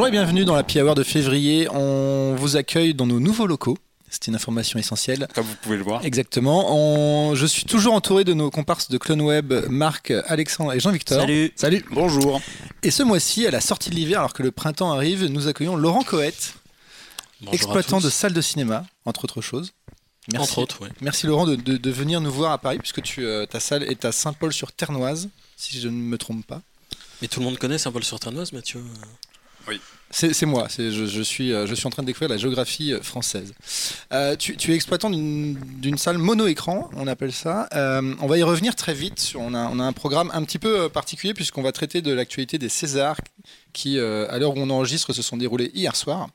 Bonjour et bienvenue dans la Hour de février. On vous accueille dans nos nouveaux locaux. C'est une information essentielle. Comme vous pouvez le voir. Exactement. Je suis toujours entouré de nos comparses de CloneWeb, Marc, Alexandre et Jean-Victor. Salut. Salut. Bonjour. Et ce mois-ci, à la sortie de l'hiver, alors que le printemps arrive, nous accueillons Laurent Coët, exploitant de salle de cinéma, entre autres choses. Merci. Entre autres, oui. Merci Laurent de, venir nous voir à Paris, puisque tu, euh, ta salle est à Saint-Paul-sur-Ternoise, si je ne me trompe pas. Mais tout le monde connaît Saint-Paul-sur-Ternoise, Mathieu C'est moi, je, je, suis, euh, je suis en train de découvrir la géographie euh, française. Euh, tu, es exploitant d'une salle mono-écran, on appelle ça. on va y revenir très vite. On, a, un programme un petit peu particulier puisqu'on va traiter de l'actualité des Césars qui, à l'heure où on enregistre, se sont déroulés hier soir.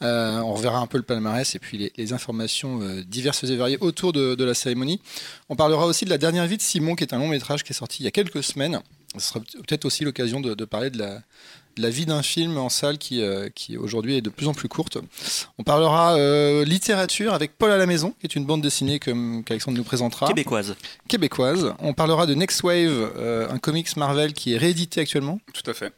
on reverra un peu le palmarès et puis les, informations diverses et variées autour de, la cérémonie. On parlera aussi de la dernière vie de Simon, qui est un long métrage qui est sorti il y a quelques semaines. Ce sera peut-être aussi l'occasion de, parler de la, la vie d'un film en salle qui, euh, qui aujourd'hui est de plus en plus courte. On parlera euh, littérature avec Paul à la maison, qui est une bande dessinée qu'Alexandre nous présentera. Québécoise. Québécoise. On parlera de Next Wave, euh, un comics Marvel qui est réédité actuellement. Tout à fait.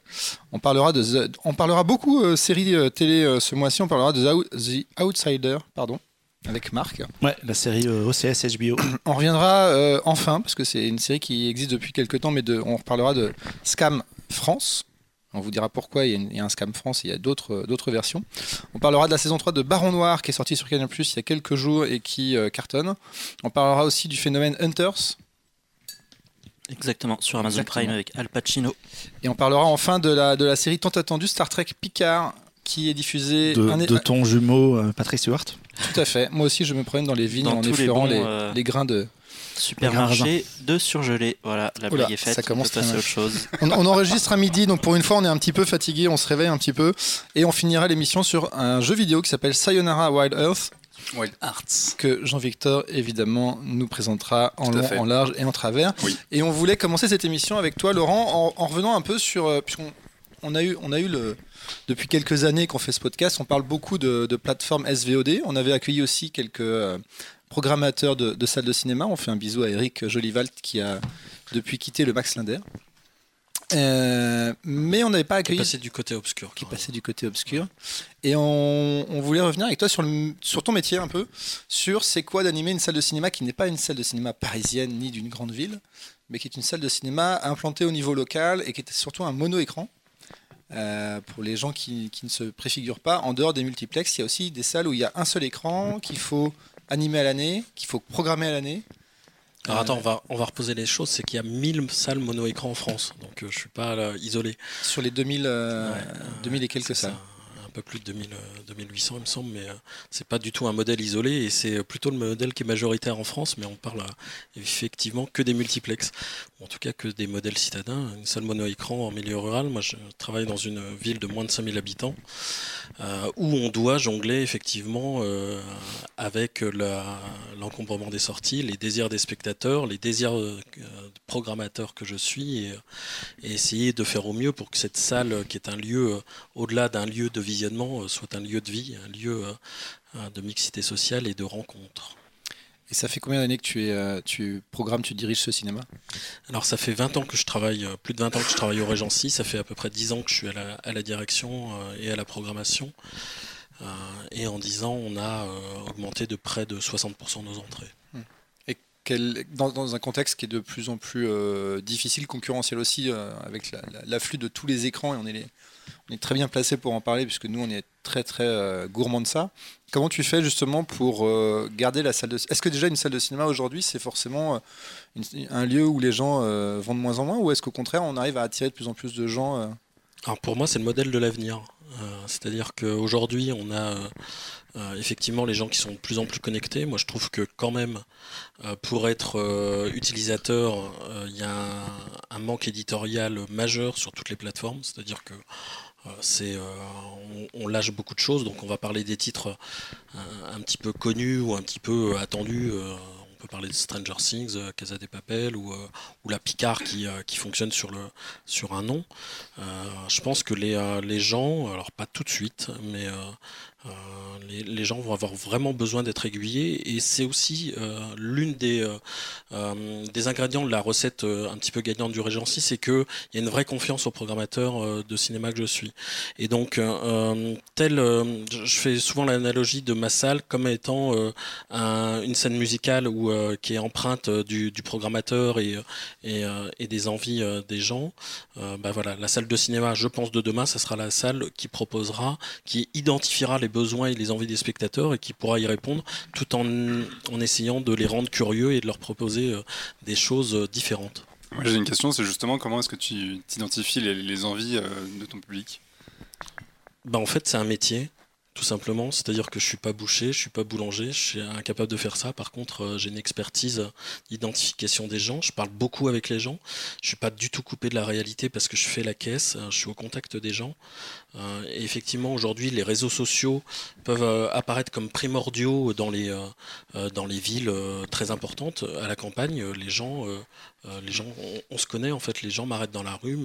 On parlera, de on parlera beaucoup séries télé ce mois-ci. On parlera de The, Outsider, pardon avec Marc. Ouais, la série OCS HBO. On reviendra enfin, parce que c'est une série qui existe depuis quelques temps, mais de, on reparlera de Scam France, on vous dira pourquoi il y a, un Scam France, il y a d'autres, d'autres versions. On parlera de la saison 3 de Baron Noir qui est sortie sur Canal Plus il y a quelques jours et qui euh, cartonne. On parlera aussi du phénomène Hunters. Exactement, sur Amazon Prime avec Al Pacino. Et on parlera enfin de la, de la série tant attendue Star Trek Picard qui est diffusée. De, ton jumeau euh, Patrick Stewart? Tout à fait. Moi aussi, je me promène dans les vignes en effleurant les, euh, les, grains de, Supermarché de surgelé. Voilà, la blague est faite. Ça commence à autre chose. On, enregistre à midi, donc pour une fois, on est un petit peu fatigué, on se réveille un petit peu. Et on finira l'émission sur un jeu vidéo qui s'appelle Sayonara Wild Earth. Wild Arts. Que Jean-Victor, évidemment, nous présentera en long, en large et en travers. Et on voulait commencer cette émission avec toi, Laurent, en, revenant un peu sur. Euh, puisqu'on on a eu, on a eu le, depuis quelques années qu'on fait ce podcast, on parle beaucoup de, de plateformes SVOD. On avait accueilli aussi quelques euh, programmateur de, salle de cinéma. On fait un bisou à Eric Jolivalt qui a depuis quitté le Max Linder. Euh, mais on n'avait pas accueilli. Qui passé du côté obscur. Qui passait du côté obscur. Et on, voulait revenir avec toi sur, le, sur ton métier un peu, sur c'est quoi d'animer une salle de cinéma qui n'est pas une salle de cinéma parisienne ni d'une grande ville, mais qui est une salle de cinéma implantée au niveau local et qui est surtout un mono-écran. Euh, pour les gens qui, qui, ne se préfigurent pas, en dehors des multiplex, il y a aussi des salles où il y a un seul écran qu'il faut animé à l'année, qu'il faut programmer à l'année. Alors attends, on va, on va reposer les choses, c'est qu'il y a 1000 salles mono-écran en France, donc euh, je suis pas isolé. Sur les 2000, 2000 euh, et quelques salles. Un peu plus de 2000, 2800 il me semble, mais c'est pas du tout un modèle isolé et c'est plutôt le modèle qui est majoritaire en France, mais on parle effectivement que des multiplex, ou en tout cas que des modèles citadins, une salle mono-écran en milieu rural. Moi je travaille dans une ville de moins de 5000 habitants. Euh, où on doit jongler effectivement euh, avec l'encombrement des sorties, les désirs des spectateurs, les désirs euh, programmateurs que je suis, et, essayer de faire au mieux pour que cette salle, qui est un lieu, au-delà d'un lieu de visionnement, soit un lieu de vie, un lieu de mixité sociale et de rencontre. Et ça fait combien d'années que tu, es, euh, tu programmes, tu diriges ce cinéma? Alors ça fait 20 ans que je travaille, euh, plus de 20 ans que je travaille au Régency, ça fait à peu près 10 ans que je suis à la, à la direction euh, et à la programmation. et en 10 ans, on a augmenté de près de 60% nos entrées. Hmm. Dans, dans, un contexte qui est de plus en plus difficile, concurrentiel aussi, avec l'afflux de tous les écrans, et on est les, on est très bien placé pour en parler puisque nous on est très très euh, gourmand de ça. Comment tu fais justement pour euh, garder la salle de Est-ce que déjà une salle de cinéma aujourd'hui c'est forcément euh, un lieu où les gens vont de moins en moins ou est-ce qu'au contraire on arrive à attirer de plus en plus de gens Alors pour moi c'est le modèle de l'avenir. C'est-à-dire qu'aujourd'hui on a effectivement les gens qui sont de plus en plus connectés. Moi je trouve que quand même pour être utilisateur il y a un, manque éditorial majeur sur toutes les plateformes. C'est-à-dire que euh, c'est, euh, on, lâche beaucoup de choses, donc on va parler des titres euh, un, petit peu connus ou un petit peu attendus on peut parler de Stranger Things, Casa des Papel ou, la Picard qui, fonctionne sur, un nom. je pense que les gens, alors pas tout de suite, mais les, gens vont avoir vraiment besoin d'être aiguillés et c'est aussi l'une des, des ingrédients de la recette un petit peu gagnante du Régency, c'est qu'il y a une vraie confiance au programmateur de cinéma que je suis. Et donc, tel, je fais souvent l'analogie de ma salle comme étant une scène musicale qui est empreinte du, programmateur et, et, et, des envies des gens. bah voilà, la salle de cinéma, je pense, de demain, ça sera la salle qui proposera, qui identifiera les besoins et les envies des spectateurs et qui pourra y répondre tout en, en essayant de les rendre curieux et de leur proposer euh, des choses euh, différentes. J'ai une question, c'est justement comment est-ce que tu identifies les, les envies euh, de ton public? Bah, En fait, c'est un métier tout simplement. C'est-à-dire que je suis pas boucher, je suis pas boulanger, je suis incapable de faire ça. Par contre, euh, j'ai une expertise d'identification des gens. Je parle beaucoup avec les gens. Je suis pas du tout coupé de la réalité parce que je fais la caisse. Euh, je suis au contact des gens. Euh, effectivement, aujourd'hui, les réseaux sociaux peuvent apparaître comme primordiaux dans les villes très importantes. À la campagne, les gens on, se connaît en fait. Les gens m'arrêtent dans la rue,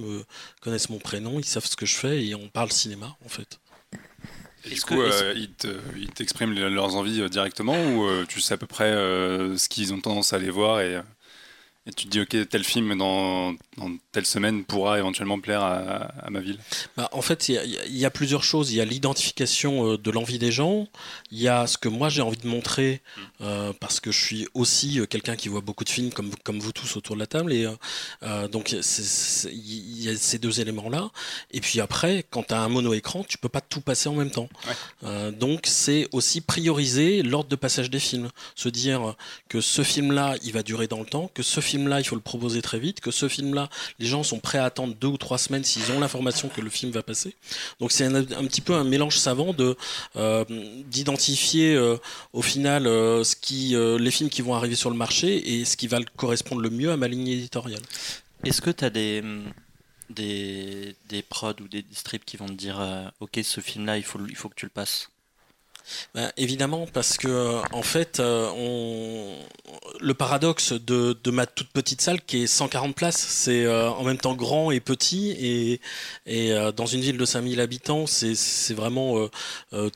connaissent mon prénom, ils savent ce que je fais et on parle cinéma en fait. Et du coup, euh, ils t'expriment leurs envies euh, directement ou euh, tu sais à peu près ce qu'ils ont tendance à aller voir et et tu te dis, ok, tel film dans, dans telle semaine pourra éventuellement plaire à, à ma ville bah, En fait, il y, y, a plusieurs choses. Il y a l'identification euh, de l'envie des gens. Il y a ce que moi j'ai envie de montrer, mm. euh, parce que je suis aussi euh, quelqu'un qui voit beaucoup de films, comme, comme vous tous autour de la table. Et euh, donc, il y a ces deux éléments-là. Et puis après, quand tu as un mono-écran, tu peux pas tout passer en même temps. Ouais. donc, c'est aussi prioriser l'ordre de passage des films. Se dire que ce film-là, il va durer dans le temps, que ce film film-là, il faut le proposer très vite, que ce film-là, les gens sont prêts à attendre deux ou trois semaines s'ils ont l'information que le film va passer. Donc c'est un, petit peu un mélange savant de euh, d'identifier euh, au final euh, ce qui, les films qui vont arriver sur le marché et ce qui va correspondre le mieux à ma ligne éditoriale. Est-ce que tu as des, des, des prods ou des strips qui vont te dire ok ce film-là il faut, il faut que tu le passes? Ben, évidemment, parce que en fait, euh, le paradoxe de, ma toute petite salle qui est 140 places, c'est euh, en même temps grand et petit, et, euh, dans une ville de 5000 habitants, c'est vraiment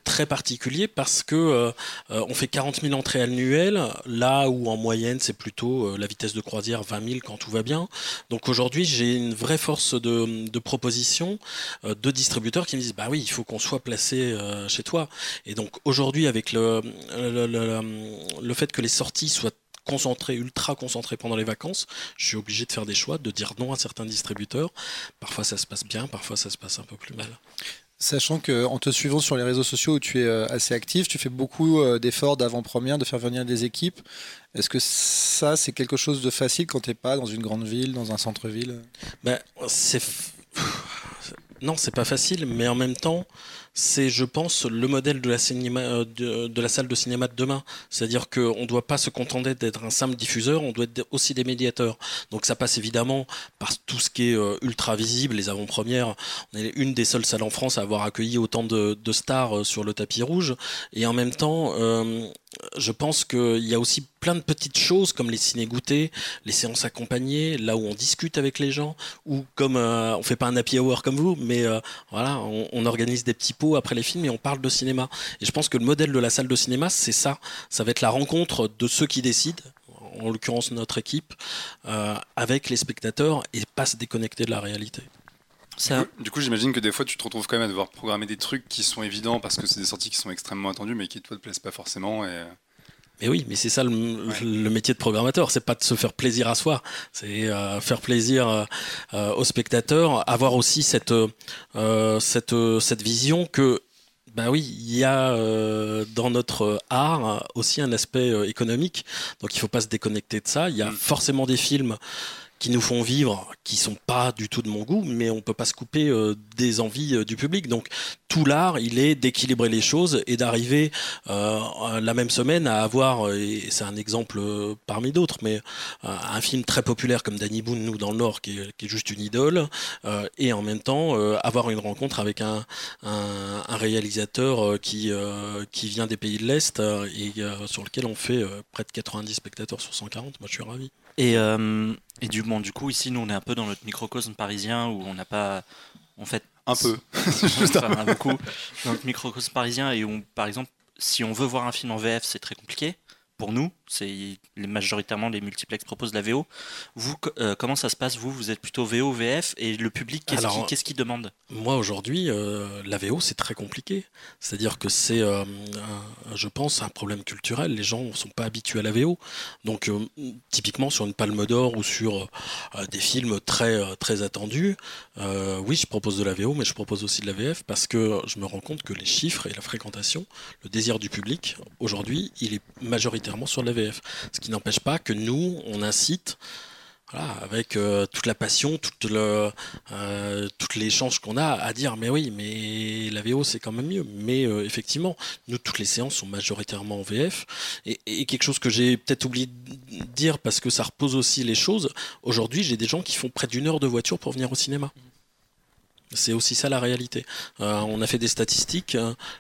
très particulier parce que on fait 40 000 entrées annuelles, là où en moyenne c'est plutôt la vitesse de croisière 20 000 quand tout va bien. Donc aujourd'hui, j'ai une vraie force de, de proposition de distributeurs qui me disent bah oui, il faut qu'on soit placé chez toi, et donc aujourd'hui, avec le, le, fait que les sorties soient concentrées, ultra concentrées pendant les vacances, je suis obligé de faire des choix, de dire non à certains distributeurs. Parfois ça se passe bien, parfois ça se passe un peu plus mal. Sachant qu'en te suivant sur les réseaux sociaux où tu es euh, assez actif, tu fais beaucoup euh, d'efforts d'avant-première, de faire venir des équipes. Est-ce que ça, c'est quelque chose de facile quand tu n'es pas dans une grande ville, dans un centre-ville? Ben, c'est... Non, c'est pas facile, mais en même temps, c'est, je pense, le modèle de la, euh, de, la salle de cinéma de demain. C'est-à-dire qu'on ne doit pas se contenter d'être un simple diffuseur, on doit être aussi des médiateurs. Donc ça passe évidemment par tout ce qui est euh, ultra visible, les avant-premières. On est une des seules salles en France à avoir accueilli autant de, stars euh, sur le tapis rouge. Et en même temps, je pense qu'il y a aussi plein de petites choses comme les ciné-goûtés, les séances accompagnées, là où on discute avec les gens, ou comme euh, on fait pas un happy hour comme vous, mais euh, voilà, on, organise des petits pots après les films et on parle de cinéma. Et je pense que le modèle de la salle de cinéma, c'est ça. Ça va être la rencontre de ceux qui décident, en l'occurrence notre équipe, euh, avec les spectateurs et pas se déconnecter de la réalité. Du coup, j'imagine que des fois, tu te retrouves quand même à devoir programmer des trucs qui sont évidents parce que c'est des sorties qui sont extrêmement attendues, mais qui toi te plaisent pas forcément. Et... Mais oui, mais c'est ça le, métier de programmateur, c'est pas de se faire plaisir à soi, c'est euh, faire plaisir euh, aux spectateurs, avoir aussi cette euh, cette cette vision que ben oui, il y a dans notre art aussi un aspect économique, donc il faut pas se déconnecter de ça. Il y a mm. forcément des films qui nous font vivre, qui sont pas du tout de mon goût, mais on peut pas se couper euh, des envies euh, du public. Donc tout l'art, il est d'équilibrer les choses et d'arriver euh, la même semaine à avoir, et c'est un exemple parmi d'autres, mais un film très populaire comme Danny Boone, nous dans le Nord, qui est, juste une idole, et en même temps avoir une rencontre avec un, réalisateur qui vient des pays de l'Est et sur lequel on fait près de 90 spectateurs sur 140. Moi, je suis ravi. Et, euh, et du, bon, du coup, ici, nous, on est un peu dans notre microcosme parisien où on n'a pas en fait. Un peu. enfin, beaucoup dans le microcosme parisien et où, par exemple, si on veut voir un film en VF, c'est très compliqué pour nous, c'est majoritairement les multiplex proposent la VO. Vous, euh, comment ça se passe Vous, vous êtes plutôt VO, VF, et le public, qu'est-ce qu'il demande? Moi, aujourd'hui, euh, la VO, c'est très compliqué. C'est-à-dire que c'est, euh, je pense, un problème culturel. Les gens ne sont pas habitués à la VO. Donc, typiquement, sur une palme d'or ou sur des films très, très attendus, oui, je propose de la VO, mais je propose aussi de la VF parce que je me rends compte que les chiffres et la fréquentation, le désir du public, aujourd'hui, il est majoritairement sur la VF. Ce qui n'empêche pas que nous, on incite avec euh, toute la passion, toute euh, chances qu'on a à dire mais oui, mais la VO c'est quand même mieux. Mais euh, effectivement, nous toutes les séances sont majoritairement en VF. Et, et quelque chose que j'ai peut-être oublié de dire parce que ça repose aussi les choses. Aujourd'hui, j'ai des gens qui font près d'une heure de voiture pour venir au cinéma. C'est aussi ça la réalité. Euh, on a fait des statistiques.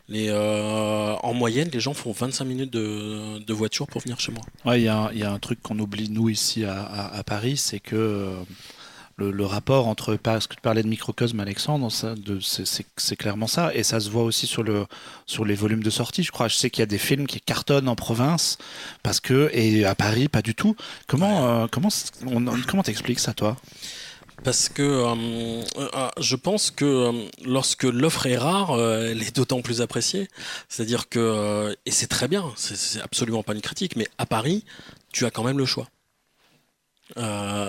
Les, euh, en moyenne, les gens font 25 minutes de, voiture pour venir chez moi. Il y, a un truc qu'on oublie, nous, ici à, Paris, c'est que euh, le, rapport entre. Parce que tu parlais de microcosme, Alexandre, c'est clairement ça. Et ça se voit aussi sur, le, sur les volumes de sortie, je crois. Je sais qu'il y a des films qui cartonnent en province, parce que. Et à Paris, pas du tout. Comment comment comment t'expliques ça, toi? Parce que euh, euh, je pense que euh, lorsque l'offre est rare, elle est d'autant plus appréciée. C'est-à-dire que, et c'est très bien, c'est absolument pas une critique, mais à Paris, tu as quand même le choix.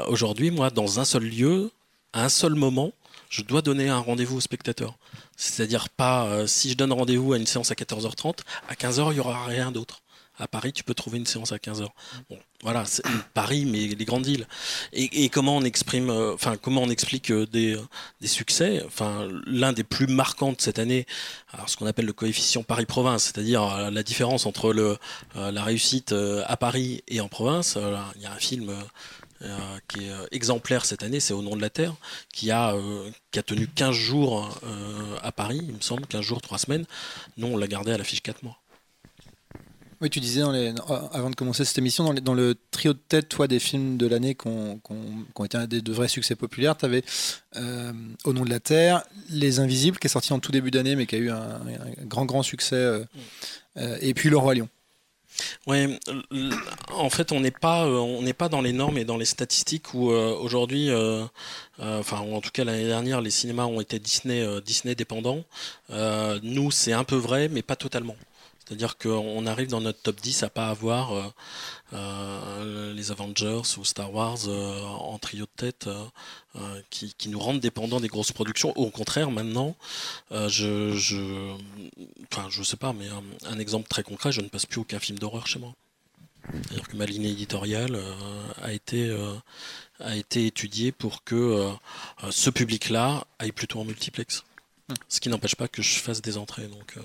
Aujourd'hui, moi, dans un seul lieu, à un seul moment, je dois donner un rendez-vous au spectateur. C'est-à-dire pas, si je donne rendez-vous à une séance à 14h30, à 15h, il n'y aura rien d'autre. À Paris, tu peux trouver une séance à 15h. Bon, voilà, Paris, mais les grandes villes. Et, comment on exprime, euh, enfin, comment on explique euh, des, des succès? Enfin, l'un des plus marquants de cette année, alors ce qu'on appelle le coefficient Paris-Province, c'est-à-dire euh, la différence entre le, la réussite à Paris et en province. Il y a un film qui est exemplaire cette année, c'est Au nom de la Terre, qui a, qui a tenu 15 jours à Paris, il me semble, 15 jours, 3 semaines. Nous, on l'a gardé à l'affiche 4 mois. Oui, tu disais avant de commencer cette émission, dans, le trio de tête, toi, des films de l'année qui ont, été des, de vrais succès populaires, tu avais euh, Au nom de la Terre, Les Invisibles, qui est sorti en tout début d'année, mais qui a eu un, grand, grand succès, euh, euh, et puis Le Roi Lion. Oui, en fait, on n'est pas, on n'est pas dans les normes et dans les statistiques où aujourd'hui, enfin, en tout cas l'année dernière, les cinémas ont été Disney, Disney dépendants. nous, c'est un peu vrai, mais pas totalement. C'est-à-dire qu'on arrive dans notre top 10 à pas avoir euh, euh, les Avengers ou Star Wars euh, en trio de tête qui, nous rendent dépendants des grosses productions. Au contraire, maintenant, je, je, enfin, je sais pas, mais un, exemple très concret, je ne passe plus aucun film d'horreur chez moi. C'est-à-dire que ma ligne éditoriale a été a été étudiée pour que ce public-là aille plutôt en multiplex. Hum. Ce qui n'empêche pas que je fasse des entrées. Donc,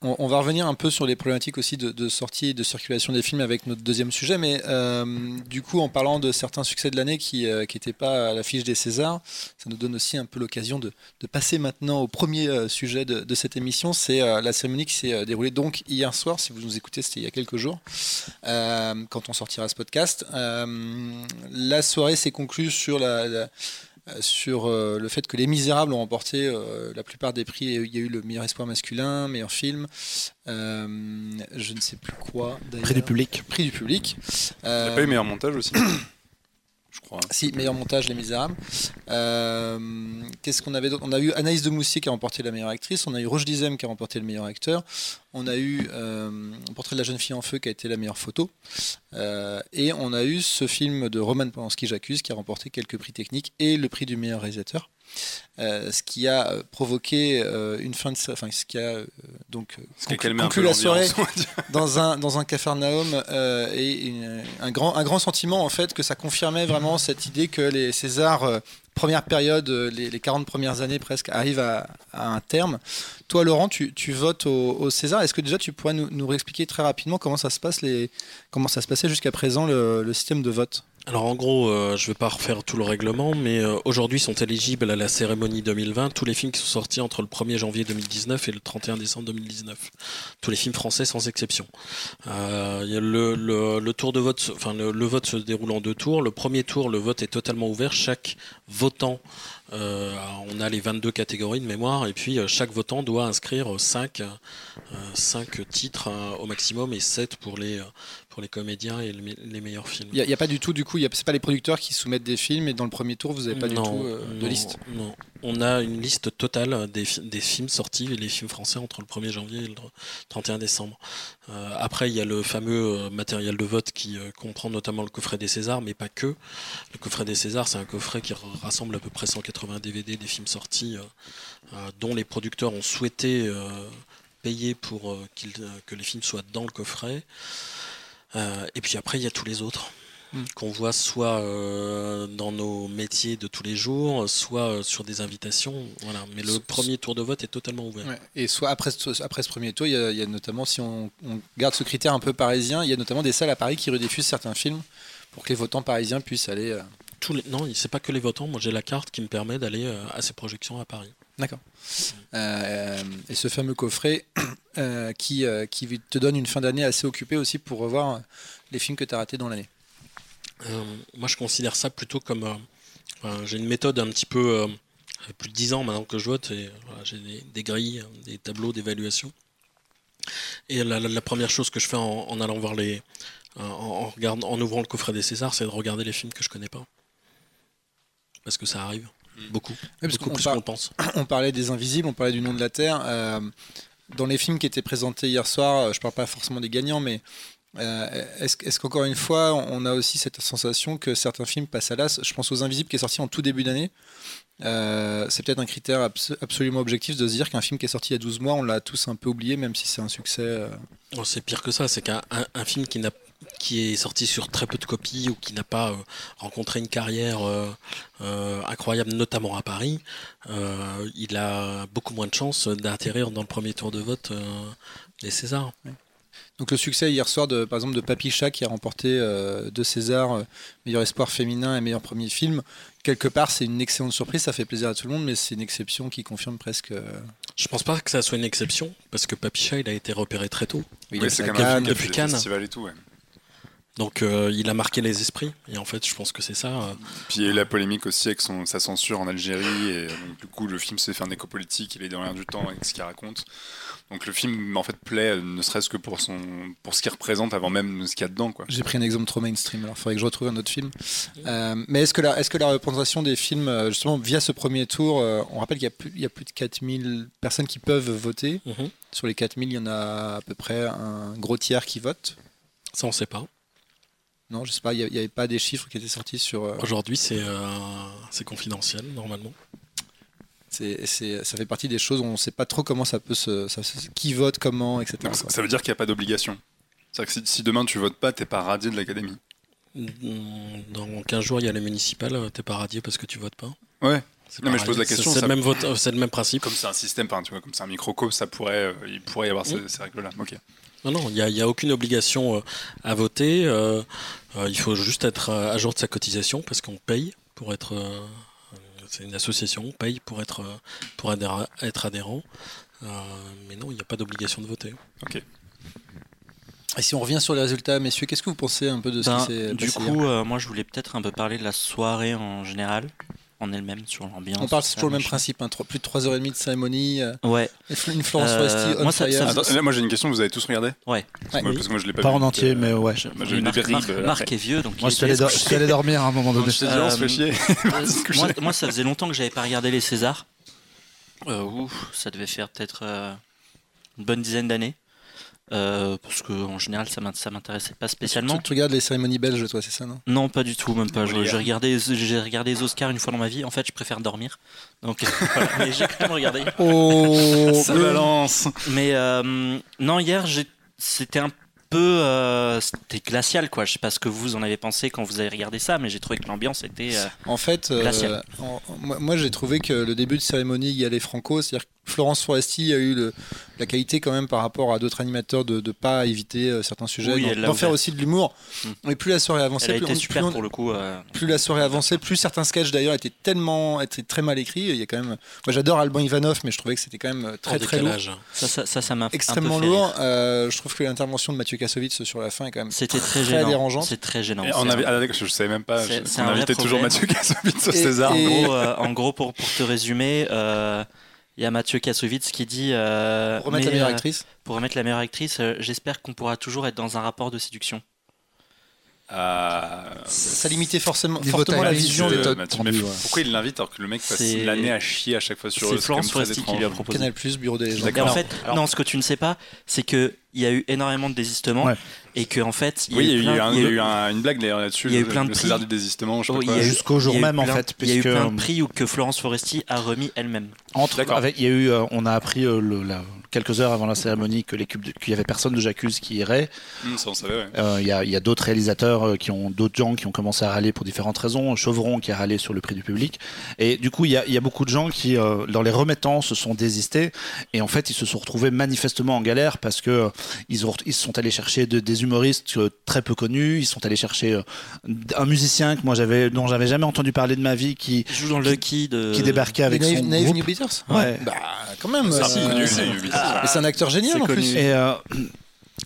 on, va revenir un peu sur les problématiques aussi de, sortie et de circulation des films avec notre deuxième sujet, mais euh, du coup, en parlant de certains succès de l'année qui n'étaient euh, pas à l'affiche des Césars, ça nous donne aussi un peu l'occasion de, passer maintenant au premier euh, sujet de, cette émission. C'est la cérémonie qui s'est déroulée donc hier soir, si vous nous écoutez, c'était il y a quelques jours, quand on sortira ce podcast. la soirée s'est conclue sur la sur euh, le fait que Les Misérables ont remporté euh, la plupart des prix. Il y a eu le meilleur espoir masculin, meilleur film, je ne sais plus quoi. Prix du public. Prix du public. Il n'y a pas eu meilleur montage aussi je crois. Si, meilleur montage, Les Misérables. Qu'est-ce qu'on avait On a eu Anaïs de Moussier qui a remporté la meilleure actrice, on a eu Roche Dizem qui a remporté le meilleur acteur, on a eu euh, Portrait de la jeune fille en feu qui a été la meilleure photo. Euh, et on a eu ce film de Roman Polanski, J'accuse, qui a remporté quelques prix techniques et le prix du meilleur réalisateur. Euh, ce qui a provoqué une fin de enfin ce qui a donc conclu, la soirée dans un dans un cafarnaum et un grand un grand sentiment en fait que ça confirmait vraiment cette idée que les Césars première période, les, 40 premières années presque, arrivent à, un terme. Toi, Laurent, tu, votes au, César. Est-ce que déjà tu pourrais nous, nous réexpliquer très rapidement comment ça se passe les, comment ça se passait jusqu'à présent le système de vote? Alors en gros, euh, je ne vais pas refaire tout le règlement, mais euh, aujourd'hui sont éligibles à la cérémonie 2020 tous les films qui sont sortis entre le 1er janvier 2019 et le 31 décembre 2019. Tous les films français sans exception. Euh, le, tour de vote, enfin le, vote se déroule en deux tours. Le premier tour, le vote est totalement ouvert. Chaque votant on a les 22 catégories de mémoire et puis chaque votant doit inscrire 5, 5 titres au maximum et 7 pour les, pour les comédiens et les meilleurs films. Il n'y a, pas du tout, du coup, c'est pas les producteurs qui soumettent des films et dans le premier tour, vous n'avez pas du tout de liste? Non, on a une liste totale des, des, films sortis et les films français entre le 1er janvier et le 31 décembre. Euh, après, il y a le fameux euh, matériel de vote qui euh, comprend notamment le coffret des Césars, mais pas que. Le coffret des Césars, c'est un coffret qui rassemble à peu près 180 DVD des films sortis dont les producteurs ont souhaité payer pour que les films soient dans le coffret. Et puis après, il y a tous les autres. Mm. qu'on voit soit euh, dans nos métiers de tous les jours, soit euh, sur des invitations. Voilà. Mais le premier tour de vote est totalement ouvert. Et soit après, après ce premier tour, il y, a, notamment, si on, garde ce critère un peu parisien, il y a notamment des salles à Paris qui rediffusent certains films pour que les votants parisiens puissent aller. Euh, tous les... Non, c'est pas que les votants. Moi, j'ai la carte qui me permet d'aller à ces projections à Paris. D'accord. et ce fameux coffret qui, qui te donne une fin d'année assez occupée aussi pour revoir les films que tu as ratés dans l'année. Euh, moi, je considère ça plutôt comme. Euh, j'ai une méthode un petit peu. Euh, plus de 10 ans maintenant que je vote, et j'ai des, grilles, des tableaux d'évaluation. Et la, première chose que je fais en, allant voir les. En, en ouvrant le coffret des Césars, c'est de regarder les films que je connais pas. Parce que ça arrive. Hmm. Beaucoup. beaucoup plus qu'on pense. On parlait des Invisibles, on parlait du nom de la Terre. dans les films qui étaient présentés hier soir, je parle pas forcément des gagnants, mais euh, est-ce qu'encore une fois, on a aussi cette sensation que certains films passent à l'as? Je pense aux Invisibles qui est sorti en tout début d'année. Euh, c'est peut-être un critère absolument objectif de se dire qu'un film qui est sorti il y a 12 mois, on l'a tous un peu oublié, même si c'est un succès. Euh. Oh, c'est pire que ça, c'est qu'un film qui, qui est sorti sur très peu de copies ou qui n'a pas rencontré une carrière incroyable, notamment à Paris, il a beaucoup moins de chances d'atterrir dans le premier tour de vote des Césars. Donc le succès hier soir, de, par exemple, de Papy Chat qui a remporté euh, deux Césars, euh, meilleur espoir féminin et meilleur premier film, quelque part c'est une excellente surprise, ça fait plaisir à tout le monde, mais c'est une exception qui confirme presque. Euh, Je pense pas que ça soit une exception, parce que Papy Chat il a été repéré très tôt. Oui, c'est quand même depuis Cannes. Et tout, Donc il a marqué les esprits et en fait je pense que c'est ça. Puis il y a eu la polémique aussi avec son, sa censure en Algérie et donc, du coup le film s'est fait un éco politique, il est derrière du temps avec ce qu'il raconte. Donc le film en fait plaît, ne serait-ce que pour son pour ce qu'il représente avant même ce qu'il y a dedans. J'ai pris un exemple trop mainstream, alors il faudrait que je retrouve un autre film. Euh, mais est-ce que, la, est que la représentation des films, euh, justement via ce premier tour, euh, on rappelle qu'il y, a plus, il y a plus de 4000 personnes qui peuvent voter. Mhm. Sur les 4000, il y en a à peu près un gros tiers qui vote. Ça on sait pas. Non, je sais pas, il n'y avait pas des chiffres qui étaient sortis sur... Aujourd'hui c'est c'est confidentiel normalement. C'est, ça fait partie des choses où on ne sait pas trop comment ça peut se. qui vote, comment, etc. ça, veut dire qu'il n'y a pas d'obligation. C'est-à-dire que si, demain tu votes pas, tu n'es pas radié de l'académie. Dans 15 jours, il y a les municipales, tu n'es pas radié parce que tu votes pas. Ouais. Non, mais je pose la question. C'est, le, même vote, c'est le même principe. Comme c'est un système, tu vois, comme c'est un microcosme, ça pourrait, euh, il pourrait y avoir ces, règles-là. Ok. Non, non, il n'y a, a, aucune obligation euh, à voter. Euh, il faut juste être à jour de sa cotisation parce qu'on paye pour être c'est une association, on paye pour être, pour être adhérent. Euh, mais non, il n'y a pas d'obligation de voter. Ok. Et si on revient sur les résultats, messieurs, qu'est-ce que vous pensez un peu de ce ben, qui s'est Du coup, euh, moi je voulais peut-être un peu parler de la soirée en général en elle-même sur l'ambiance. On parle toujours le même principe, hein, plus de 3h30 de cérémonie. Euh, ouais. Une Florence euh, moi, moi j'ai une question, vous avez tous regardé Ouais. Parce, que moi je l'ai pas, pas en entier, mais ouais. J'ai eu Marc, Marc, est vieux, donc. Moi je suis allé, dormir à un moment donné. Je te dis, on se fait chier. moi, moi, ça faisait longtemps que j'avais pas regardé les Césars. Euh, ouf, ça devait faire peut-être une bonne dizaine d'années. Euh, parce qu'en général, ça m'intéressait pas spécialement. Tu, regardes les cérémonies belges, toi, c'est ça, non? Non, pas du tout, même pas. J'ai regardé, j'ai regardé les Oscars une fois dans ma vie. En fait, je préfère dormir. Donc, voilà. j'ai quand même regardé. Oh, ça balance. Mais euh, non, hier, c'était un peu euh, c'était glacial quoi je sais pas ce que vous en avez pensé quand vous avez regardé ça mais j'ai trouvé que l'ambiance était en fait moi, j'ai trouvé que le début de cérémonie il y allait franco c'est-à-dire Florence Foresti a eu le, la qualité quand même par rapport à d'autres animateurs de ne pas éviter euh, certains sujets, d'en faire aussi de l'humour. Mm. Et plus la soirée avançait, plus, super pour le coup. Euh. plus la soirée avançait, plus certains sketchs d'ailleurs étaient tellement étaient très mal écrits. Il y a quand même, moi j'adore Alban Ivanov, mais je trouvais que c'était quand même très très lourd. Ça, ça, ça, m'a extrêmement lourd. Euh, je trouve que l'intervention de Mathieu Kassovitz sur la fin est quand même c'était très, très dérangeant. C'est très gênant. on avait, ah, je savais même pas. On invitait toujours Mathieu Kassovitz au César. En gros, pour te résumer il y a Mathieu Kassovitz qui dit. Euh, pour remettre la meilleure euh, actrice Pour remettre la meilleure actrice, euh, j'espère qu'on pourra toujours être dans un rapport de séduction. Ça limitait forcément, fortement la vision des Pourquoi il l'invite alors que le mec passe l'année à chier à chaque fois sur C'est Florence Foresti qui lui a proposé. Canal Plus, Bureau des légendes. En fait, non, ce que tu ne sais pas, c'est que il y a eu énormément de désistements et que en fait il y a eu, une blague là-dessus. Il y a eu plein de prix. du désistement, jusqu'au jour même en fait. Il y a eu plein de prix que Florence Foresti a remis elle-même. Entre, il y a eu, on a appris le, quelques heures avant la cérémonie que l'équipe qu'il y avait personne de J'accuse qui irait. Il y a, d'autres réalisateurs qui ont d'autres gens qui ont commencé à râler pour différentes raisons. Chevron qui a râlé sur le prix du public. Et du coup il y a, il y a beaucoup de gens qui dans les remettants se sont désistés et en fait ils se sont retrouvés manifestement en galère parce que ils, ont, ils sont allés chercher des humoristes euh, très peu connus. Ils sont allés chercher euh, un musicien que moi j'avais, dont j'avais jamais entendu parler de ma vie, qui joue dans Lucky de... qui débarquait avec son groupe. New Beaters. Ouais. Bah quand même. C'est un acteur génial en plus. Et, euh,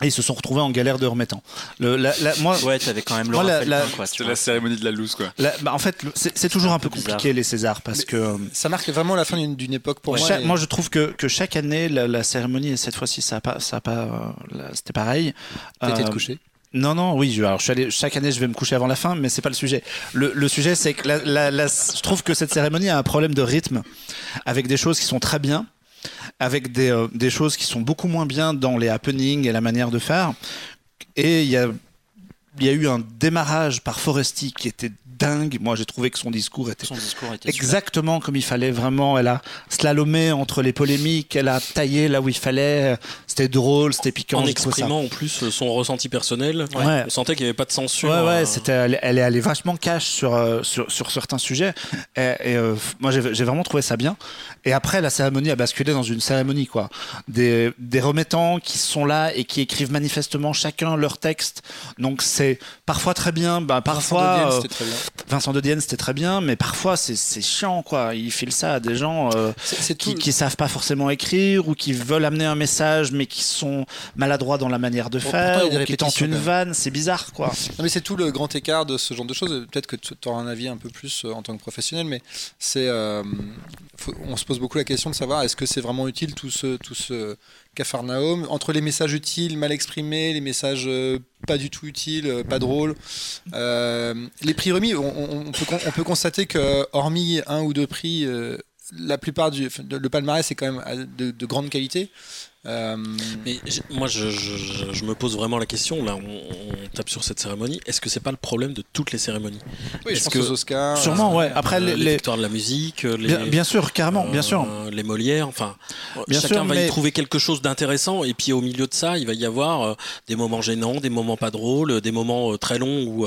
et ils se sont retrouvés en galère de remettant. Le, la, moi, ouais, t'avais quand même le C'était la cérémonie de la loose, quoi. bah, en fait, c'est toujours un peu compliqué les Césars parce que ça marque vraiment la fin d'une époque pour moi. Moi, je trouve que, que chaque année, la, cérémonie et cette fois-ci, ça a pas, ça a pas, euh, c'était pareil. T'étais euh, de coucher. Non, non, oui. Je, alors, je suis allé, chaque année, je vais me coucher avant la fin, mais c'est pas le sujet. Le, le sujet, c'est que la, la, je trouve que cette cérémonie a un problème de rythme, avec des choses qui sont très bien, avec des, euh, des, choses qui sont beaucoup moins bien dans les happenings et la manière de faire. Et il y a, y a eu un démarrage par Foresti qui était dingue. Moi, j'ai trouvé que son discours était, exactement comme il fallait. Vraiment, elle a slalomé entre les polémiques, elle a taillé là où il fallait. C'était drôle, c'était piquant. En exprimant en plus son ressenti personnel. On sentait qu'il n'y avait pas de censure. Ouais, ouais, c'était, elle, est allée vachement cash sur, euh, sur, sur, certains sujets. Et, euh, moi, j'ai vraiment trouvé ça bien. Et après, la cérémonie a basculé dans une cérémonie, quoi. Des, des remettants qui sont là et qui écrivent manifestement chacun leur texte. Donc, c'est parfois très bien, bah, parfois. Très bien. Vincent de Dienne, c'était très bien, mais parfois, c'est chiant, quoi. Il file ça à des gens euh, qui, qui savent pas forcément écrire ou qui veulent amener un message, mais qui sont maladroits dans la manière de faire, ou qui tentent une vanne. C'est bizarre, quoi. Non, mais c'est tout le grand écart de ce genre de choses. Peut-être que tu auras un avis un peu plus euh, en tant que professionnel, mais c'est. Euh, on se pose beaucoup la question de savoir est-ce que c'est vraiment utile tout ce, tout ce Cafarnaum entre les messages utiles, mal exprimés, les messages euh, pas du tout utiles, euh, pas drôles. Euh, les prix remis, on, peut, on, peut, constater que hormis un ou deux prix, la plupart du le palmarès est quand même de grande qualité. Euh, Mais moi, je, je, me pose vraiment la question. Là, on, tape sur cette cérémonie. Est-ce que c'est pas le problème de toutes les cérémonies? Oui, je pense que, aux Oscars. Sûrement, ouais. Après, les, les, victoires de la musique, les, bien, sûr, carrément, bien sûr. Euh, les Molières. Enfin, bien chacun sûr, va y trouver quelque chose d'intéressant. Et puis, au milieu de ça, il va y avoir euh, des moments gênants, des moments pas drôles, des moments très longs où,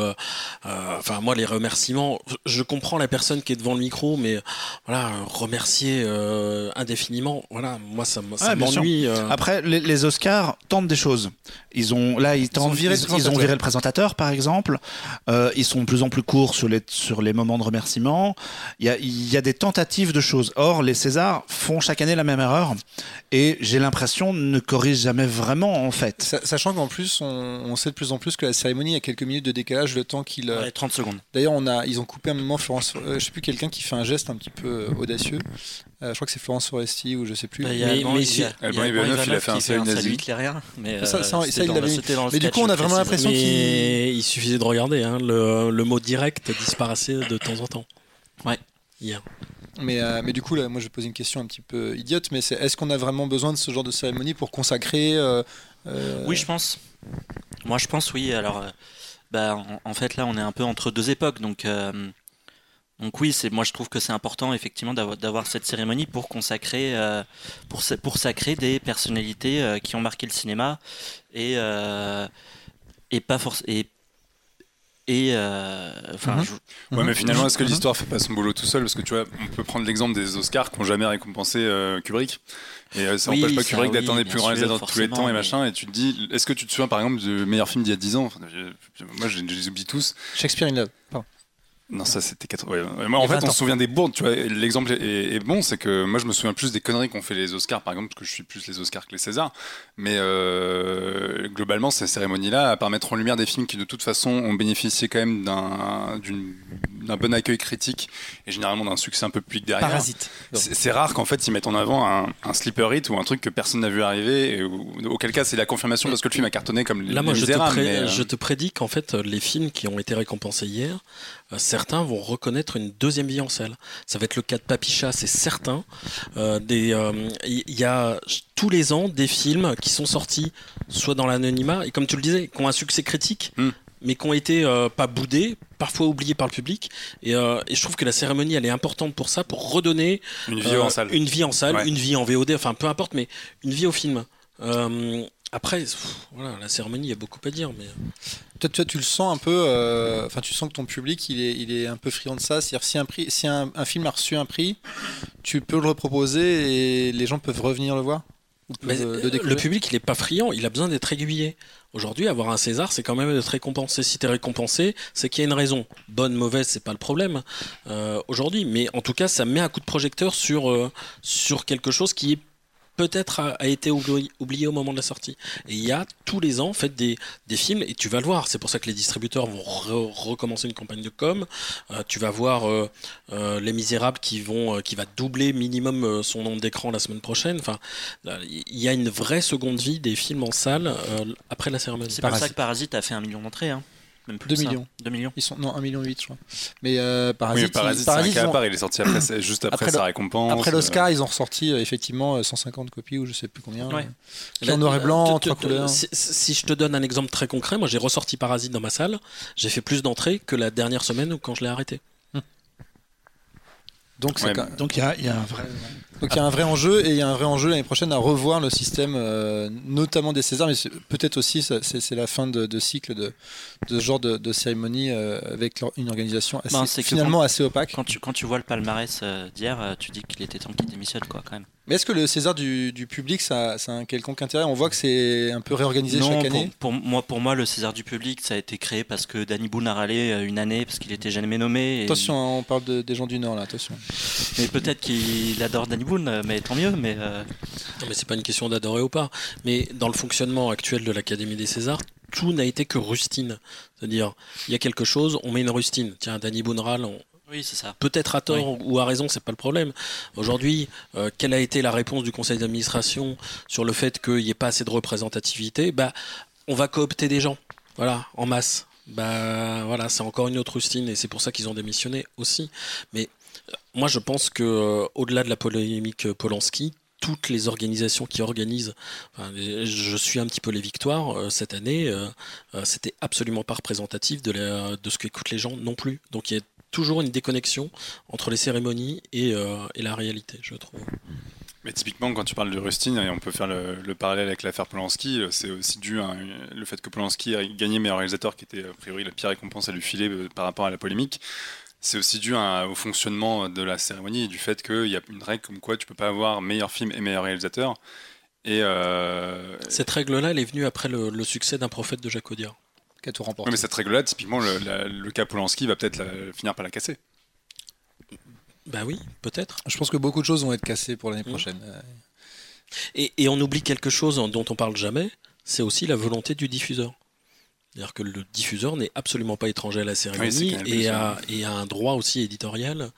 enfin, moi, les remerciements. Je comprends la personne qui est devant le micro, mais voilà, remercier indéfiniment. Voilà, moi, ça, ça m'ennuie. Après, les, Oscars tentent des choses. Ils ont là, ils, tentent, ils, ont viré le présentateur, par exemple. Euh, ils sont de plus en plus courts sur les sur les moments de remerciement. Il y a, il y a des tentatives de choses. Or, les Césars font chaque année la même erreur et j'ai l'impression ne corrigent jamais vraiment en fait. Sachant qu'en plus, on, sait de plus en plus que la cérémonie a quelques minutes de décalage, le temps qu'il. Ouais, 30 secondes. D'ailleurs, on a, ils ont coupé un moment Florence. Euh, je sais plus quelqu'un qui fait un geste un petit peu euh, je crois que c'est Florence Foresti ou je sais plus. Bah, il y a, mais, il a fait un salut nazi. Mais, ça, il mais du coup, on a vraiment l'impression qu'il. Il suffisait de regarder, hein, le, le, mot direct disparaissait de temps en temps. Ouais. Hier. Mais, euh, mais du coup, là, moi, je vais poser une question un petit peu idiote, mais c'est est-ce qu'on a vraiment besoin de ce genre de cérémonie pour consacrer euh, euh, Oui, je pense. Moi, je pense, oui. Alors, bah, en, en, fait, là, on est un peu entre deux époques, donc donc oui, c'est moi je trouve que c'est important effectivement d'avoir cette cérémonie pour consacrer euh, pour pour sacrer des personnalités euh, qui ont marqué le cinéma et euh, et pas et Et euh, enfin, mhm. ouais, mais finalement, est-ce que mhm. l'histoire fait pas son boulot tout seul? Parce que tu vois, on peut prendre l'exemple des Oscars qui n'ont jamais récompensé euh, Kubrick. Et euh, ça n'empêche pas Kubrick d'être un des plus grands réalisateurs de tous les temps et machin. Et tu te dis, est-ce que tu te souviens par exemple du meilleur film d'il y a 10 ans? Moi, je, les oublie tous. Shakespeare in Love. Non, ça c'était 80. Moi, en fait, on se souvient des bourdes. Tu vois, l'exemple est, bon, c'est que moi, je me souviens plus des conneries qu'ont fait les Oscars, par exemple, parce que je suis plus les Oscars que les Césars. Mais euh, globalement, ces cérémonies-là, à part mettre en lumière des films qui, de toute façon, ont bénéficié quand même d'un bon accueil critique et généralement d'un succès un peu public derrière. Parasite. C'est rare qu'en fait, ils mettent en avant un, un, sleeper hit ou un truc que personne n'a vu arriver. Et auquel cas, c'est la confirmation parce que le film a cartonné comme Là, moi, je, te euh, je te prédis qu'en fait, les films qui ont été récompensés hier certains vont reconnaître une deuxième vie en salle. Ça va être le cas de Papicha, c'est certain. Il euh, euh, y a tous les ans des films qui sont sortis soit dans l'anonymat, et comme tu le disais, qui ont un succès critique. Hmm. mais qui ont été pas boudés, parfois oubliés par le public. Et, je trouve que la cérémonie, elle est importante pour ça, pour redonner une vie en salle, une vie en salle, une vie en VOD, enfin peu importe, mais une vie au film. Après, voilà, la cérémonie, il y a beaucoup à dire, mais. Toi, toi, tu le sens un peu, euh, enfin, tu sens que ton public, il est, il est un peu friand de ça. C'est-à-dire, si, un, prix, si un, film a reçu un prix, tu peux le reproposer et les gens peuvent revenir le voir mais le, public, il n'est pas friand, il a besoin d'être aiguillé. Aujourd'hui, avoir un César, c'est quand même d'être récompensé. Si tu es récompensé, c'est qu'il y a une raison. Bonne, mauvaise, c'est pas le problème euh, aujourd'hui. Mais en tout cas, ça met un coup de projecteur sur, euh, sur quelque chose qui est peut-être a, été oublié, au moment de la sortie. Et il y a tous les ans en fait des, des films et tu vas le voir. C'est pour ça que les distributeurs vont recommencer une campagne de com. Euh, tu vas voir euh, euh, Les Misérables qui vont qui va doubler minimum son nombre d'écran la semaine prochaine. Enfin, il y a une vraie seconde vie des films en salle après la cérémonie. C'est pour ça que Parasite a fait un million d'entrées. Hein. 2 millions. 2 millions. Ils sont, non, 1 million 8, je crois. Mais euh, Parasite, oui, Parasite, Parasite c'est un cas à part, il est sorti après, juste après, sa récompense. Après l'Oscar, euh. ils ont ressorti euh, effectivement 150 copies ou je sais plus combien. Ouais. en noir et blanc, trois couleurs. Si, je te donne un exemple très concret, moi j'ai ressorti Parasite dans ma salle, j'ai fait plus d'entrées que la dernière semaine quand je l'ai arrêté. Donc il y, y, a un vrai. Donc il y a un vrai enjeu et il y a un vrai enjeu l'année prochaine à revoir le système, euh, notamment des Césars, mais peut-être aussi c'est la fin de, cycle de, ce genre de, cérémonie euh, avec une organisation assez, finalement assez opaque. Quand tu, quand tu vois le palmarès euh, d'hier, tu dis qu'il était temps qu'il démissionne quoi quand même. Mais est-ce que le César du, public, ça, ça, a un quelconque intérêt? On voit que c'est un peu réorganisé chaque année. Pour, moi, pour moi, le César du public, ça a été créé parce que Danny Boone a râlé une année parce qu'il était jamais nommé. Attention, hein, on parle des gens du Nord là, attention. Mais peut-être qu'il adore Danny Boone, mais tant mieux. Mais euh... non, mais c'est pas une question d'adorer ou pas. Mais dans le fonctionnement actuel de l'Académie des Césars, tout n'a été que rustine. C'est-à-dire, il y a quelque chose, on met une rustine. Tiens, Danny Boone râle, on, oui, c'est ça. Peut-être à tort ou à raison, c'est pas le problème. Aujourd'hui, euh, quelle a été la réponse du conseil d'administration sur le fait qu'il n'y ait pas assez de représentativité? Bah, on va coopter des gens, voilà, en masse. Bah, voilà, c'est encore une autre rustine et c'est pour ça qu'ils ont démissionné aussi. Mais euh, moi, je pense que euh, au-delà de la polémique Polanski, toutes les organisations qui organisent, je suis un petit peu les victoires cette année, c'était absolument pas représentatif de, de ce qu'écoutent les gens non plus. Donc il y a toujours une déconnexion entre les cérémonies et, euh, et la réalité, je trouve. Mais typiquement, quand tu parles de Rustin, et on peut faire le, parallèle avec l'affaire Polanski, euh, c'est aussi dû à le fait que Polanski a gagné meilleur réalisateur, qui était a priori la pire récompense à lui filer euh, par rapport à la polémique. C'est aussi dû au fonctionnement de la cérémonie et du fait qu'il y a une règle comme quoi tu peux pas avoir meilleur film et meilleur réalisateur. Et Cette règle-là, elle est venue après le, succès d'un prophète de Jacques Audiard tout remporté. mais cette règle-là, typiquement, le, le cas Polanski va peut-être finir par la casser. Bah oui, peut-être. Je pense que beaucoup de choses vont être cassées pour l'année mmh. prochaine. Et, et, on oublie quelque chose dont on parle jamais, c'est aussi la volonté du diffuseur. C'est-à-dire que le diffuseur n'est absolument pas étranger à la cérémonie et, a, et, a, un droit aussi éditorial,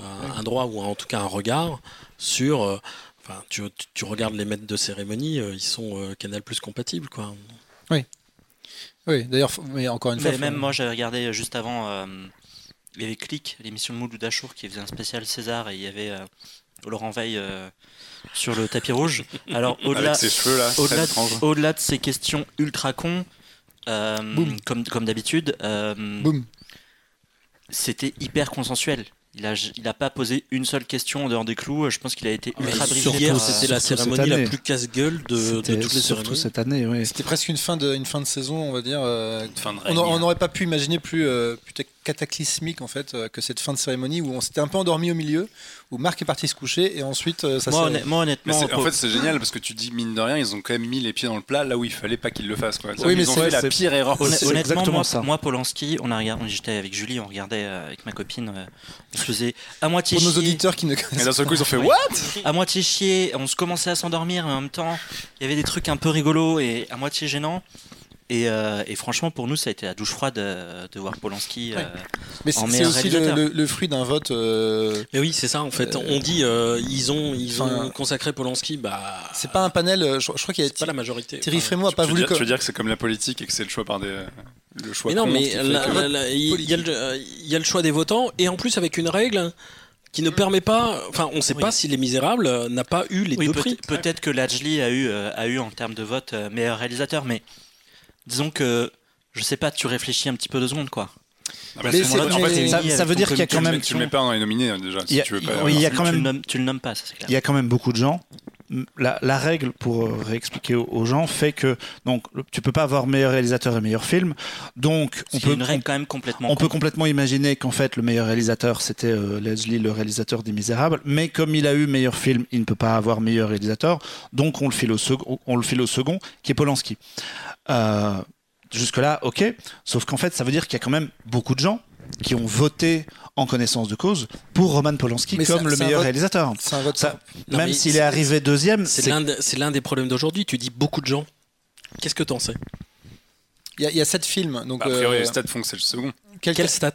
un droit ou en tout cas un regard sur. Euh, enfin, tu, tu, regardes les maîtres de cérémonie, euh, ils sont euh, Canal Plus compatibles, quoi. Oui. Oui, d'ailleurs, mais encore une fois. Même moi, j'avais regardé juste avant, euh, il y avait Click, l'émission de Mouloud Dachour, qui faisait un spécial César, et il y avait euh, Laurent Veil euh, sur le tapis rouge. Alors, au-delà au-delà de, ces questions ultra cons, comme, comme d'habitude, c'était hyper consensuel. Il a, il a pas posé une seule question en dehors des clous. Je pense qu'il a été ultra brillant. Hier, c'était la cérémonie la plus casse-gueule de, de, toutes les surtout cette année. Oui. C'était presque une fin de, une fin de saison, on va dire. Euh, fin de on n'aurait pas pu imaginer plus, euh, plus cataclysmique en fait euh, que cette fin de cérémonie où on s'était un peu endormi au milieu, où Marc est parti se coucher et ensuite euh, ça moi, moi honnêtement, en fait c'est génial parce que tu dis mine de rien ils ont quand même mis les pieds dans le plat là où il fallait pas qu'ils le fassent quoi. Oui, mais ils ont fait la pire erreur. honnêtement moi, ça. moi Polanski, on a regardé, j'étais avec Julie, on regardait euh, avec ma copine, on se faisait à moitié Pour nos auditeurs qui ne connaissent. Et d'un seul coup ils ont fait what? À moitié chier, on se commençait à s'endormir mais en même temps il y avait des trucs un peu rigolos et à moitié gênants. Euh, et, franchement, pour nous, ça a été la douche froide de, voir Polanski. Euh, mais c'est aussi le, fruit d'un vote. Euh, mais oui, c'est ça. En fait, on dit ils ont ils ont consacré Polanski. Bah, c'est pas un panel. Je, crois qu'il y a pas la majorité. Thierry Frémaux a pas voulu. Dire, Tu veux dire que c'est comme la politique et que c'est le choix par des le choix. Mais non, mais il y, a le choix des votants et en plus avec une règle qui ne permet pas. Enfin, on ne sait pas si Les Misérables n'a pas eu les deux prix. Peut-être que Lajli a eu a eu en termes de vote meilleur réalisateur, mais disons que, je sais pas, tu réfléchis un petit peu deux secondes, quoi. Ah bah, ça, veut dire qu'il y a quand même. Tu le mets pas dans les nominés déjà. Si tu veux pas. Oui, il y a quand même. Tu le nommes pas, ça c'est clair. Il y a quand même beaucoup de gens. La, règle, pour euh, réexpliquer aux, gens, fait que donc tu peux pas avoir meilleur réalisateur et meilleur film. Donc on peut une règle quand même complètement. On peut complètement imaginer qu'en fait le meilleur réalisateur c'était euh, Leslie, le réalisateur des Misérables, mais comme il a eu meilleur film, il ne peut pas avoir meilleur réalisateur. Donc on le file au second, on le file au second, qui est Polanski. Euh, jusque-là, ok. Sauf qu'en fait, ça veut dire qu'il y a quand même beaucoup de gens qui ont voté en connaissance de cause pour Roman Polanski comme le meilleur réalisateur. Un vote ça, même s'il est, arrivé deuxième. C'est l'un des problèmes d'aujourd'hui. Tu dis beaucoup de gens. Qu'est-ce que t'en sais? Il y, a sept films. Donc, bah, a priori, euh... les stats font que c'est le second. Quelle, quelle stat?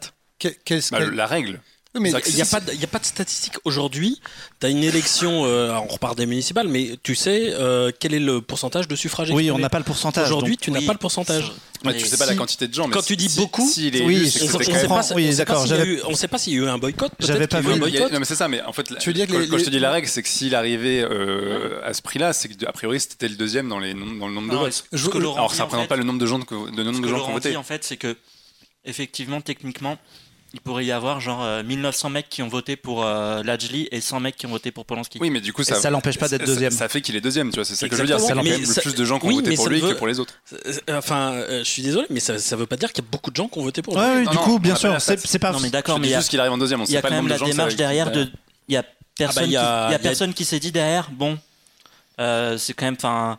bah, La règle mais il n'y a, pas de, a pas de statistiques aujourd'hui. Tu as une élection, euh, on repart des municipales, mais tu sais euh, quel est le pourcentage de suffrage Oui, on n'a pas le pourcentage. Aujourd'hui, tu n'as pas le pourcentage. Tu sais pas la quantité de gens. Quand tu dis beaucoup, si, est oui, on ne sait pas s'il y a eu un boycott. J'avais pas vu. Non, mais c'est ça. Mais en fait, tu veux dire que quand je te dis la règle, c'est que s'il arrivait euh, à ce prix-là, c'est qu'a priori c'était le deuxième dans les dans le nombre de votes. Alors ça représente pas le nombre de gens de nombre de gens qui ont voté. En fait, c'est que effectivement, techniquement il pourrait y avoir genre 1900 euh, mecs qui ont voté pour euh, Lajli et 100 mecs qui ont voté pour Polanski. Oui, mais du coup, ça, ça l'empêche pas d'être deuxième. Ça, fait qu'il est deuxième, tu vois. C'est ça que je veux dire. C'est quand même le plus de gens qui ont voté pour lui que pour les autres. Enfin, je suis désolé, mais ça, ça veut pas dire qu'il y a beaucoup de gens qui ont voté pour lui. Oui, du coup, bien sûr, c'est pas. Non, mais d'accord, mais il y a juste qu'il arrive en deuxième. Il y a quand même la démarche derrière de. Il y a personne qui s'est dit derrière, bon, euh, c'est quand même. Enfin,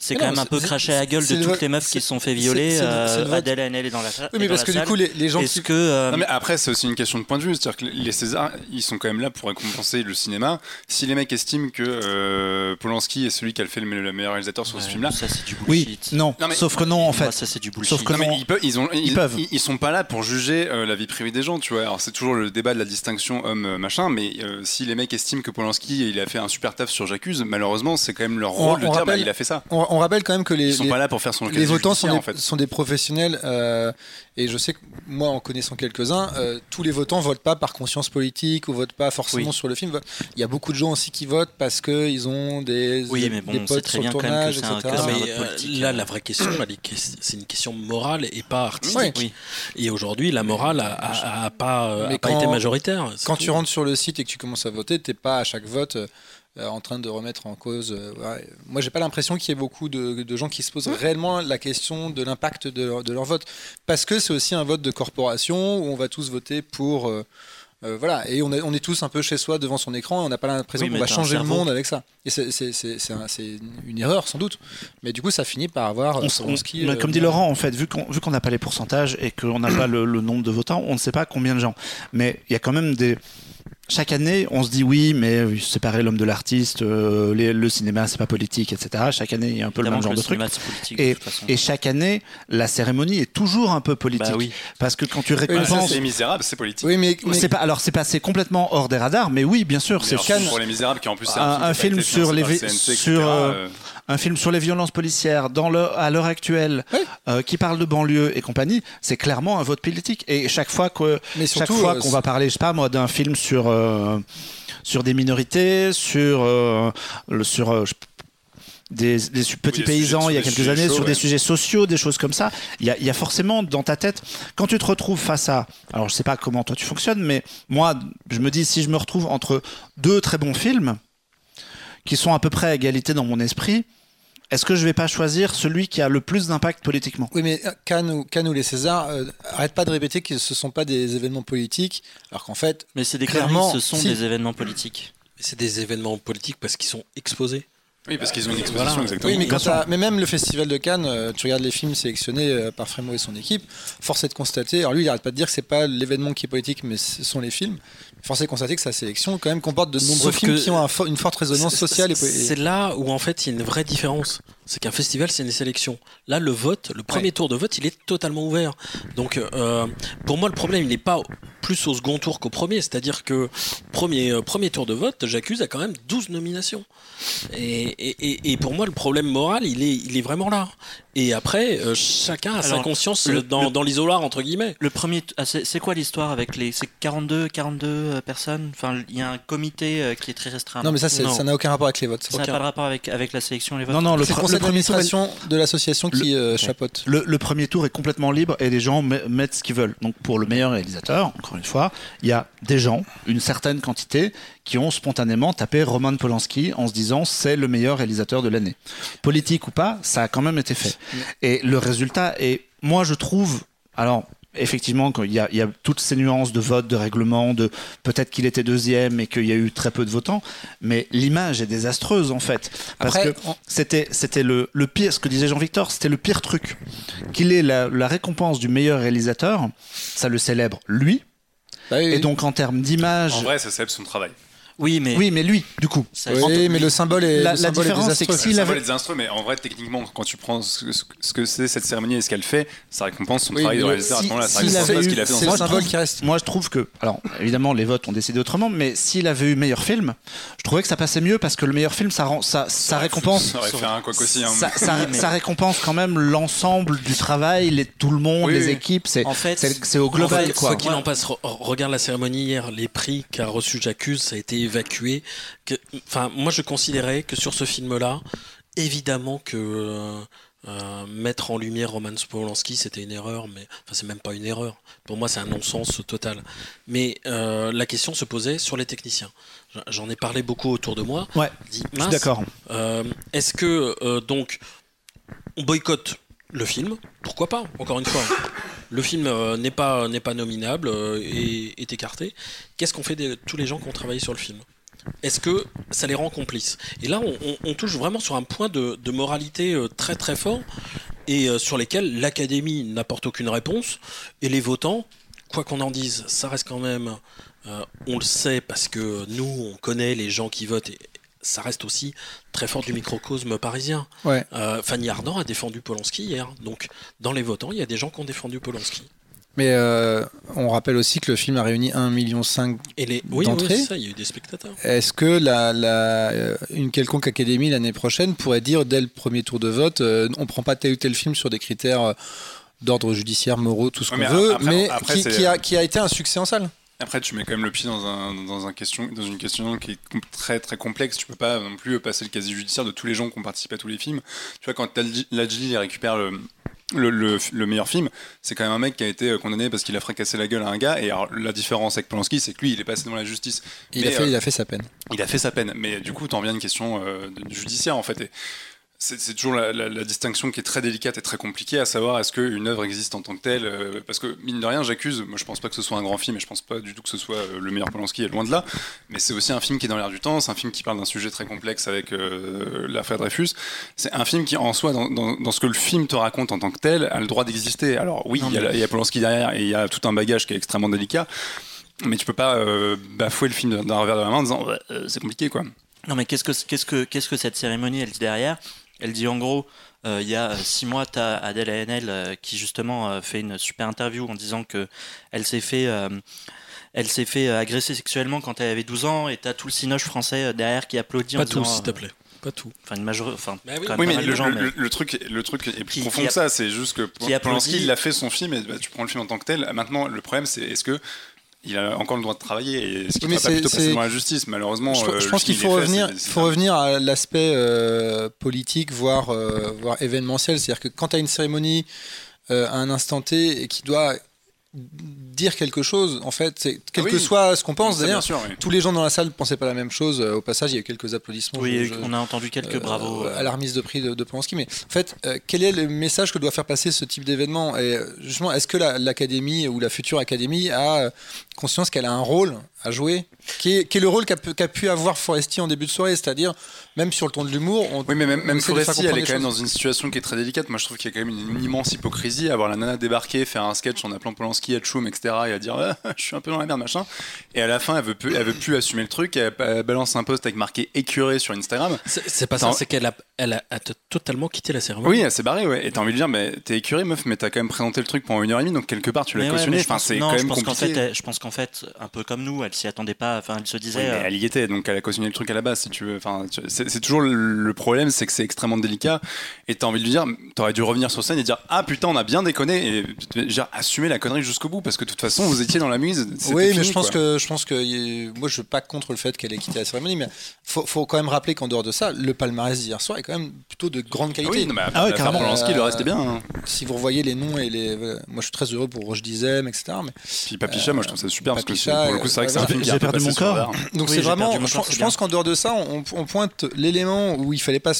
c'est quand même un peu craché à la gueule de toutes les meufs qui se sont fait violer. Euh, Adèle Haenel est dans la salle. Oui, mais parce que du coup, les, gens. Est-ce que. Euh, non, mais après, c'est aussi une question de point de vue. C'est-à-dire que les Césars, ils sont quand même là pour récompenser le cinéma. Si les mecs estiment que euh, Polanski est celui qui a fait le meilleur réalisateur sur ce film-là. Ça, c'est du bullshit. Oui, non. sauf que non, en fait. ça, c'est du bullshit. Sauf que non, ils, peuvent, ils, ont, ils, peuvent. Ils, sont pas là pour juger la vie privée des gens, tu vois. Alors, c'est toujours le débat de la distinction homme-machin, mais si les mecs estiment que Polanski, il a fait un super taf sur J'accuse, malheureusement, c'est quand même leur rôle de dire, bah, il a fait ça. On rappelle quand même que les ils sont pas là pour faire son Les votants sont des, sont des professionnels euh, et je sais que moi, en connaissant quelques-uns, euh, tous les votants votent pas par conscience politique ou votent pas forcément sur le film. Il y a beaucoup de gens aussi qui votent parce qu'ils ont des, oui, mais bon, des potes sur le tournage, etc. mais euh, là, la vraie question, c'est une question morale et pas artistique. Et aujourd'hui, la morale a, pas, a pas été majoritaire. Quand tu rentres sur le site et que tu commences à voter, t'es pas à chaque vote euh, en train de remettre en cause. Euh, ouais. Moi, j'ai pas l'impression qu'il y ait beaucoup de, gens qui se posent réellement la question de l'impact de, leur vote, parce que c'est aussi un vote de corporation où on va tous voter pour. Euh, voilà, et on, on, est tous un peu chez soi devant son écran et on n'a pas l'impression qu'on va changer le monde avec ça. Et c'est une erreur sans doute. Mais du coup, ça finit par avoir. On, comme dit Laurent, en fait, vu qu'on n'a pas les pourcentages et qu'on n'a pas le, le, nombre de votants, on ne sait pas combien de gens. Mais il y a quand même des, chaque année, on se dit oui, mais séparer l'homme de l'artiste, euh, le cinéma, c'est pas politique, etc. Chaque année, il y a un peu le même genre de truc. Et, et, chaque année, la cérémonie est toujours un peu politique. Bah oui. Parce que quand tu récompenses. les Misérables, c'est politique. Oui, mais, c'est pas. Alors, c'est passé complètement hors des radars, mais oui, bien sûr, c'est Pour les Misérables, qui en plus, un, un, film sur les sur euh, un film sur les violences policières dans le, à l'heure actuelle, euh, qui parle de banlieue et compagnie, c'est clairement un vote politique. Et chaque fois que, chaque fois qu'on va parler, je sais pas moi, d'un film sur euh, sur des minorités, sur, euh, sur des, petits paysans il y a quelques années sur des sujets sociaux, des choses comme ça. Il y, a, il y, a, forcément dans ta tête, quand tu te retrouves face à, alors je sais pas comment toi tu fonctionnes, mais moi je me dis si je me retrouve entre deux très bons films qui sont à peu près à égalité dans mon esprit, est-ce que je vais pas choisir celui qui a le plus d'impact politiquement? Oui, mais Cannes ou, Cannes ou les Césars, euh, arrête pas de répéter que ce sont pas des événements politiques, alors qu'en fait. Mais c'est des clairement, ce sont des événements politiques. C'est des événements politiques parce qu'ils sont exposés. Oui, parce qu'ils ont une exposition, exactement. Oui, mais, mais, même le Festival de Cannes, euh, tu regardes les films sélectionnés euh, par Frémo et son équipe, force est de constater, alors lui, il arrête pas de dire que c'est pas l'événement qui est politique, mais ce sont les films. Force est de constater que sa sélection, quand même, comporte de nombreux films qui ont une forte résonance sociale. C'est là où, en fait, il y a une vraie différence. C'est qu'un festival, c'est une sélection. Là, le vote, le premier tour de vote, il est totalement ouvert. Donc, euh, pour moi, le problème, il n'est pas plus au second tour qu'au premier. C'est-à-dire que premier, euh, premier tour de vote, j'accuse a quand même 12 nominations. Et, et, pour moi, le problème moral, il est, il est vraiment là. Et après, euh, chacun a sa conscience dans, dans l'isoloir, entre guillemets. Le premier, ah, c'est quoi l'histoire avec les 42, 42 euh, personnes? Enfin, il y a un comité qui est très restreint. Non, mais ça, ça n'a aucun rapport avec les votes. Ça n'a pas de rapport avec, avec la sélection et les votes. Non, non, le, le premier tour de l'association qui chapeaute. Le, le, premier tour est complètement libre et les gens mettent ce qu'ils veulent. Donc, pour le meilleur réalisateur, encore une fois, il y a des gens, une certaine quantité, qui ont spontanément tapé Roman Polanski en se disant c'est le meilleur réalisateur de l'année. Politique ou pas, ça a quand même été fait. Et le résultat est, moi je trouve, alors effectivement, il y, a, il y, a, toutes ces nuances de vote, de règlement, de peut-être qu'il était deuxième et qu'il y a eu très peu de votants, mais l'image est désastreuse en fait. Parce que c'était, c'était le, le, pire, ce que disait Jean-Victor, c'était le pire truc. Qu'il ait la, la récompense du meilleur réalisateur, ça le célèbre lui, bah et donc en termes d'image. En vrai, ça célèbre son travail. Oui, mais oui, mais lui, du coup. Oui, mais le symbole est. La, la différence, c'est que s'il le symbole est désastreux, mais en vrai, techniquement, quand tu prends ce, que c'est cette cérémonie et ce qu'elle fait, ça récompense son travail de réalisateur à ce moment-là. Ça récompense ce qu'il a fait dans le symbole qui reste. Moi, je trouve que, alors, évidemment, les votes ont décidé autrement, mais s'il avait eu meilleur film, je trouvais que ça passait mieux parce que le meilleur film, ça rend, ça, ça récompense. Ça aurait fait un quoi aussi. Hein. Ça récompense quand même l'ensemble du travail, les, tout le monde, les équipes. C'est c'est au global, quoi. Quoi qu'il en passe, regarde la cérémonie hier, les prix qu'a reçu J'accuse, ça a été évacué enfin, moi je considérais que sur ce film-là, évidemment que euh, euh, mettre en lumière Roman Polanski, c'était une erreur, mais enfin c'est même pas une erreur. Pour moi, c'est un non-sens total. Mais euh, la question se posait sur les techniciens. J'en ai parlé beaucoup autour de moi. Ouais. je suis d'accord. Est-ce que donc on boycotte le film Pourquoi pas Encore une fois. Le film n'est pas, n'est pas nominable et est écarté. Qu'est-ce qu'on fait de tous les gens qui ont travaillé sur le film? Est-ce que ça les rend complices? Et là, on, touche vraiment sur un point de, moralité euh, très très fort et euh, sur lesquels l'Académie n'apporte aucune réponse et les votants, quoi qu'on en dise, ça reste quand même, euh, on le sait parce que nous, on connaît les gens qui votent ça reste aussi très fort du microcosme parisien. Fanny Ardant a défendu Polanski hier, donc dans les votants, il y a des gens qui ont défendu Polanski. Mais euh, on rappelle aussi que le film a réuni 1,5 million les... oui, d'entrées. Oui, ça, il y a eu des spectateurs. Est-ce que la, la, euh, une quelconque académie l'année prochaine pourrait dire dès le premier tour de vote, euh, on ne prend pas tel ou tel film sur des critères d'ordre judiciaire, moraux, tout ce qu'on veut, mais qui, a, qui, a, été un succès en salle? Après, tu mets quand même le pied dans, un, dans, un question, dans une question qui est très très complexe. Tu peux pas non plus passer le casier judiciaire de tous les gens qui ont participé à tous les films. Tu vois, quand Ladji récupère le, le, le, meilleur film, c'est quand même un mec qui a été euh, condamné parce qu'il a fracassé la gueule à un gars. Et alors, la différence avec Polanski, c'est que lui, il est passé devant la justice. Il, a, fait, il a fait sa peine. Il a fait sa peine. Mais du coup, t'en viens une question euh, judiciaire, en fait. Et c'est toujours la, distinction qui est très délicate et très compliquée, à savoir est-ce qu'une œuvre existe en tant que telle euh, Parce que, mine de rien, j'accuse, moi je pense pas que ce soit un grand film et je pense pas du tout que ce soit euh, le meilleur Polanski, loin de là, mais c'est aussi un film qui est dans l'air du temps, c'est un film qui parle d'un sujet très complexe avec euh, l'affaire Dreyfus. C'est un film qui, en soi, dans, ce que le film te raconte en tant que tel, a le droit d'exister. Alors, oui, il y, a Polanski derrière et il y a tout un bagage qui est extrêmement délicat, mais tu peux pas bafouer le film d'un revers de la main en disant c'est compliqué quoi. Non, mais qu'est-ce que, qu'est-ce que, qu'est-ce que cette cérémonie elle dit derrière? Elle dit en gros, euh, il y a euh, six mois, tu as Adèle Haenel euh, qui justement fait une super interview en disant que elle s'est fait, elle s'est fait agresser sexuellement quand elle avait 12 ans et tu as tout le cinoche français derrière qui applaudit Pas en tout, s'il te plaît. Pas tout. Enfin, une majorité. Enfin, bah oui. mais, le, gens, le, truc, le truc est plus profond que ça. C'est juste que Polanski, il a fait son film et bah, tu prends le film en tant que tel. Maintenant, le problème, c'est est-ce que il a encore le droit de travailler et ce qui n'est pas plutôt passer la justice malheureusement je, pense qu'il faut revenir faut revenir à l'aspect politique voire voire événementiel. C'est-à-dire que quand tu as une cérémonie à un instant T et qui doit dire quelque chose en fait c'est quel ah que soit ce qu'on pense d'ailleurs tous les gens dans la salle ne pensaient pas la même chose au passage il y a eu quelques applaudissements oui on a entendu quelques euh, bravos à la remise de prix de, de Polanski. Mais en fait euh, quel est le message que doit faire passer ce type d'événement? Et justement est-ce que l'académie ou la future académie a conscience qu'elle a un rôle à jouer, qui est, qui est le rôle qu'a pu avoir Foresti en début de soirée, c'est-à-dire même sur le ton de l'humour. Oui, mais même, même Foresti, elle est quand même dans une situation qui est très délicate. Moi, je trouve qu'il y a quand même une, immense hypocrisie à voir la nana débarquer, faire un sketch en appelant Polanski à Tchoum, etc., et à dire ah, je suis un peu dans la merde, machin. Et à la fin, elle veut plus, elle veut plus assumer le truc. Elle, balance un post avec marqué écuré sur Instagram. C'est pas ça, c'est qu'elle a, elle a, totalement quitté la cérémonie. Oui, elle s'est barrée, ouais. Et t'as envie de dire, mais t'es écuré, meuf, mais t'as quand même présenté le truc pendant une heure et demie, donc quelque part, tu l'as cautionné. Enfin, c'est quand même compliqué. Je pense qu'en fait, un peu comme nous, elle s'y attendait pas. Enfin, elle se disait. Euh, elle y était, donc elle a cautionné le truc à la base, si tu veux. Enfin, c'est toujours le problème, c'est que c'est extrêmement délicat. Et t'as envie de lui dire, t'aurais dû revenir sur scène et dire, ah putain, on a bien déconné, et genre assumer la connerie jusqu'au bout, parce que de toute façon, vous étiez dans la mise. Oui, mais je pense que je pense que moi, je suis pas contre le fait qu'elle ait quitté la cérémonie, mais faut, faut quand même rappeler qu'en dehors de ça, le palmarès d'hier soir est quand même plutôt de grande qualité. Ah oui, ah ouais, carrément. Polanski, le reste est bien. Hein. Si vous revoyez les noms et les, moi, je suis très heureux pour Roche Dizem, etc. Mais puis Papicha, moi, je trouve ça super parce que pour le coup, c'est vrai que c'est un film qui a perdu mon corps. Donc c'est vraiment, je, pense qu'en dehors de ça, on, pointe l'élément où il fallait pas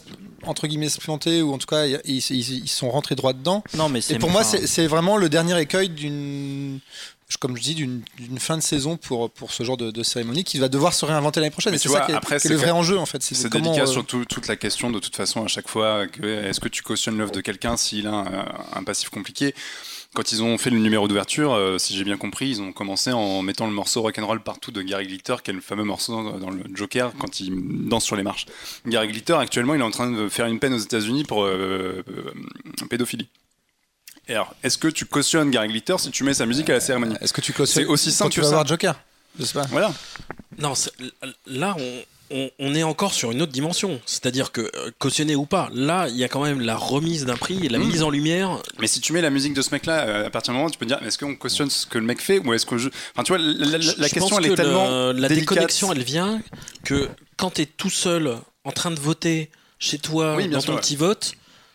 entre guillemets se planter ou en tout cas ils, sont rentrés droit dedans. Non mais et pour moi c'est vraiment le dernier écueil d'une comme je dis, d'une fin de saison pour, pour ce genre de, cérémonie qui va devoir se réinventer l'année prochaine. c'est ça qui est, le vrai enjeu en fait. C'est délicat euh, sur toute la question de toute façon à chaque fois. Est-ce que tu cautionnes l'œuvre de quelqu'un s'il a un, passif compliqué? Quand ils ont fait le numéro d'ouverture, euh, si j'ai bien compris, ils ont commencé en mettant le morceau Rock'n'Roll partout de Gary Glitter, qui est le fameux morceau dans le Joker quand il danse sur les marches. Gary Glitter, actuellement, il est en train de faire une peine aux États-Unis pour euh, pédophilie. Et alors, est-ce que tu cautionnes Gary Glitter si tu mets sa musique à la cérémonie? Est-ce que tu cautionnes C'est aussi simple que tu vas voir Joker? Je sais pas. Voilà. Non, là, on, on, est encore sur une autre dimension. C'est-à-dire que, euh, cautionner ou pas, là, il y a quand même la remise d'un prix et la hmm. mise en lumière. Mais si tu mets la musique de ce mec-là, euh, à partir du moment, tu peux dire, est-ce qu'on cautionne ce que le mec fait ou est-ce que je. Enfin, tu vois, la, question, elle est tellement. la déconnexion, elle vient que quand tu es tout seul en train de voter chez toi dans ton petit vote,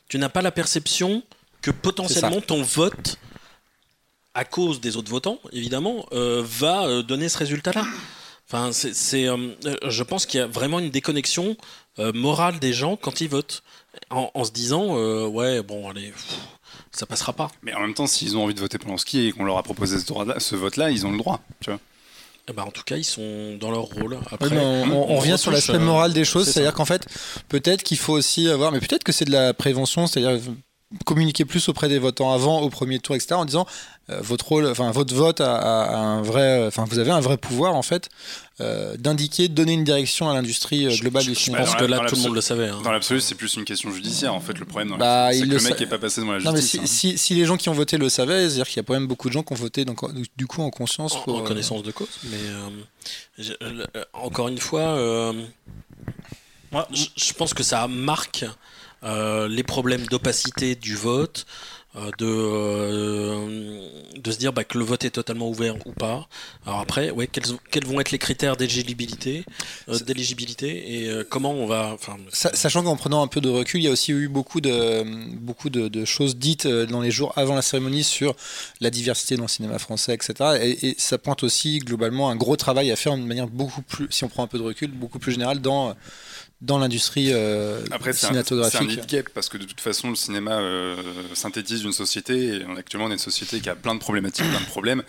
tu n'as pas la perception que potentiellement ton vote, à cause des autres votants, évidemment, euh, va donner ce résultat-là. Enfin, c'est, euh, je pense qu'il y a vraiment une déconnexion morale des gens quand ils votent, en, se disant, ouais, bon, allez, ça passera pas. Mais en même temps, s'ils ont envie de voter pour ski et qu'on leur a proposé ce, vote-là, ils ont le droit, tu vois. Ben, en tout cas, ils sont dans leur rôle. Après, on, revient sur l'aspect moral des choses, c'est-à-dire qu'en fait, peut-être qu'il faut aussi avoir, mais peut-être que c'est de la prévention, c'est-à-dire communiquer plus auprès des votants avant au premier tour, etc. En disant euh, votre rôle, enfin votre vote a, un vrai, enfin vous avez un vrai pouvoir en fait euh, d'indiquer, de donner une direction à l'industrie euh, globale du cinéma. Je pense que là tout le monde le savait. Hein. Dans l'absolu, c'est plus une question judiciaire en fait le problème. Bah, c'est que le, mec n'est pas passé devant la justice. Non, mais si, hein. si, les gens qui ont voté le savaient, c'est-à-dire qu'il y a quand même beaucoup de gens qui ont voté donc, du coup en conscience. En, connaissance de cause. Mais encore une fois, moi, je pense que ça marque euh, les problèmes d'opacité du vote, euh, de, euh, de se dire bah, que le vote est totalement ouvert ou pas. Alors après, ouais, quels, quels vont être les critères d'éligibilité, d'éligibilité et comment on va. Sachant qu'en prenant un peu de recul, il y a aussi eu beaucoup de, beaucoup de, choses dites dans les jours avant la cérémonie sur la diversité dans le cinéma français, etc. Et, et, ça pointe aussi globalement un gros travail à faire de manière beaucoup plus, si on prend un peu de recul, beaucoup plus générale dans dans l'industrie euh, cinématographique. C'est un handicap parce que de toute façon, le cinéma euh, synthétise une société et actuellement, on est une société qui a plein de problématiques, plein de problèmes.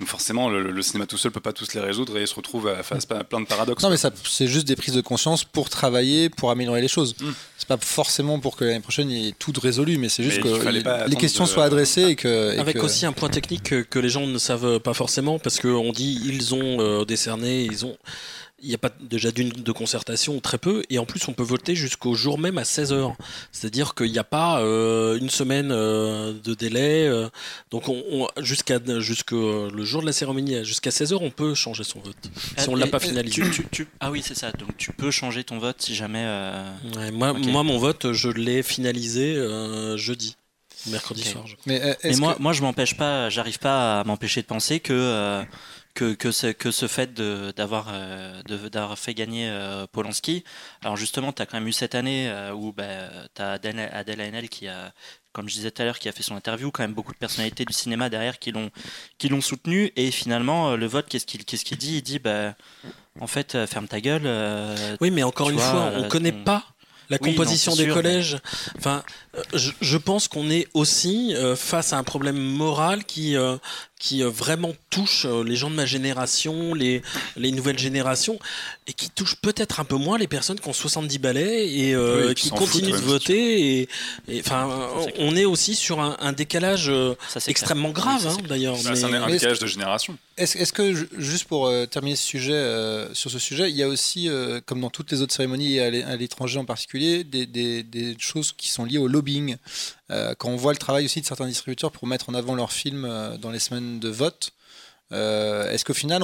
Donc forcément, le, cinéma tout seul peut pas tous les résoudre et se retrouve à face à plein de paradoxes. Non, mais ça, c'est juste des prises de conscience pour travailler, pour améliorer les choses. Mm. C'est pas forcément pour que l'année prochaine il y ait tout résolu, mais c'est juste que les, questions soient adressées et que. Avec aussi un point technique que, les gens ne savent pas forcément parce qu'on dit ils ont euh, décerné, ils ont il n'y a pas déjà d'une de concertation, très peu, et en plus on peut voter jusqu'au jour même à 16h. C'est-à-dire qu'il n'y a pas euh, une semaine euh, de délai. Euh, donc on, jusqu'à jusqu'au le jour de la cérémonie, jusqu'à 16h, on peut changer son vote. Si on ne l'a pas finalisé. ah oui, c'est ça. Donc tu peux changer ton vote si jamais. moi, moi, mon vote, je l'ai finalisé jeudi. Mercredi soir. Mais, moi, moi, je m'empêche pas, j'arrive pas à m'empêcher de penser que que, que, ce, que ce fait d'avoir d'avoir fait gagner Polanski. Alors justement, tu as quand même eu cette année où bah, tu as Adèle, Adèle qui a, comme je disais tout à l'heure, qui a fait son interview, quand même beaucoup de personnalités du cinéma derrière qui l'ont qui l'ont soutenu. Et finalement, euh, le vote, qu'est-ce qu'il qu'est-ce qu'il dit? Il dit, bah, en fait, euh, ferme ta gueule. Euh, oui, mais encore une fois, on ne connaît pas la composition des collèges. Enfin, je, pense qu'on est aussi face à un problème moral qui qui vraiment touche les gens de ma génération, les, les nouvelles générations, et qui touche peut-être un peu moins les personnes qui ont 70 balais et euh, qui continuent de voter. Et, enfin, on est aussi sur un, décalage euh, extrêmement grave, hein, d'ailleurs. C'est un, décalage de génération. Est-ce que, juste pour euh, terminer ce sujet, sur ce sujet, il y a aussi, comme dans toutes les autres cérémonies et à l'étranger en particulier, des, des, des, choses qui sont liées au lobbying. Quand on voit le travail aussi de certains distributeurs pour mettre en avant leurs films dans les semaines de vote, euh, est-ce qu'au final,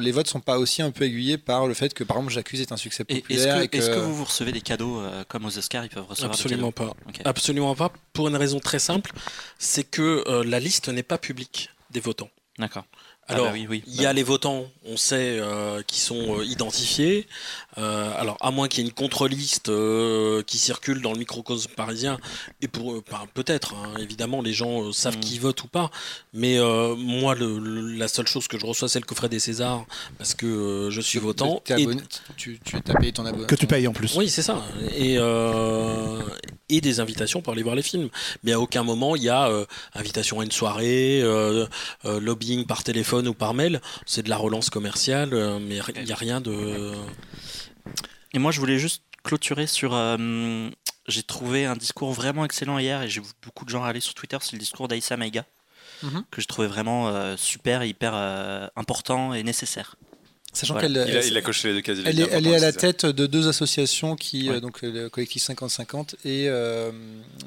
les votes sont pas aussi un peu aiguillés par le fait que, par exemple, J'accuse est un succès populaire Est-ce que, vous vous recevez des cadeaux euh, comme aux Oscars Ils peuvent recevoir Absolument pas. Absolument pas. Pour une raison très simple, c'est que euh, la liste n'est pas publique des votants. D'accord. Ah alors, bah oui, il y a les votants, on sait, euh, qui sont euh, identifiés. Euh, alors, à moins qu'il y ait une contre-liste qui circule dans le microcosme parisien, et pour peut-être, hein, évidemment, les gens savent mm. qui vote ou pas. Mais moi, la seule chose que je reçois, c'est le coffret des Césars, parce que je suis votant. et... tu, tu as payé ton abonnement. Que tu payes en plus. Oui, c'est ça. Et, et des invitations pour aller voir les films. Mais à aucun moment, il y a invitation à une soirée, lobbying par téléphone ou par mail, c'est de la relance commerciale, euh, mais il n'y a rien de. Et moi, je voulais juste clôturer sur. Euh, j'ai trouvé un discours vraiment excellent hier et j'ai vu beaucoup de gens aller sur Twitter. C'est le discours d'Aïssa Maïga, mhm. que j'ai trouvé vraiment euh, super, hyper important et nécessaire. Sachant qu'elle il, a, coché les deux cases. Elle, est, elle est, à la tête de deux associations qui, euh, donc le collectif 50-50 et euh,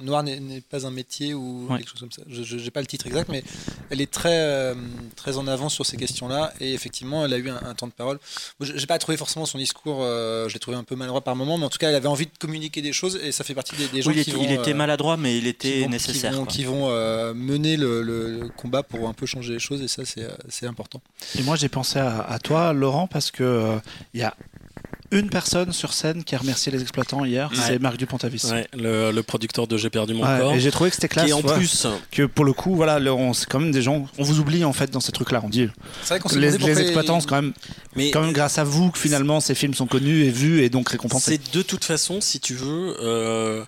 Noir n'est pas un métier ou quelque chose comme ça. Je n'ai pas le titre exact, mais elle est très, euh, très en avant sur ces questions-là et effectivement, elle a eu un, temps de parole. Je n'ai pas trouvé forcément son discours, je l'ai trouvé un peu maladroit par moment, mais en tout cas, elle avait envie de communiquer des choses et ça fait partie des, gens qui il, vont, il était maladroit, mais il était nécessaire. Qui vont, mener le, combat pour un peu changer les choses et ça, c'est important. Et moi, j'ai pensé à, à toi, Laurent parce que il euh, y a une personne sur scène qui a remercié les exploitants hier, c'est Marc Dupont-Avis. le, producteur de J'ai perdu mon corps. Et j'ai trouvé que c'était classe. Et en plus, que pour le coup, voilà, c'est quand même des gens, on vous oublie en fait dans ces trucs-là. On dit, les, les exploitants, c'est quand même, Mais quand même grâce à vous que finalement ces films sont connus et vus et donc récompensés. C'est de toute façon, si tu veux, euh,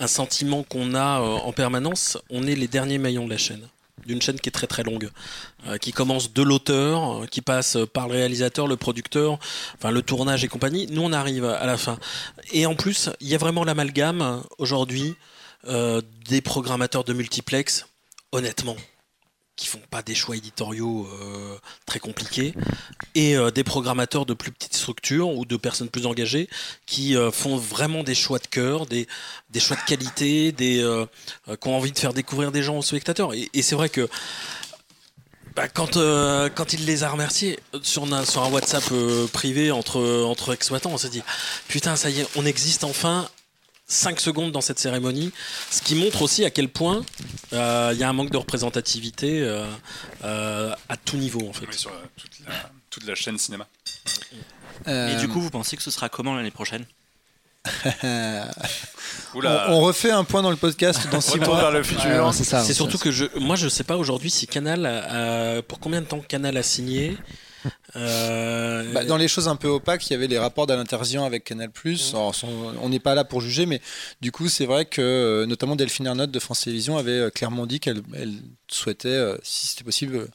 un sentiment qu'on a euh, en permanence. On est les derniers maillons de la chaîne d'une chaîne qui est très très longue, euh, qui commence de l'auteur, euh, qui passe par le réalisateur, le producteur, enfin le tournage et compagnie. Nous on arrive à la fin. Et en plus, il y a vraiment l'amalgame aujourd'hui euh, des programmateurs de multiplex. Honnêtement, qui font pas des choix éditoriaux euh, très compliqués, et euh, des programmateurs de plus petites structures ou de personnes plus engagées qui euh, font vraiment des choix de cœur, des, des choix de qualité, des, qui ont envie de faire découvrir des gens aux spectateurs. Et, c'est vrai que bah, quand, quand il les a remerciés sur un, sur un WhatsApp privé entre, entre exploitants, on s'est dit putain, ça y est, on existe enfin 5 secondes dans cette cérémonie, ce qui montre aussi à quel point euh, il y a un manque de représentativité euh, euh, à tout niveau en fait. sur toute la, chaîne cinéma. Et du coup, vous pensez que ce sera comment l'année prochaine? On, refait un point dans le podcast dans 6 mois. vers le futur. c'est surtout que je, moi je sais pas aujourd'hui si Canal, pour combien de temps Canal a signé euh, bah, dans les choses un peu opaques, il y avait les rapports d'Alain avec Canal+. on n'est pas là pour juger, mais du coup, c'est vrai que euh, notamment Delphine Ernotte de France Télévisions avait euh, clairement dit qu'elle souhaitait, si c'était possible,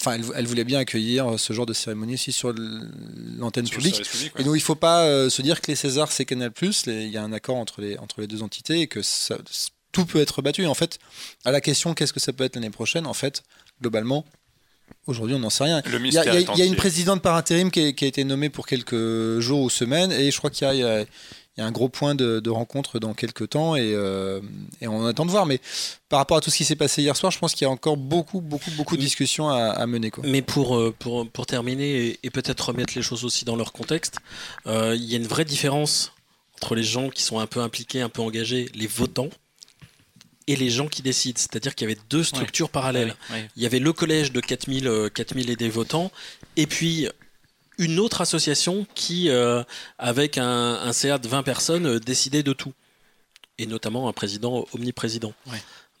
enfin, elle, voulait bien accueillir ce genre de cérémonie aussi sur l'antenne publique. Et donc, il ne faut pas se dire que les Césars, c'est Canal+. Il y a un accord entre les, entre les deux entités et que tout peut être battu. en fait, à la question qu'est-ce que ça peut être l'année prochaine, en fait, globalement, Aujourd'hui, on n'en sait rien. Il y, a, une présidente par intérim qui, a été nommée pour quelques jours ou semaines, et je crois qu'il y, a un gros point de, rencontre dans quelques temps, euh, et, on attend de voir. Mais par rapport à tout ce qui s'est passé hier soir, je pense qu'il y a encore beaucoup, beaucoup, beaucoup de discussions à, mener. Quoi. Mais pour, euh, pour, pour terminer, et, peut-être remettre les choses aussi dans leur contexte, euh, il y a une vraie différence entre les gens qui sont un peu impliqués, un peu engagés, les votants, et les gens qui décident. C'est-à-dire qu'il y avait deux structures parallèles. Il y avait le collège de 4000, 4000 et des votants, et puis une autre association qui, avec un, CA de 20 personnes, décidait de tout. Et notamment un président omniprésident.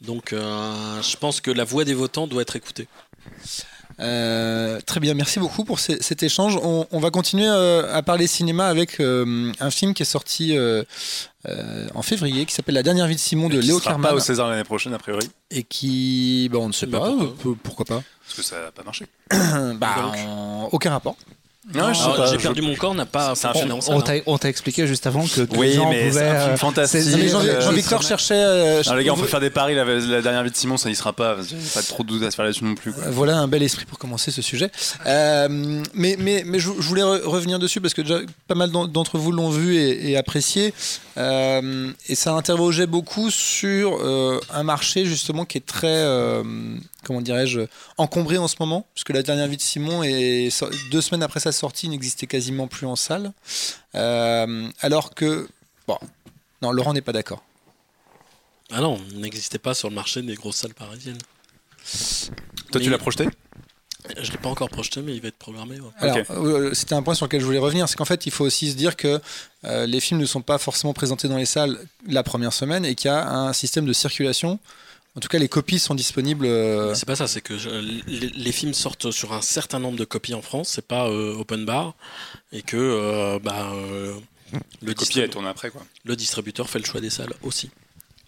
Donc je pense que la voix des votants doit être écoutée. Euh, très bien, merci beaucoup pour cet échange. On, va continuer euh, à parler cinéma avec euh, un film qui est sorti en février, qui s'appelle La dernière vie de Simon de Léo Carman. pas au César l'année prochaine, a priori. Et qui, bon, on ne sait pas, pourquoi pas. Parce que ça n'a pas marché. bah, aucun rapport. J'ai perdu mon corps, n'a pas. On t'a expliqué juste avant que, oui, mais c'est un film fantastique. Jean-Victor cherchait. Euh, les gars, on peut faire des paris. La, dernière vie de Simon, ça n'y sera pas. Pas trop de doute à se faire là-dessus non plus. Voilà un bel esprit pour commencer ce sujet. Euh, mais mais, mais je, voulais revenir dessus parce que déjà pas mal d'entre vous l'ont vu et, apprécié. Euh, et ça interrogeait beaucoup sur un marché justement qui est très comment dirais-je, encombré en ce moment, puisque la dernière vie de Simon, est, deux semaines après sa sortie, n'existait quasiment plus en salle. Euh, alors que, bon, non, Laurent n'est pas d'accord. Ah non, n'existait pas sur le marché des grosses salles parisiennes. Toi, tu l'as projeté? Je ne l'ai pas encore projeté, mais il va être programmé. Alors, euh, c'était un point sur lequel je voulais revenir. C'est qu'en fait, il faut aussi se dire que euh, les films ne sont pas forcément présentés dans les salles la première semaine et qu'il y a un système de circulation en tout cas, les copies sont disponibles. Euh, c'est pas ça, c'est que les, films sortent sur un certain nombre de copies en France, c'est pas euh, open bar, et que euh, bah, le copie elle tourne après quoi. Le distributeur fait le choix des salles aussi.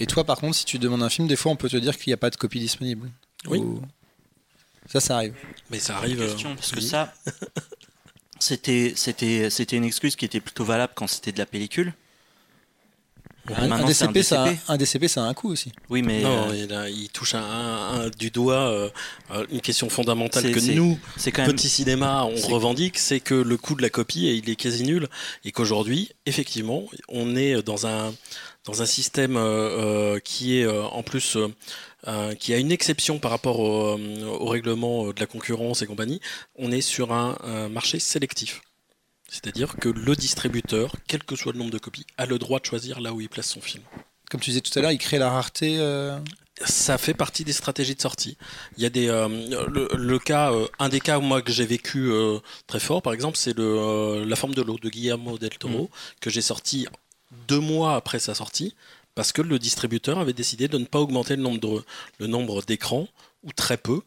Et toi, par contre, si tu demandes un film, des fois, on peut te dire qu'il n'y a pas de copie disponible. Oui. Ça, ça arrive. Mais ça arrive. Question, parce que ça, c'était, c'était, c'était une excuse qui était plutôt valable quand c'était de la pellicule. Un, DCP, Ça a, un DCP, ça a un coût aussi. Oui, mais non, euh, il, touche un, du doigt euh, euh, une question fondamentale que nous, quand même... petit cinéma, on revendique, c'est que le coût de la copie, il est quasi nul, et qu'aujourd'hui, effectivement, on est dans un dans un système qui est en plus qui a une exception par rapport au, au, règlement de la concurrence et compagnie. On est sur un marché sélectif. C'est-à-dire que le distributeur, quel que soit le nombre de copies, a le droit de choisir là où il place son film. Comme tu disais tout à l'heure, il crée la rareté. Euh, Ça fait partie des stratégies de sortie. Il y a des euh, le, cas, euh, un des cas moi que j'ai vécu très fort, par exemple, c'est le La forme de l'eau de Guillermo del Toro mm. que j'ai sorti deux mois après sa sortie parce que le distributeur avait décidé de ne pas augmenter le nombre le nombre d'écrans ou très peu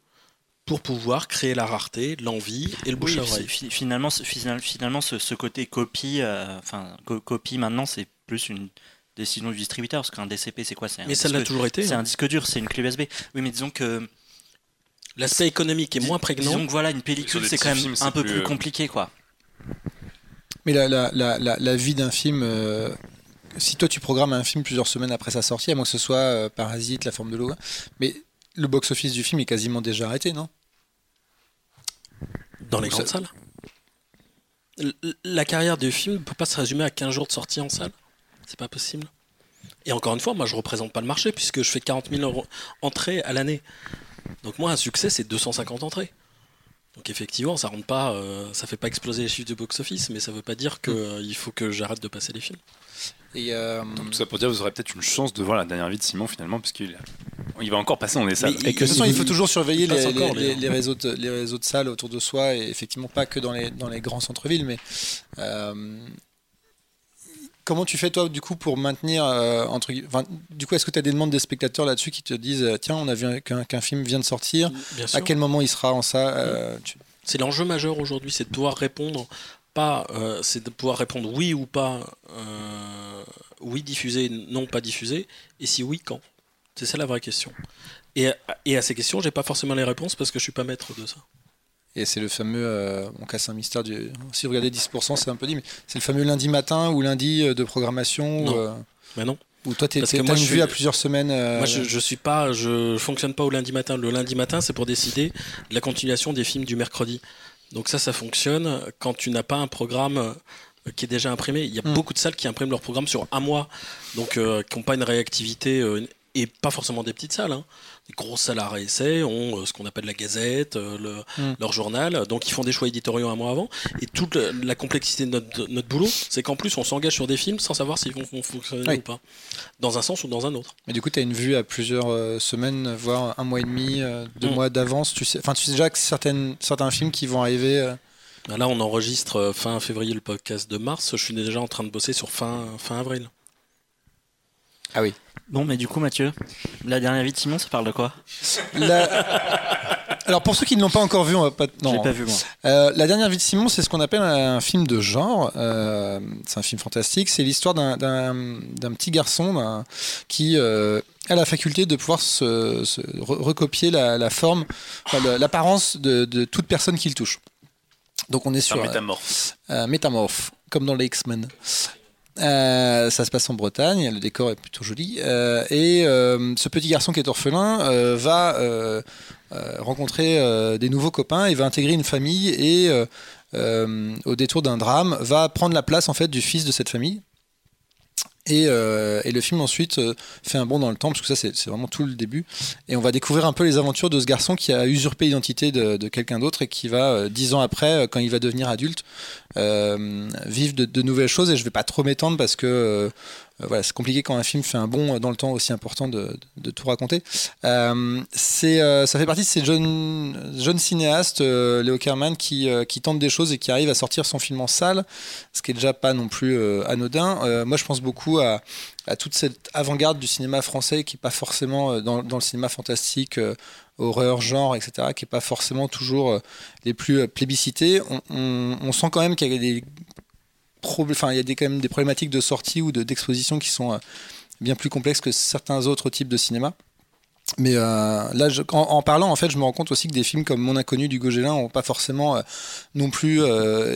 pour pouvoir créer la rareté, l'envie et le bouche à oreille. Finalement, finalement, ce, côté copie, euh, enfin copie maintenant, c'est plus une décision du distributeur parce qu'un DCP, c'est quoi? C'est Mais ça l'a toujours été. C'est un hein. disque dur, c'est une clé USB. Oui, mais disons que l'aspect économique est moins prégnant. Disons que voilà, une pellicule, c'est quand même un peu plus, euh, compliqué, quoi. Mais la, la, la, la vie d'un film. Euh, si toi tu programmes un film plusieurs semaines après sa sortie, à moins que ce soit Parasite, La forme de l'eau, mais le box-office du film est quasiment déjà arrêté, non? Dans les grandes salles? La carrière du film ne peut pas se résumer à 15 jours de sortie en salle? C'est pas possible. Et encore une fois, moi je représente pas le marché puisque je fais 40 000 entrées à l'année. Donc moi un succès c'est 250 entrées. Donc effectivement, ça rentre pas, euh, ça fait pas exploser les chiffres du box-office, mais ça veut pas dire qu'il mm. il faut que j'arrête de passer les films. Et euh, tout ça pour dire, vous aurez peut-être une chance de voir la dernière vie de Simon finalement, puisqu'il il va encore passer dans les salles. et que de toute façon, il faut toujours surveiller les, réseaux de, les réseaux de salles autour de soi, et effectivement pas que dans les, dans les grands centres-villes, mais euh, comment tu fais toi du coup pour maintenir euh, entre, du coup est-ce que tu as des demandes des spectateurs là-dessus qui te disent tiens on a vu qu'un film vient de sortir, à quel moment il sera en salle C'est l'enjeu majeur aujourd'hui, c'est de pouvoir répondre pas, euh, c'est de pouvoir répondre oui ou pas, euh, oui diffusé, non pas diffusé, et si oui, quand? C'est ça la vraie question. Et, et à ces questions, j'ai pas forcément les réponses parce que je suis pas maître de ça. Et c'est le fameux, euh, on casse un mystère, du, si vous regardez 10%, c'est un peu dit, mais c'est le fameux lundi matin ou lundi de programmation Non. mais non. Ou toi, tu as une vue à plusieurs semaines Moi, je, je suis pas, je fonctionne pas au lundi matin. Le lundi matin, c'est pour décider de la continuation des films du mercredi. Donc ça, ça fonctionne quand tu n'as pas un programme euh, qui est déjà imprimé. Il y a hmm. beaucoup de salles qui impriment leur programme sur un mois, donc euh, qui n'ont pas une réactivité euh, et pas forcément des petites salles. Hein. Les grosses salles à réessai ont euh, ce qu'on appelle la gazette, euh, le, mm. leur journal, donc ils font des choix éditoriaux un mois avant. Et toute la, complexité de notre, notre boulot, c'est qu'en plus on s'engage sur des films sans savoir s'ils vont, fonctionner ou pas, dans un sens ou dans un autre. Mais du coup, tu as une vue à plusieurs euh, semaines, voire un mois et demi, deux mm. mois d'avance. Tu sais, enfin, tu sais déjà que certaines, certains films qui vont arriver. Là, on enregistre fin février le podcast de mars. Je suis déjà en train de bosser sur fin, fin avril. Ah oui. Bon, mais du coup, Mathieu, la dernière vie de Simon, ça parle de quoi? Alors, pour ceux qui ne l'ont pas encore vu, on va pas. Non. pas vu, moi. Euh, la dernière vie de Simon, c'est ce qu'on appelle un film de genre. Euh, c'est un film fantastique. C'est l'histoire d'un petit garçon qui euh, a la faculté de pouvoir se, recopier la, forme, l'apparence de, de, toute personne qu'il touche. Donc, on est sur. Un métamorphe. métamorphe, comme dans les X-Men. Euh, ça se passe en Bretagne, le décor est plutôt joli. Euh, et euh, ce petit garçon qui est orphelin va rencontrer des nouveaux copains et va intégrer une famille et au détour d'un drame va prendre la place en fait du fils de cette famille et, euh, et, le film ensuite euh, fait un bond dans le temps, parce que ça c'est vraiment tout le début. Et on va découvrir un peu les aventures de ce garçon qui a usurpé l'identité de, quelqu'un d'autre et qui va, euh, dix ans après, quand il va devenir adulte, vivre de, de, nouvelles choses. Et je vais pas trop m'étendre parce que euh, voilà, c'est compliqué quand un film fait un bond dans le temps aussi important de, tout raconter. Euh, c'est, euh, ça fait partie de ces jeunes, jeunes cinéastes, Léo Kerman, qui, qui tentent des choses et qui arrivent à sortir son film en salle, ce qui est déjà pas non plus anodin. moi, je pense beaucoup à, toute cette avant-garde du cinéma français qui n'est pas forcément dans, le cinéma fantastique, horreur, genre, etc., qui n'est pas forcément toujours les plus plébiscités. On, on, on sent quand même qu'il y a des enfin, il y a des, quand même des problématiques de sortie ou d'exposition qui sont euh, bien plus complexes que certains autres types de cinéma. Mais euh, là, en, parlant, en fait, je me rends compte aussi que des films comme Mon Inconnu du Gauguin n'ont pas forcément euh, non plus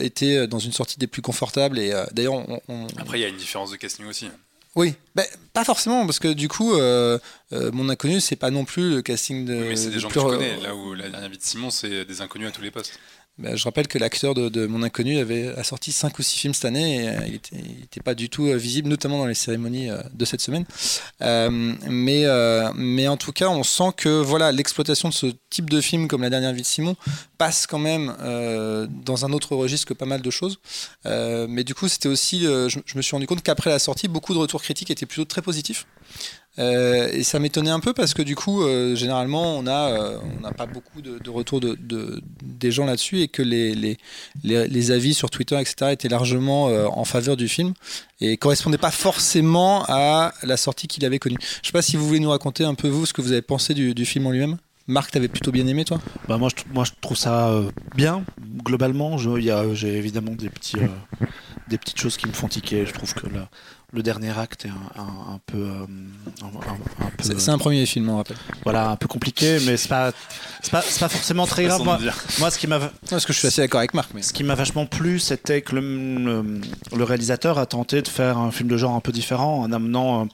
été dans une sortie des plus confortables. Et d'ailleurs, après, il y a une différence de casting aussi. Oui, ben, pas forcément, parce que du coup, Mon Inconnu, c'est pas non plus le casting de. mais c'est des gens que tu connais. Là où la dernière vie de Simon, c'est des inconnus à tous les postes. Bah, je rappelle que l'acteur de, Mon Inconnu avait a sorti 5 ou 6 films cette année et euh, il n'était pas du tout euh, visible, notamment dans les cérémonies euh, de cette semaine. mais, en tout cas, on sent que l'exploitation de ce type de film, comme La dernière vie de Simon, passe quand même dans un autre registre que pas mal de choses. mais du coup, c'était aussi, je, je, me suis rendu compte qu'après la sortie, beaucoup de retours critiques étaient plutôt très positifs. Euh, et ça m'étonnait un peu parce que du coup, euh, généralement, on n'a euh, pas beaucoup de, de retours de, des gens là-dessus et que les, les, les, avis sur Twitter, etc., étaient largement en faveur du film et correspondaient pas forcément à la sortie qu'il avait connue. Je sais pas si vous voulez nous raconter un peu vous ce que vous avez pensé du, du film en lui-même. Marc, t'avais plutôt bien aimé, toi? Bah moi, je, moi, je trouve ça bien. Globalement, j'ai évidemment des, petits, des petites choses qui me font tiquer. Je trouve que là, le dernier acte est un, peu. Euh, c'est un premier film, on rappelle. Voilà, un peu compliqué, mais c'est pas, pas, pas, forcément très grave. Moi, ce qui m'a. Parce que je suis assez d'accord avec Marc. Mais... Ce qui m'a vachement plu, c'était que le, le, réalisateur a tenté de faire un film de genre un peu différent en amenant euh,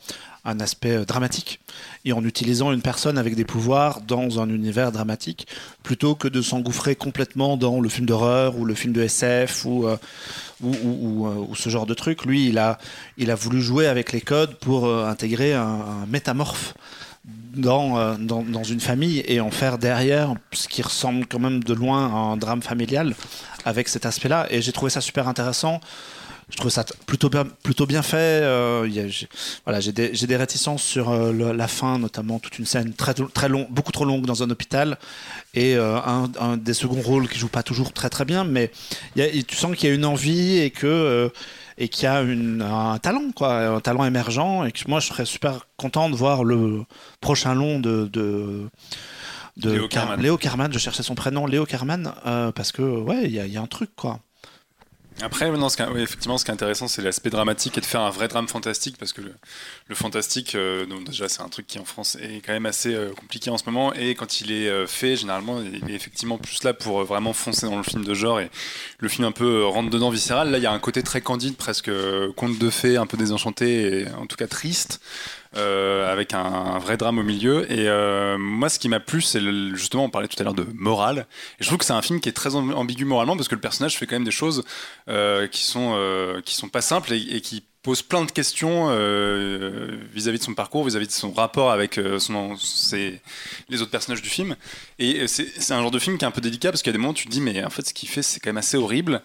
un aspect euh, dramatique et en utilisant une personne avec des pouvoirs dans un univers dramatique plutôt que de s'engouffrer complètement dans le film d'horreur ou le film de SF ou, euh, ou, euh, ou, ce genre de truc. Lui, il a, il a voulu jouer avec les codes pour intégrer un, métamorphe dans, dans, dans, une famille et en faire derrière ce qui ressemble quand même de loin à un drame familial avec cet aspect-là. Et j'ai trouvé ça super intéressant je trouve ça plutôt bien, plutôt bien fait. Euh, j'ai, voilà, j'ai des, des, réticences sur euh, la fin, notamment toute une scène très, très long, beaucoup trop longue dans un hôpital et euh, un, des seconds rôles qui joue pas toujours très très bien, mais y a, tu sens qu'il y a une envie et que et qu'il y a une, un talent, quoi, un talent émergent. Et que moi, je serais super content de voir le prochain long de, de de Léo Carman. Léo Carman, je cherchais son prénom, Léo Carman, parce que ouais, il y, y, a un truc quoi. Après, non, effectivement, ce qui est intéressant, c'est l'aspect dramatique et de faire un vrai drame fantastique, parce que le, fantastique, euh, déjà, c'est un truc qui en France est quand même assez euh, compliqué en ce moment, et quand il est euh, fait, généralement, il est effectivement plus là pour vraiment foncer dans le film de genre, et le film un peu rentre dedans viscéral. Là, il y a un côté très candide, presque conte de fées, un peu désenchanté, et en tout cas triste. Euh, avec un, vrai drame au milieu. Et euh, moi, ce qui m'a plu, c'est justement, on parlait tout à l'heure de morale. Et je trouve que c'est un film qui est très ambigu moralement parce que le personnage fait quand même des choses euh, qui sont qui sont pas simples et, qui pose plein de questions euh, vis-à-vis de son parcours, vis-à-vis de son rapport avec euh, son, les autres personnages du film. Et euh, c'est un genre de film qui est un peu délicat parce qu'il y a des moments où tu te dis, mais en fait, ce qu'il fait, c'est quand même assez horrible.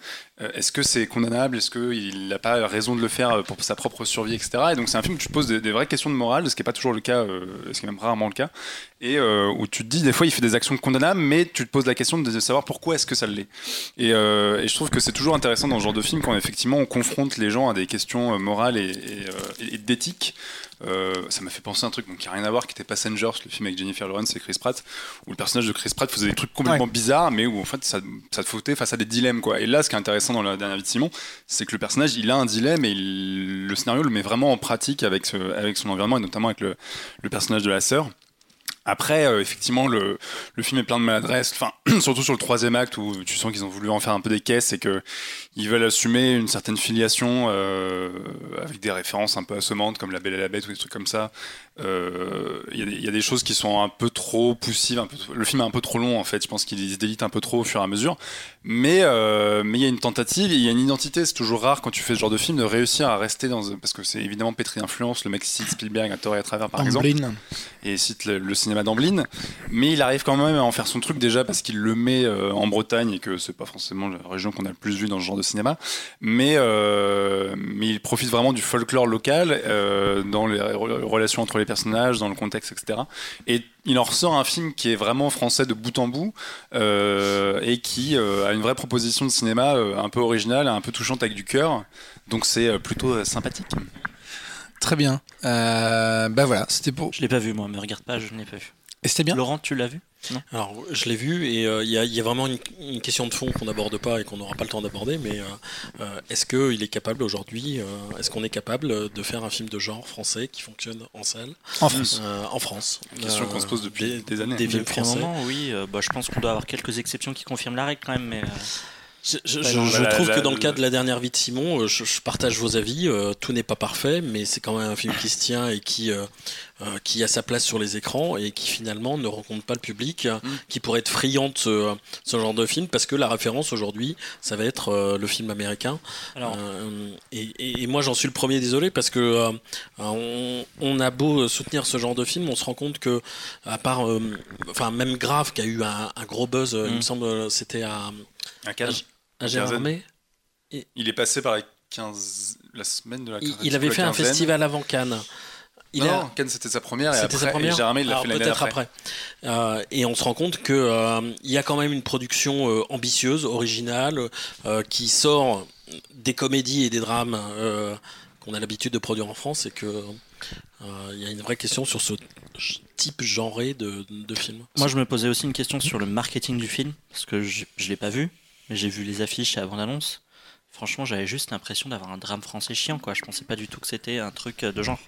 Est-ce que c'est condamnable? Est-ce qu'il n'a pas raison de le faire pour sa propre survie, etc. Et donc, c'est un film où tu poses des, vraies questions de morale, ce qui n'est pas toujours le cas, ce qui est même rarement le cas. Et où tu te dis, des fois, il fait des actions condamnables, mais tu te poses la question de savoir pourquoi est-ce que ça l'est. Et, et, je trouve que c'est toujours intéressant dans ce genre de film quand effectivement on confronte les gens à des questions morale et, euh, d'éthique. Euh, ça m'a fait penser à un truc qui n'a rien à voir, qui était Passengers, le film avec Jennifer Lawrence et Chris Pratt, où le personnage de Chris Pratt faisait des trucs complètement bizarres, mais où en fait ça, ça te foutait face à des dilemmes. Quoi. Et là, ce qui est intéressant dans la dernière vie de Simon, c'est que le personnage, il a un dilemme et le scénario le met vraiment en pratique avec, avec son environnement, et notamment avec le, le personnage de la sœur. Après, euh, effectivement, le, film est plein de maladresse, enfin, surtout sur le troisième acte où tu sens qu'ils ont voulu en faire un peu des caisses et qu'ils veulent assumer une certaine filiation euh, avec des références un peu assommantes comme La Belle et la Bête ou des trucs comme ça. Euh, il y, a des choses qui sont un peu trop poussives. Un peu, le film est un peu trop long en fait. Je pense qu'il se délite un peu trop au fur et à mesure. Mais mais il y a une tentative, il y a une identité. C'est toujours rare quand tu fais ce genre de film de réussir à rester dans parce que c'est évidemment pétri d'influence. Le mec cite Spielberg à tort et à travers par exemple et cite le, le cinéma d'Amblin, mais il arrive quand même à en faire son truc déjà parce qu'il le met euh, en Bretagne et que c'est pas forcément la région qu'on a le plus vu dans ce genre de cinéma, mais, euh, mais il profite vraiment du folklore local euh, dans les relations entre les personnages, dans le contexte, etc. Et il en ressort un film qui est vraiment français de bout en bout et qui a une vraie proposition de cinéma un peu originale, un peu touchante avec du cœur. Donc c'est plutôt sympathique. Très bien. Euh, bah voilà, c'était pour. Je l'ai pas vu moi, me regarde pas, je ne l'ai pas vu. Et c'était bien. Laurent, tu l'as vu? Non Alors, je l'ai vu et euh, il y, a vraiment une, question de fond qu'on n'aborde pas et qu'on n'aura pas le temps d'aborder. Mais euh, euh, est-ce qu'il est capable aujourd'hui, est-ce qu'on est capable de faire un film de genre français qui fonctionne en salle En France. en France. Question qu'on se pose depuis des, années. Des films français. oui. Bah, je pense qu'on doit avoir quelques exceptions qui confirment la règle quand même. Mais, je, trouve que dans le cas de la dernière vie de Simon, euh, je, partage vos avis. Euh, tout n'est pas parfait, mais c'est quand même un film qui se tient et qui, euh, qui a sa place sur les écrans et qui finalement ne rencontre pas le public mm. qui pourrait être friand de ce, genre de film parce que la référence aujourd'hui, ça va être le film américain. Alors, et, moi, j'en suis le premier désolé parce que on, a beau soutenir ce genre de film, on se rend compte que, à part, enfin, même Grave qui a eu un, gros buzz, il me mm. semble, c'était à un cage. Un Gérardmer. Il est passé par la, 15... la semaine de la Il, avait fait un festival avant Cannes. Il non, Cannes c'était sa première et après sa première il l'a fait l'année peut-être après. Euh, et on se rend compte que euh, il y a quand même une production euh, ambitieuse, originale, qui sort des comédies et des drames qu'on a l'habitude de produire en France et que il y a une vraie question sur ce type genré de, de film. Moi, je me posais aussi une question sur le marketing du film parce que je, je l'ai pas vu j'ai vu les affiches avant l'annonce. Franchement, j'avais juste l'impression d'avoir un drame français chiant, quoi. Je pensais pas du tout que c'était un truc de genre.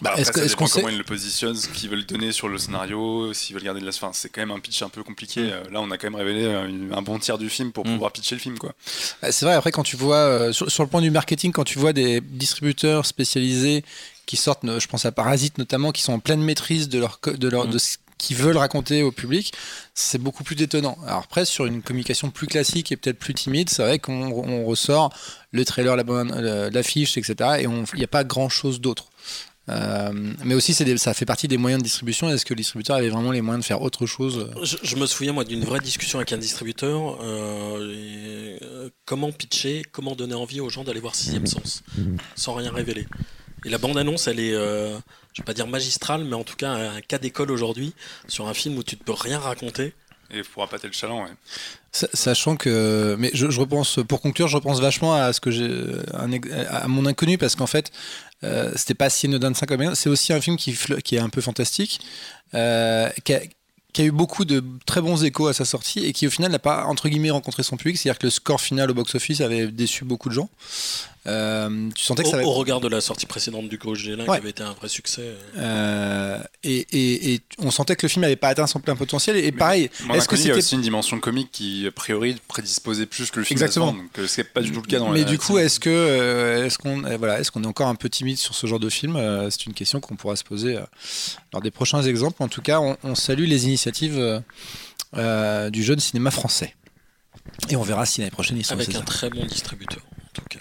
Bah est-ce qu'on sait comment ils le positionnent, ce qu'ils veulent donner sur le scénario, s'ils veulent garder de la. Enfin, c'est quand même un pitch un peu compliqué. Mm. Euh, là, on a quand même révélé un bon tiers du film pour mm. pouvoir pitcher le film, quoi. Bah, c'est vrai. Après, quand tu vois euh, sur, le point du marketing, quand tu vois des distributeurs spécialisés qui sortent, je pense à Parasite notamment, qui sont en pleine maîtrise de leur de leur mm. de qui veulent raconter au public, c'est beaucoup plus détonnant. Alors après, sur une communication plus classique et peut-être plus timide, c'est vrai qu'on ressort le trailer, l'affiche, etc. Et il n'y a pas grand-chose d'autre. Euh, mais aussi, ça fait partie des moyens de distribution. Est-ce que le distributeur avait vraiment les moyens de faire autre chose? Je, me souviens, moi, d'une vraie discussion avec un distributeur. Euh, euh, comment pitcher, comment donner envie aux gens d'aller voir Sixième Sens, sans rien révéler. Et la bande-annonce, elle est, euh, je vais pas dire magistrale, mais en tout cas un cas d'école aujourd'hui sur un film où tu ne peux rien raconter. Et pour appâter le chaland, ouais. Sachant que, mais je, repense, pour conclure, je repense vachement à ce que j'ai, à mon inconnu, parce qu'en fait, euh, c'était pas si anodin de ça comme C'est aussi un film qui, qui est un peu fantastique, euh, qui, a, qui, a, eu beaucoup de très bons échos à sa sortie et qui au final n'a pas entre guillemets rencontré son public. C'est-à-dire que le score final au box-office avait déçu beaucoup de gens. Euh, tu sentais que au, ça au regard de la sortie précédente du Coach Gélin, qui avait été un vrai succès. Euh, et, et, on sentait que le film n'avait pas atteint son plein potentiel. Et, pareil, est-ce que c'était aussi une dimension comique qui a priori prédisposait plus que le film Exactement. donc euh, c'est pas du tout le cas dans Mais du coup, est-ce que est-ce qu'on voilà, est-ce qu'on est encore un peu timide sur ce genre de film C'est une question qu'on pourra se poser lors des prochains exemples. En tout cas, on, salue les initiatives du jeune cinéma français. Et on verra si l'année prochaine ils sont avec un très bon distributeur en tout cas.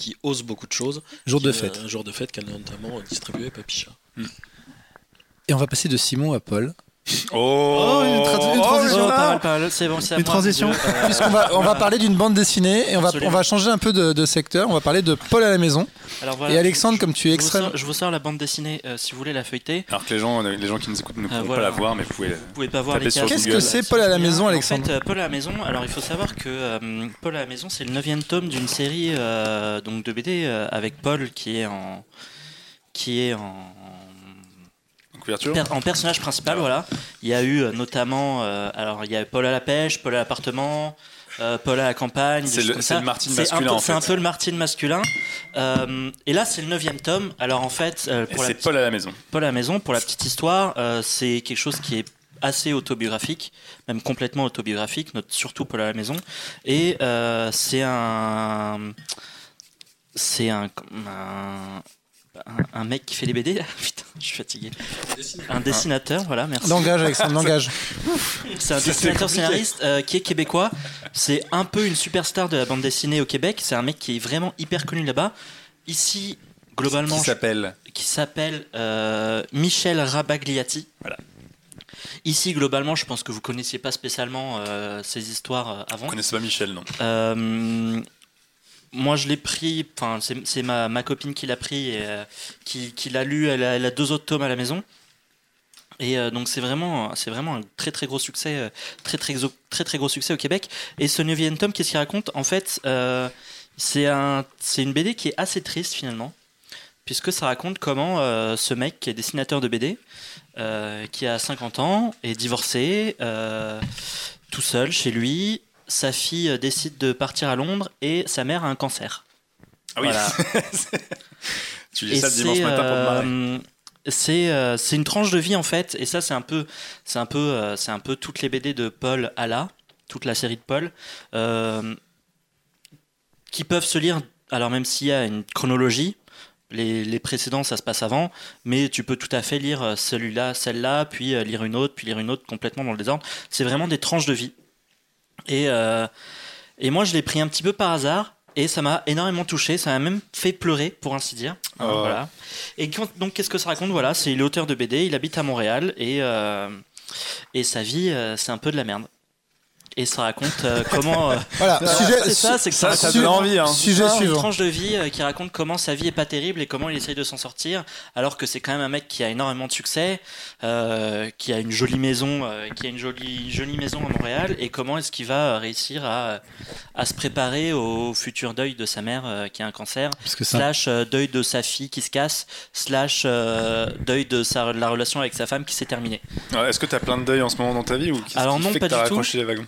Qui ose beaucoup de choses. Jour de fête. Un jour de fête qu'elle a notamment distribué Papicha. Hmm. Et on va passer de Simon à Paul. Oh, une, transition C'est bon, une transition. Puisqu'on va, on va parler d'une bande dessinée et on va, on va changer un peu de, secteur. On va parler de Paul à la maison. et Alexandre, comme tu es extrême. Je vous sors la bande dessinée euh, si vous voulez la feuilleter. Alors que les gens, les gens qui nous écoutent ne peuvent pas la voir, mais vous pouvez. Vous pouvez pas voir les Qu'est-ce que c'est Paul à la maison, Alexandre En fait, euh, Paul à la maison. Alors, il faut savoir que euh, Paul à la maison, c'est le 9 tome d'une série donc de BD avec Paul qui est en qui est en en personnage principal, voilà. Il y a eu euh, notamment, euh, alors il y a Paul à la pêche, Paul à l'appartement, euh, Paul à la campagne. C'est le, le, Martin masculin. C'est un peu le Martin masculin. et là, c'est le neuvième tome. Alors en fait, c'est Paul à la maison. Paul à la maison, pour la petite histoire, c'est quelque chose qui est assez autobiographique, même complètement autobiographique, surtout Paul à la maison. Et c'est un, c'est un, un un, mec qui fait les BD Putain, je suis fatigué. Un dessinateur, voilà, merci. Langage, Alexandre, langage. C'est un dessinateur scénariste euh, qui est québécois. C'est un peu une superstar de la bande dessinée au Québec. C'est un mec qui est vraiment hyper connu là-bas. Ici, globalement. Qui s'appelle Qui s'appelle euh, Michel Rabagliati. Voilà. Ici, globalement, je pense que vous connaissiez pas spécialement euh, ces histoires avant. Vous connaissez pas Michel, non moi, je l'ai pris, enfin, c'est ma, copine qui l'a pris et euh, qui, l'a lu. Elle a, deux autres tomes à la maison. Et euh, donc c'est vraiment, c'est vraiment un très très gros succès, euh, très, très très très gros succès au Québec. Et ce neuvième tome, qu'est-ce qu'il raconte? En fait, c'est c'est une BD qui est assez triste finalement, puisque ça raconte comment ce mec qui est dessinateur de BD, qui a 50 ans, est divorcé, tout seul chez lui, sa fille euh, décide de partir à Londres et sa mère a un cancer. Ah oui. tu lis ça dimanche matin pour euh, c'est euh, c'est une tranche de vie en fait et ça c'est un peu c'est un peu c'est un peu toutes les BD de Paul Alla toute la série de Paul qui peuvent se lire alors même s'il y a une chronologie les, les, précédents, ça se passe avant, mais tu peux tout à fait lire celui-là, celle-là, puis lire une autre, puis lire une autre complètement dans le désordre. C'est vraiment des tranches de vie. Et, euh, et moi, je l'ai pris un petit peu par hasard. Et ça m'a énormément touché, ça m'a même fait pleurer, pour ainsi dire. Oh. Voilà. Et donc, qu'est-ce que ça raconte? Voilà, c'est l'auteur de BD, il habite à Montréal et, euh, et sa vie, euh, c'est un peu de la merde et ça raconte euh, comment. Euh, voilà, sujet, c'est ça, c'est que ça, ça, donne envie. Hein. Sujet suivant. Une tranche de vie euh, qui raconte comment sa vie est pas terrible et comment il essaye de s'en sortir, alors que c'est quand même un mec qui a énormément de succès, qui a une jolie maison, qui a une jolie jolie maison à Montréal, et comment est-ce qu'il va réussir à, à se préparer au futur deuil de sa mère qui a un cancer, slash deuil de sa fille qui se casse, slash deuil de, sa, la relation avec sa femme qui s'est terminée. Est-ce que tu as plein de deuil en ce moment dans ta vie ou Alors non, pas du tout. Les wagons?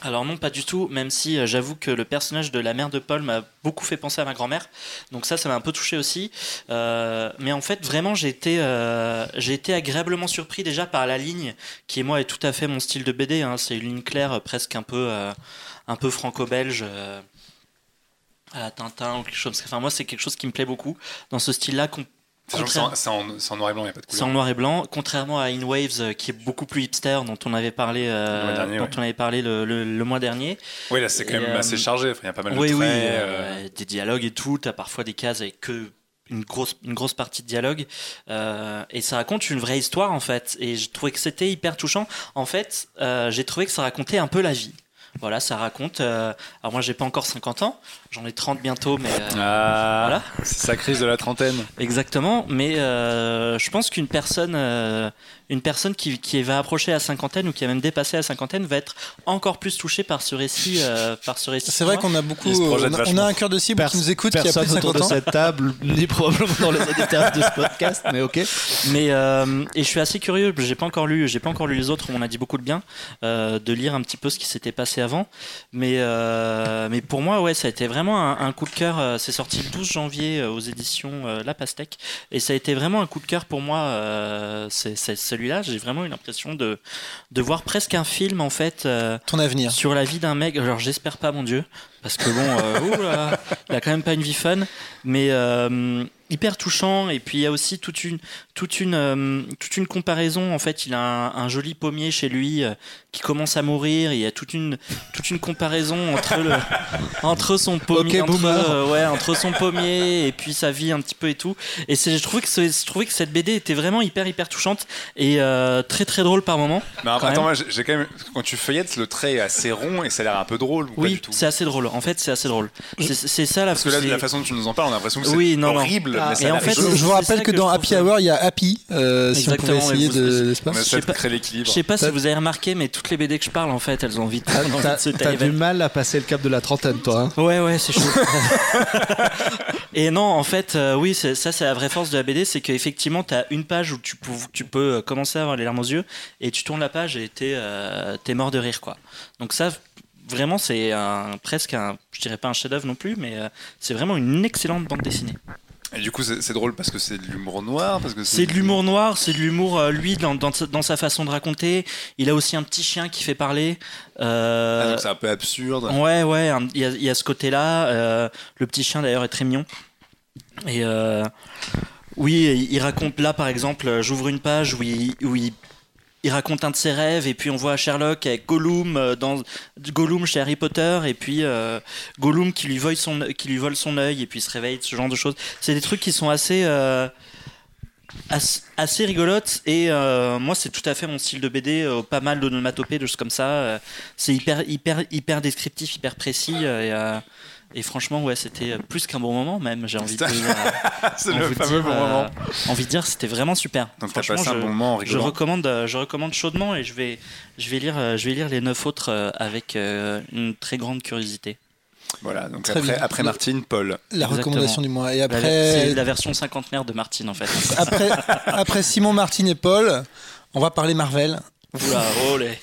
Alors non, pas du tout, même si euh, j'avoue que le personnage de la mère de Paul m'a beaucoup fait penser à ma grand-mère. Donc ça, ça m'a un peu touché aussi. Euh, mais en fait, vraiment, j'ai été, euh, j'ai été agréablement surpris déjà par la ligne, qui moi est tout à fait mon style de BD. Hein. C'est une ligne claire, presque un peu, un peu franco-belge. à la Tintin ou quelque chose. Enfin, moi, c'est quelque chose qui me plaît beaucoup dans ce style-là, c'est en, noir et blanc, il n'y a pas de couleur. C'est en noir et blanc, contrairement à In Waves, euh, qui est beaucoup plus hipster, dont on avait parlé, euh, le, dont on avait parlé le, mois dernier. Oui, là c'est quand même assez euh, chargé, il y a pas mal de traits. Oui, des dialogues et tout, tu as parfois des cases avec que une grosse, une grosse partie de dialogue. et ça raconte une vraie histoire en fait. Et je trouvais que c'était hyper touchant. En fait, j'ai trouvé que ça racontait un peu la vie. Voilà, ça raconte. alors moi, j'ai pas encore 50 ans, J'en ai 30 bientôt, mais euh, ah, voilà. C'est sa crise de la trentaine. Exactement, mais euh, je pense qu'une personne, euh, une personne qui, qui, va approcher la cinquantaine ou qui a même dépassé la cinquantaine va être encore plus touchée par ce récit. par ce récit. C'est vrai qu'on a beaucoup, on a, un cœur de cible qui nous écoute, qui a plus de 50 de cette table, ni probablement dans les auditeurs de ce podcast, mais ok. Mais et je suis assez curieux. J'ai pas encore lu, j'ai pas encore lu les autres. On a dit beaucoup de bien, de lire un petit peu ce qui s'était passé avant. Mais mais pour moi, ouais, ça a été vraiment vraiment un, coup de cœur. Euh, c'est sorti le 12 janvier euh, aux éditions euh, La Pastèque. Et ça a été vraiment un coup de cœur pour moi. c'est celui-là. J'ai vraiment eu l'impression de, de voir presque un film, en fait. Ton avenir. Sur la vie d'un mec. Alors, j'espère pas, mon Dieu. Parce que bon, il a quand même pas une vie fun. Mais hyper touchant. Et puis il y a aussi toute une toute une euh, toute une comparaison. En fait il a un, joli pommier chez lui euh, qui commence à mourir. Il y a toute une toute une comparaison entre le, entre son pommier entre, euh, ouais entre son pommier et puis sa vie un petit peu et tout. Et c'est je trouvais que je trouvais que cette BD était vraiment hyper hyper touchante et très très drôle par moment mais attends moi j'ai quand même quand tu feuillettes le trait est assez rond et ça a l'air un peu drôle oui c'est assez drôle. En fait c'est assez drôle. C'est ça la parce que là la façon dont tu nous en parles on a l'impression que c'est oui, horrible ah, mais en fait, je, vous rappelle que, dans Happy Hour, il y a Happy, euh, si on pouvait essayer de. Je sais pas, je sais pas si vous avez remarqué, mais toutes les BD que je parle, en fait, elles ont envie de. T'as du mal à passer le cap de la trentaine, toi. Hein ouais, ouais, c'est chaud. Et non, en fait, euh, oui, ça, c'est la vraie force de la BD, c'est qu'effectivement, tu as une page où tu peux, tu peux euh, commencer à avoir les larmes aux yeux, et tu tournes la page et t'es es mort de rire, quoi. Donc ça, vraiment, c'est presque un, je dirais pas un chef-d'œuvre non plus, mais c'est vraiment une excellente bande dessinée. Et du coup, c'est drôle parce que c'est de l'humour noir parce que C'est de l'humour noir, c'est de l'humour, euh, lui, dans, dans, dans, sa façon de raconter. Il a aussi un petit chien qui fait parler. Euh... Ah, c'est un peu absurde. Ouais, ouais, il y a, y a, ce côté-là. Euh, le petit chien, d'ailleurs, est très mignon. Et oui, il raconte là, par exemple, j'ouvre une page où il, où il il raconte un de ses rêves et puis on voit Sherlock avec Gollum euh, dans Gollum chez Harry Potter et puis euh, Gollum qui lui vole son qui lui vole son œil et puis il se réveille ce genre de choses. C'est des trucs qui sont assez euh, assez, rigolotes et moi c'est tout à fait mon style de BD pas mal d'onomatopées de choses comme ça c'est hyper hyper hyper descriptif hyper précis et franchement, ouais, c'était plus qu'un bon moment, même, j'ai envie de dire. c'est le fameux bon moment. Euh, envie de dire, c'était vraiment super. Donc, t'as passé un bon moment Je recommande, euh, je recommande chaudement et je vais, je vais, lire, euh, je vais lire les neuf autres avec une très grande curiosité. Voilà, donc après, après, Martine, Paul. La recommandation du mois. Et après... C'est la version cinquantenaire de Martine, en fait. après, après Simon, Martine et Paul, on va parler Marvel.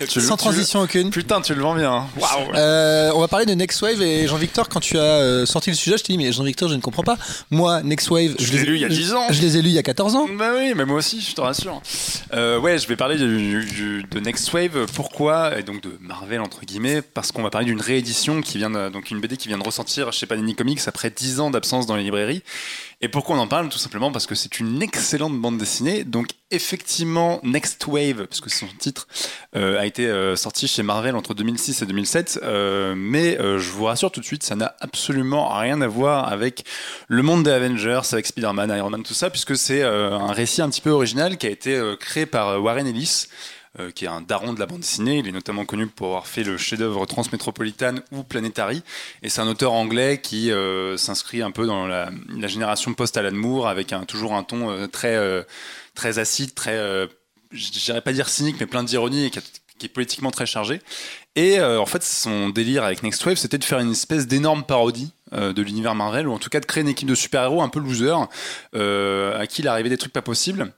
Sans transition aucune. Putain, tu le vends bien. Hein. Euh, on va parler de Next Wave et Jean-Victor, quand tu as euh, sorti le sujet, je t'ai dit, mais Jean-Victor, je ne comprends pas. Moi, Next Wave, je, les ai lus il y a 10 ans. Je les ai lus il y a 14 ans. Bah oui, mais moi aussi, je te rassure. Euh, ouais, je vais parler de Next Wave. Pourquoi Et donc de Marvel, entre guillemets, parce qu'on va parler d'une réédition qui vient de, donc une BD qui vient de ressortir chez Panini Comics après 10 ans d'absence dans les librairies. Et pourquoi on en parle Tout simplement parce que c'est une excellente bande dessinée. Donc effectivement, Next Wave, parce que son titre euh, a été euh, sorti chez Marvel entre 2006 et 2007. Euh, mais je vous rassure tout de suite, ça n'a absolument rien à voir avec le monde des Avengers, avec Spider-Man, Iron Man, tout ça, puisque c'est un récit un petit peu original qui a été créé par Warren Ellis. Euh, qui est un daron de la bande dessinée. Il est notamment connu pour avoir fait le chef-d'œuvre Transmétropolitane ou Planetary. Et c'est un auteur anglais qui euh, s'inscrit un peu dans la, génération post-Alan Moore avec toujours un ton euh, très, très acide, très, je dirais pas dire cynique, mais plein d'ironie et qui, est politiquement très chargé. Et en fait, son délire avec Next Wave, c'était de faire une espèce d'énorme parodie de l'univers Marvel, ou en tout cas de créer une équipe de super-héros un peu loser, à qui il arrivait des trucs pas possibles.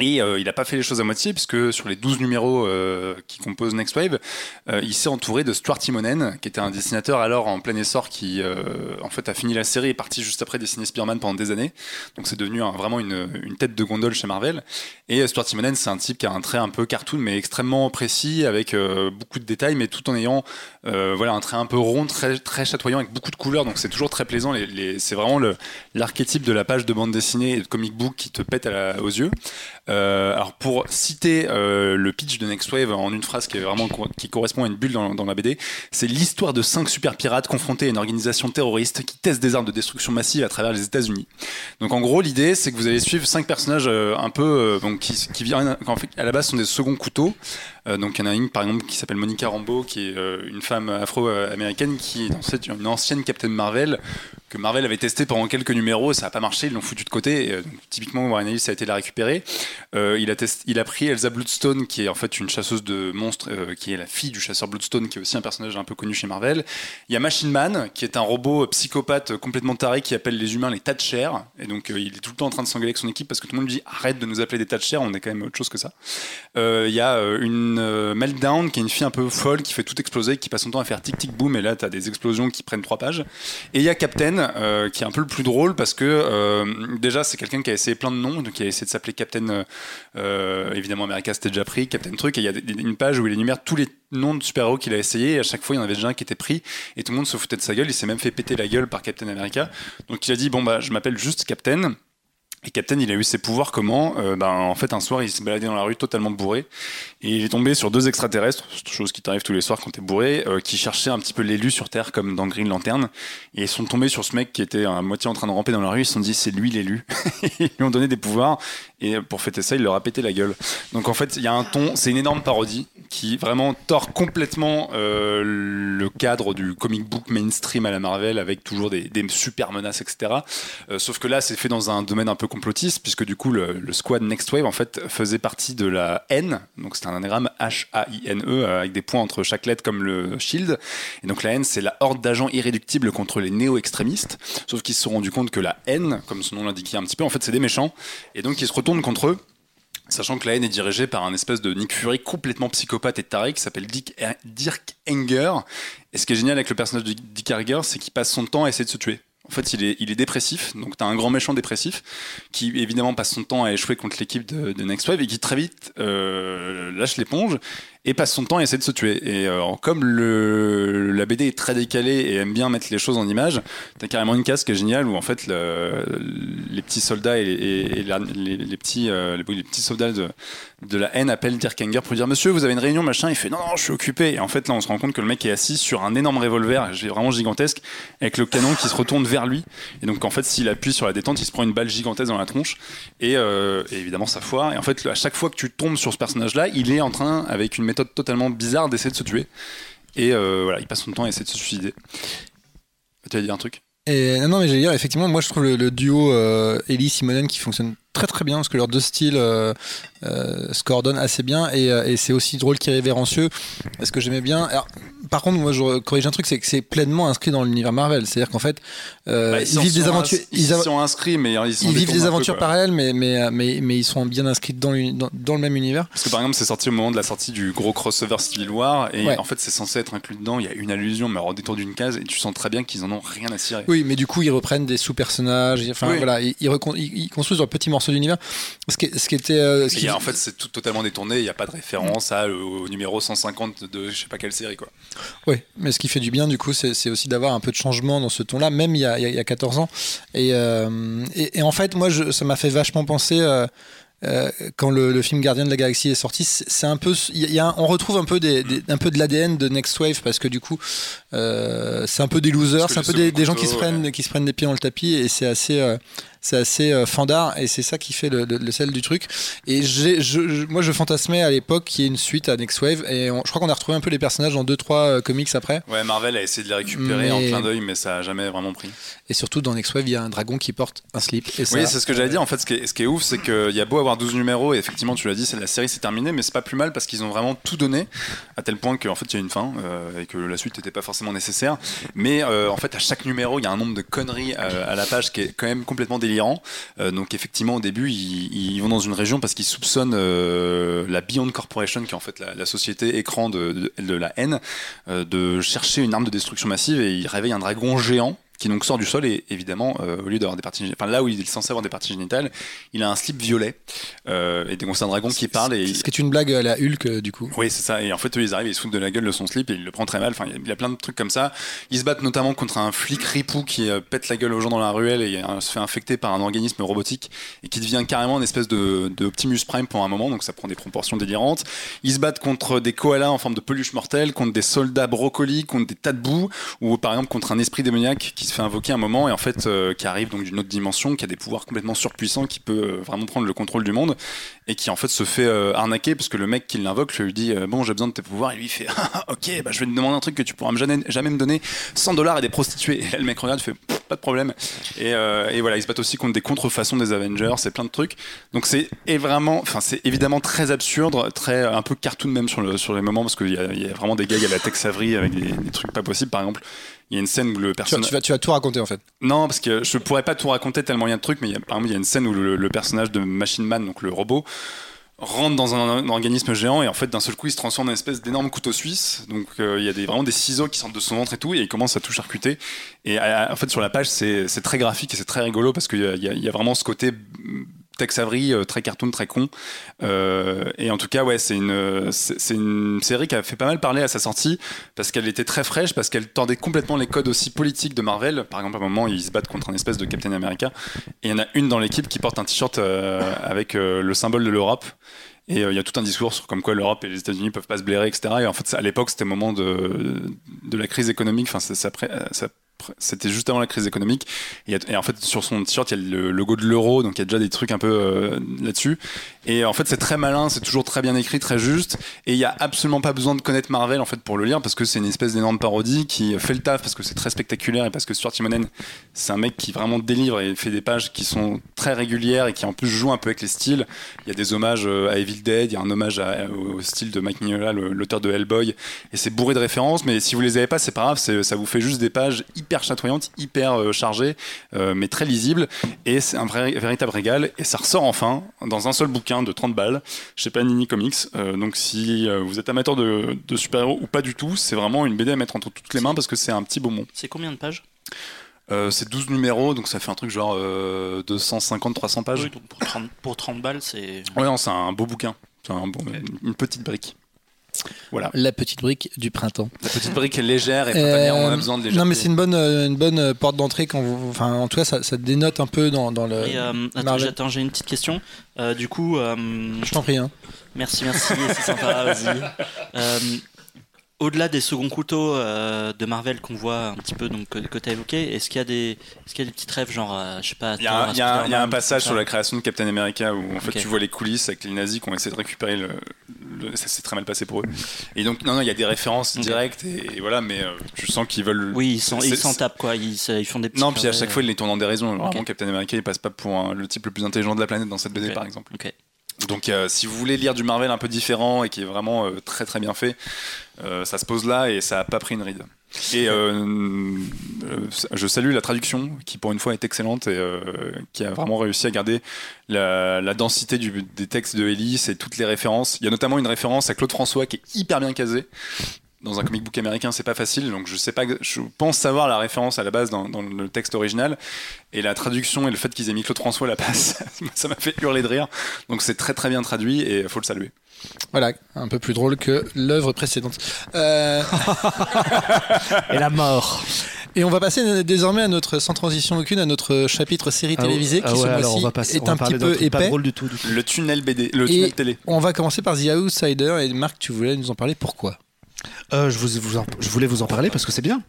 Et euh, il n'a pas fait les choses à moitié, puisque sur les 12 numéros euh, qui composent Next Wave, euh, il s'est entouré de Stuart Timonen, qui était un dessinateur alors en plein essor, qui en fait a fini la série et est parti juste après dessiner Spearman pendant des années. Donc c'est devenu vraiment une, tête de gondole chez Marvel. Et Stuart Timonen, c'est un type qui a un trait un peu cartoon, mais extrêmement précis, avec beaucoup de détails, mais tout en ayant voilà, un trait un peu rond, très, chatoyant, avec beaucoup de couleurs. Donc c'est toujours très plaisant. C'est vraiment l'archétype de la page de bande dessinée et de comic book qui te pète aux yeux. Euh, alors pour citer euh, le pitch de Next Wave en une phrase qui est vraiment qui correspond à une bulle dans, la BD, c'est l'histoire de cinq super pirates confrontés à une organisation terroriste qui teste des armes de destruction massive à travers les États-Unis. Donc en gros l'idée c'est que vous allez suivre cinq personnages euh, un peu qui, viennent à la base sont des seconds couteaux. Donc il y en a une par exemple qui s'appelle Monica Rambeau qui est une femme afro-américaine qui est en une ancienne Captain Marvel que Marvel avait testé pendant quelques numéros, ça n'a pas marché, ils l'ont foutu de côté. Et, typiquement, Warren Ellis a été la récupérer. Euh, il, a il a pris Elsa Bloodstone, qui est en fait une chasseuse de monstres, euh, qui est la fille du chasseur Bloodstone, qui est aussi un personnage un peu connu chez Marvel. Il y a Machine Man, qui est un robot psychopathe complètement taré qui appelle les humains les tas de chair. Et donc euh, il est tout le temps en train de s'engueuler avec son équipe parce que tout le monde lui dit arrête de nous appeler des tas de chair, on est quand même autre chose que ça. il y a une Meltdown, qui est une fille un peu folle, qui fait tout exploser, qui passe son temps à faire tic tic boom, et là tu as des explosions qui prennent trois pages. Et il y a Captain, qui est un peu le plus drôle parce que déjà c'est quelqu'un qui a essayé plein de noms, donc qui a essayé de s'appeler Captain euh, évidemment, America c'était déjà pris, Captain Truc, et il y a une page où il énumère tous les noms de super-héros qu'il a essayé, et à chaque fois il y en avait déjà un qui était pris, et tout le monde se foutait de sa gueule, il s'est même fait péter la gueule par Captain America. Donc il a dit, bon bah je m'appelle juste Captain, Et Captain, il a eu ses pouvoirs comment euh, ben, En fait, un soir, il s'est baladé dans la rue totalement bourré. Et il est tombé sur deux extraterrestres, chose qui t'arrive tous les soirs quand t'es bourré, euh, qui cherchaient un petit peu l'élu sur Terre, comme dans Green Lantern. Et ils sont tombés sur ce mec qui était à moitié en train de ramper dans la rue. Ils se sont dit, c'est lui l'élu. ils lui ont donné des pouvoirs. Et pour fêter ça, il leur a pété la gueule. Donc en fait, il y a un ton, c'est une énorme parodie qui vraiment tord complètement euh, le cadre du comic book mainstream à la Marvel avec toujours des, des super menaces, etc. sauf que là, c'est fait dans un domaine un peu complotiste, puisque du coup, le, squad Next Wave, en fait, faisait partie de la N, donc c'est un anagramme H-A-I-N-E, euh, avec des points entre chaque lettre comme le Shield. Et donc la N, c'est la horde d'agents irréductibles contre les néo-extrémistes, sauf qu'ils se sont rendus compte que la N, comme son nom l'indiquait un petit peu, en fait, c'est des méchants, et donc ils se retournent contre eux. Sachant que la haine est dirigée par un espèce de Nick Fury complètement psychopathe et taré qui s'appelle Dirk Enger. Et ce qui est génial avec le personnage de Dick Enger, c'est qu'il passe son temps à essayer de se tuer. En fait, il est, dépressif. Donc, tu as un grand méchant dépressif qui, évidemment, passe son temps à échouer contre l'équipe de, de, Next Wave et qui très vite euh, lâche l'éponge et passe son temps à essayer de se tuer. Et euh, comme la BD est très décalée et aime bien mettre les choses en image, t'as carrément une est géniale où en fait le, les petits soldats et, les, petits, euh, les, petits soldats de, de la haine appellent Dirk Enger pour dire Monsieur, vous avez une réunion, machin. Il fait Non, non, je suis occupé. Et en fait, là, on se rend compte que le mec est assis sur un énorme revolver, vraiment gigantesque, avec le canon qui se retourne vers lui. Et donc, en fait, s'il appuie sur la détente, il se prend une balle gigantesque dans la tronche. Et, euh, et évidemment, ça foire. Et en fait, à chaque fois que tu tombes sur ce personnage-là, il est en train, avec une totalement bizarre d'essayer de se tuer. Et euh, voilà, il passe son temps à essayer de se suicider. Tu as dit un truc? Non, mais j'allais dire, effectivement, moi je trouve le, duo euh, Ellie Simonen qui fonctionne très très bien parce que leurs deux styles euh, euh, se coordonnent assez bien et, euh, et c'est aussi drôle qu'irrévérencieux. Ce que j'aimais bien. Alors, par contre, moi, je corrige un truc, c'est que c'est pleinement inscrit dans l'univers Marvel. C'est-à-dire qu'en fait, euh, bah, ils, vivent des aventures. Ils, sont inscrits, mais ils, sont ils vivent des aventures parallèles, mais, mais, mais, mais, ils sont bien inscrits dans, dans, dans, le même univers. Parce que par exemple, c'est sorti au moment de la sortie du gros crossover Civil War, et en fait, c'est censé être inclus dedans. Il y a une allusion, mais en détour d'une case, et tu sens très bien qu'ils en ont rien à cirer. Oui, mais du coup, ils reprennent des sous-personnages. Enfin, voilà, ils, ils, construisent leur petit morceau d'univers. Ce qui, ce qui était. Euh, ce qui... en fait, c'est tout totalement détourné. Il n'y a pas de référence à, au numéro 150 de je sais pas quelle série, quoi. Oui, mais ce qui fait du bien, du coup, c'est aussi d'avoir un peu de changement dans ce ton-là, même il y, a, il y a 14 ans. Euh, et, et, en fait, moi, je, ça m'a fait vachement penser. Euh, euh, quand le, le, film Gardien de la Galaxie est sorti, c'est un peu, il y a, on retrouve un peu des, des un peu de l'ADN de Next Wave parce que du coup, euh, c'est un peu des losers, c'est un peu des, des, gens qui se prennent, qui se prennent des pieds dans le tapis et c'est assez, euh, c'est assez euh, fandard et c'est ça qui fait le, le, sel du truc. Et je, moi, je fantasmais à l'époque qu'il y ait une suite à Next Wave et je crois qu'on a retrouvé un peu les personnages dans deux trois euh, comics après. Ouais, Marvel a essayé de les récupérer en clin d'œil, mais ça a jamais vraiment pris. Et surtout dans Next Wave, il y a un dragon qui porte un slip. Et oui, c'est ce que j'allais dire. En fait, ce qui est, ce qui est ouf, c'est qu'il y a beau avoir 12 numéros et effectivement, tu l'as dit, la série s'est terminée, mais c'est pas plus mal parce qu'ils ont vraiment tout donné à tel point qu'en fait, il y a une fin euh, et que la suite n'était pas forcément nécessaire. Mais en fait, à chaque numéro, il y a un nombre de conneries à, la page qui est quand même complètement délirant donc effectivement, au début, ils, vont dans une région parce qu'ils soupçonnent euh, la Beyond Corporation, qui est en fait la, société écran de, de, la haine, euh, de chercher une arme de destruction massive et ils réveillent un dragon géant qui donc sort du sol et évidemment euh, au lieu d'avoir des parties enfin là où il est censé avoir des parties génitales il a un slip violet euh, et donc c'est un dragon qui parle et ce qui est une blague à la Hulk euh, du coup. Oui c'est ça et en fait eux, ils arrivent ils se foutent de la gueule de son slip et il le prend très mal. Enfin il y a plein de trucs comme ça. Ils se battent notamment contre un flic ripou qui pète la gueule aux gens dans la ruelle et se fait infecter par un organisme robotique et qui devient carrément une espèce de, de Optimus Prime pour un moment. Donc ça prend des proportions délirantes. Ils se battent contre des koalas en forme de peluche mortelle contre des soldats brocolis contre des tas de boue ou par exemple contre un esprit démoniaque qui se fait invoquer un moment et en fait euh, qui arrive donc d'une autre dimension, qui a des pouvoirs complètement surpuissants, qui peut euh, vraiment prendre le contrôle du monde et qui en fait se fait euh, arnaquer parce que le mec qui l'invoque lui dit bon j'ai besoin de tes pouvoirs et lui fait ok bah je vais te demander un truc que tu pourras jamais, jamais me donner. 100 dollars et des prostituées et le mec regarde fait pas de problème et, et, voilà ils se battent aussi contre des contrefaçons des Avengers c'est plein de trucs. Donc c'est vraiment enfin c'est évidemment très absurde très un peu cartoon même sur, le, sur les moments parce qu'il y, y, a vraiment des gags à la Tex Avery avec des, des trucs pas possibles par exemple il y a une scène où le personnage. Tu vas, tu vas, tout raconter en fait. Non, parce que je pourrais pas tout raconter tellement il y a de trucs, mais il y a, par exemple, il y a une scène où le, personnage de Machine Man, donc le robot, rentre dans un, organisme géant et en fait d'un seul coup il se transforme en une espèce d'énorme couteau suisse donc euh, il y a des, vraiment des ciseaux qui sortent de son ventre et tout et il commence à tout charcuter et en fait sur la page c'est très graphique et c'est très rigolo parce qu'il y, y, a vraiment ce côté Tex Avery, très cartoon, très con. et en tout cas, ouais, c'est une, c'est une série qui a fait pas mal parler à sa sortie parce qu'elle était très fraîche, parce qu'elle tordait complètement les codes aussi politiques de Marvel. Par exemple, à un moment, ils se battent contre un espèce de Captain America et il y en a une dans l'équipe qui porte un t-shirt avec le symbole de l'Europe. Et il y a tout un discours sur comme quoi l'Europe et les États-Unis peuvent pas se blairer, etc. Et en fait, à l'époque, c'était le moment de, de la crise économique. Enfin, ça, ça c'était juste avant la crise économique. Et, en fait, sur son t-shirt, il y a le logo de l'euro, donc il y a déjà des trucs un peu euh, là-dessus. Et en fait, c'est très malin, c'est toujours très bien écrit, très juste. Et il y a absolument pas besoin de connaître Marvel en fait pour le lire, parce que c'est une espèce d'énorme parodie qui fait le taf, parce que c'est très spectaculaire et parce que Stuart Timonen, c'est un mec qui vraiment délivre et fait des pages qui sont très régulières et qui en plus joue un peu avec les styles. Il y a des hommages euh, à Evil Dead, il y a un hommage au style de Mike Mignola, l'auteur de Hellboy, et c'est bourré de références. Mais si vous les avez pas, c'est pas grave, ça vous fait juste des pages hyper hyper chatoyante, hyper euh, chargée, euh, mais très lisible. Et c'est un vrai, véritable régal. Et ça ressort enfin dans un seul bouquin de 30 balles chez Panini Comics. Euh, donc si vous êtes amateur de, super-héros ou pas du tout, c'est vraiment une BD à mettre entre toutes les mains parce que c'est un petit beaumont. C'est combien de pages? C'est 12 numéros, donc ça fait un truc genre 250-300 pages. Oui, donc pour 30, pour 30 balles, c'est. Ouais, c'est un beau bouquin. C'est une petite brique. Voilà. La petite brique du printemps. La petite brique est légère et euh, on a besoin de légèreté. Non, mais c'est une bonne, euh, une bonne euh, porte d'entrée quand vous. Enfin, en tout cas, ça, ça dénote un peu dans, dans le. attends, j'ai une petite question. du coup. Je t'en prie. Hein. Merci, merci, c'est sympa, vas-y au-delà des seconds couteaux euh, de Marvel qu'on voit un petit peu, donc que, tu as évoqué, est-ce qu'il y a des, est-ce qu'il y a des petits rêves, genre, euh, je sais pas. Il y a, un, y a un passage sur la création de Captain America où en fait tu vois les coulisses avec les nazis qui ont essayé de récupérer le, ça s'est très mal passé pour eux. Et donc non, non, il y a des références directes et, voilà, mais euh, tu sens qu'ils veulent. Oui, ils s'en tapent quoi, ils, ils, font des. Petits non, puis à chaque fois ils les tournent dans des raisons. Vraiment, Captain America il passe pas pour le type le plus intelligent de la planète dans cette BD par exemple. Ok. Donc euh, si vous voulez lire du Marvel un peu différent et qui est vraiment euh, très très bien fait, euh, ça se pose là et ça n'a pas pris une ride. Et je salue la traduction qui pour une fois est excellente et qui a vraiment réussi à garder la, densité des textes de Ellis et toutes les références. Il y a notamment une référence à Claude François qui est hyper bien casée dans un comic book américain, c'est pas facile. Donc je sais pas, je pense savoir la référence à la base dans, le texte original et la traduction et le fait qu'ils aient mis Claude François à la passe, ça m'a fait hurler de rire. Donc c'est très très bien traduit et il faut le saluer. Voilà, un peu plus drôle que l'œuvre précédente. Euh, et la mort. Et on va passer désormais à notre, sans transition aucune, à notre chapitre série ah télévisée qui ah ce est un petit peu épais. du tout, Le tunnel BD, le tunnel télé. On va commencer par The Outsider et Marc, tu voulais nous en parler. Pourquoi? Euh, je, je voulais vous en parler parce que c'est bien.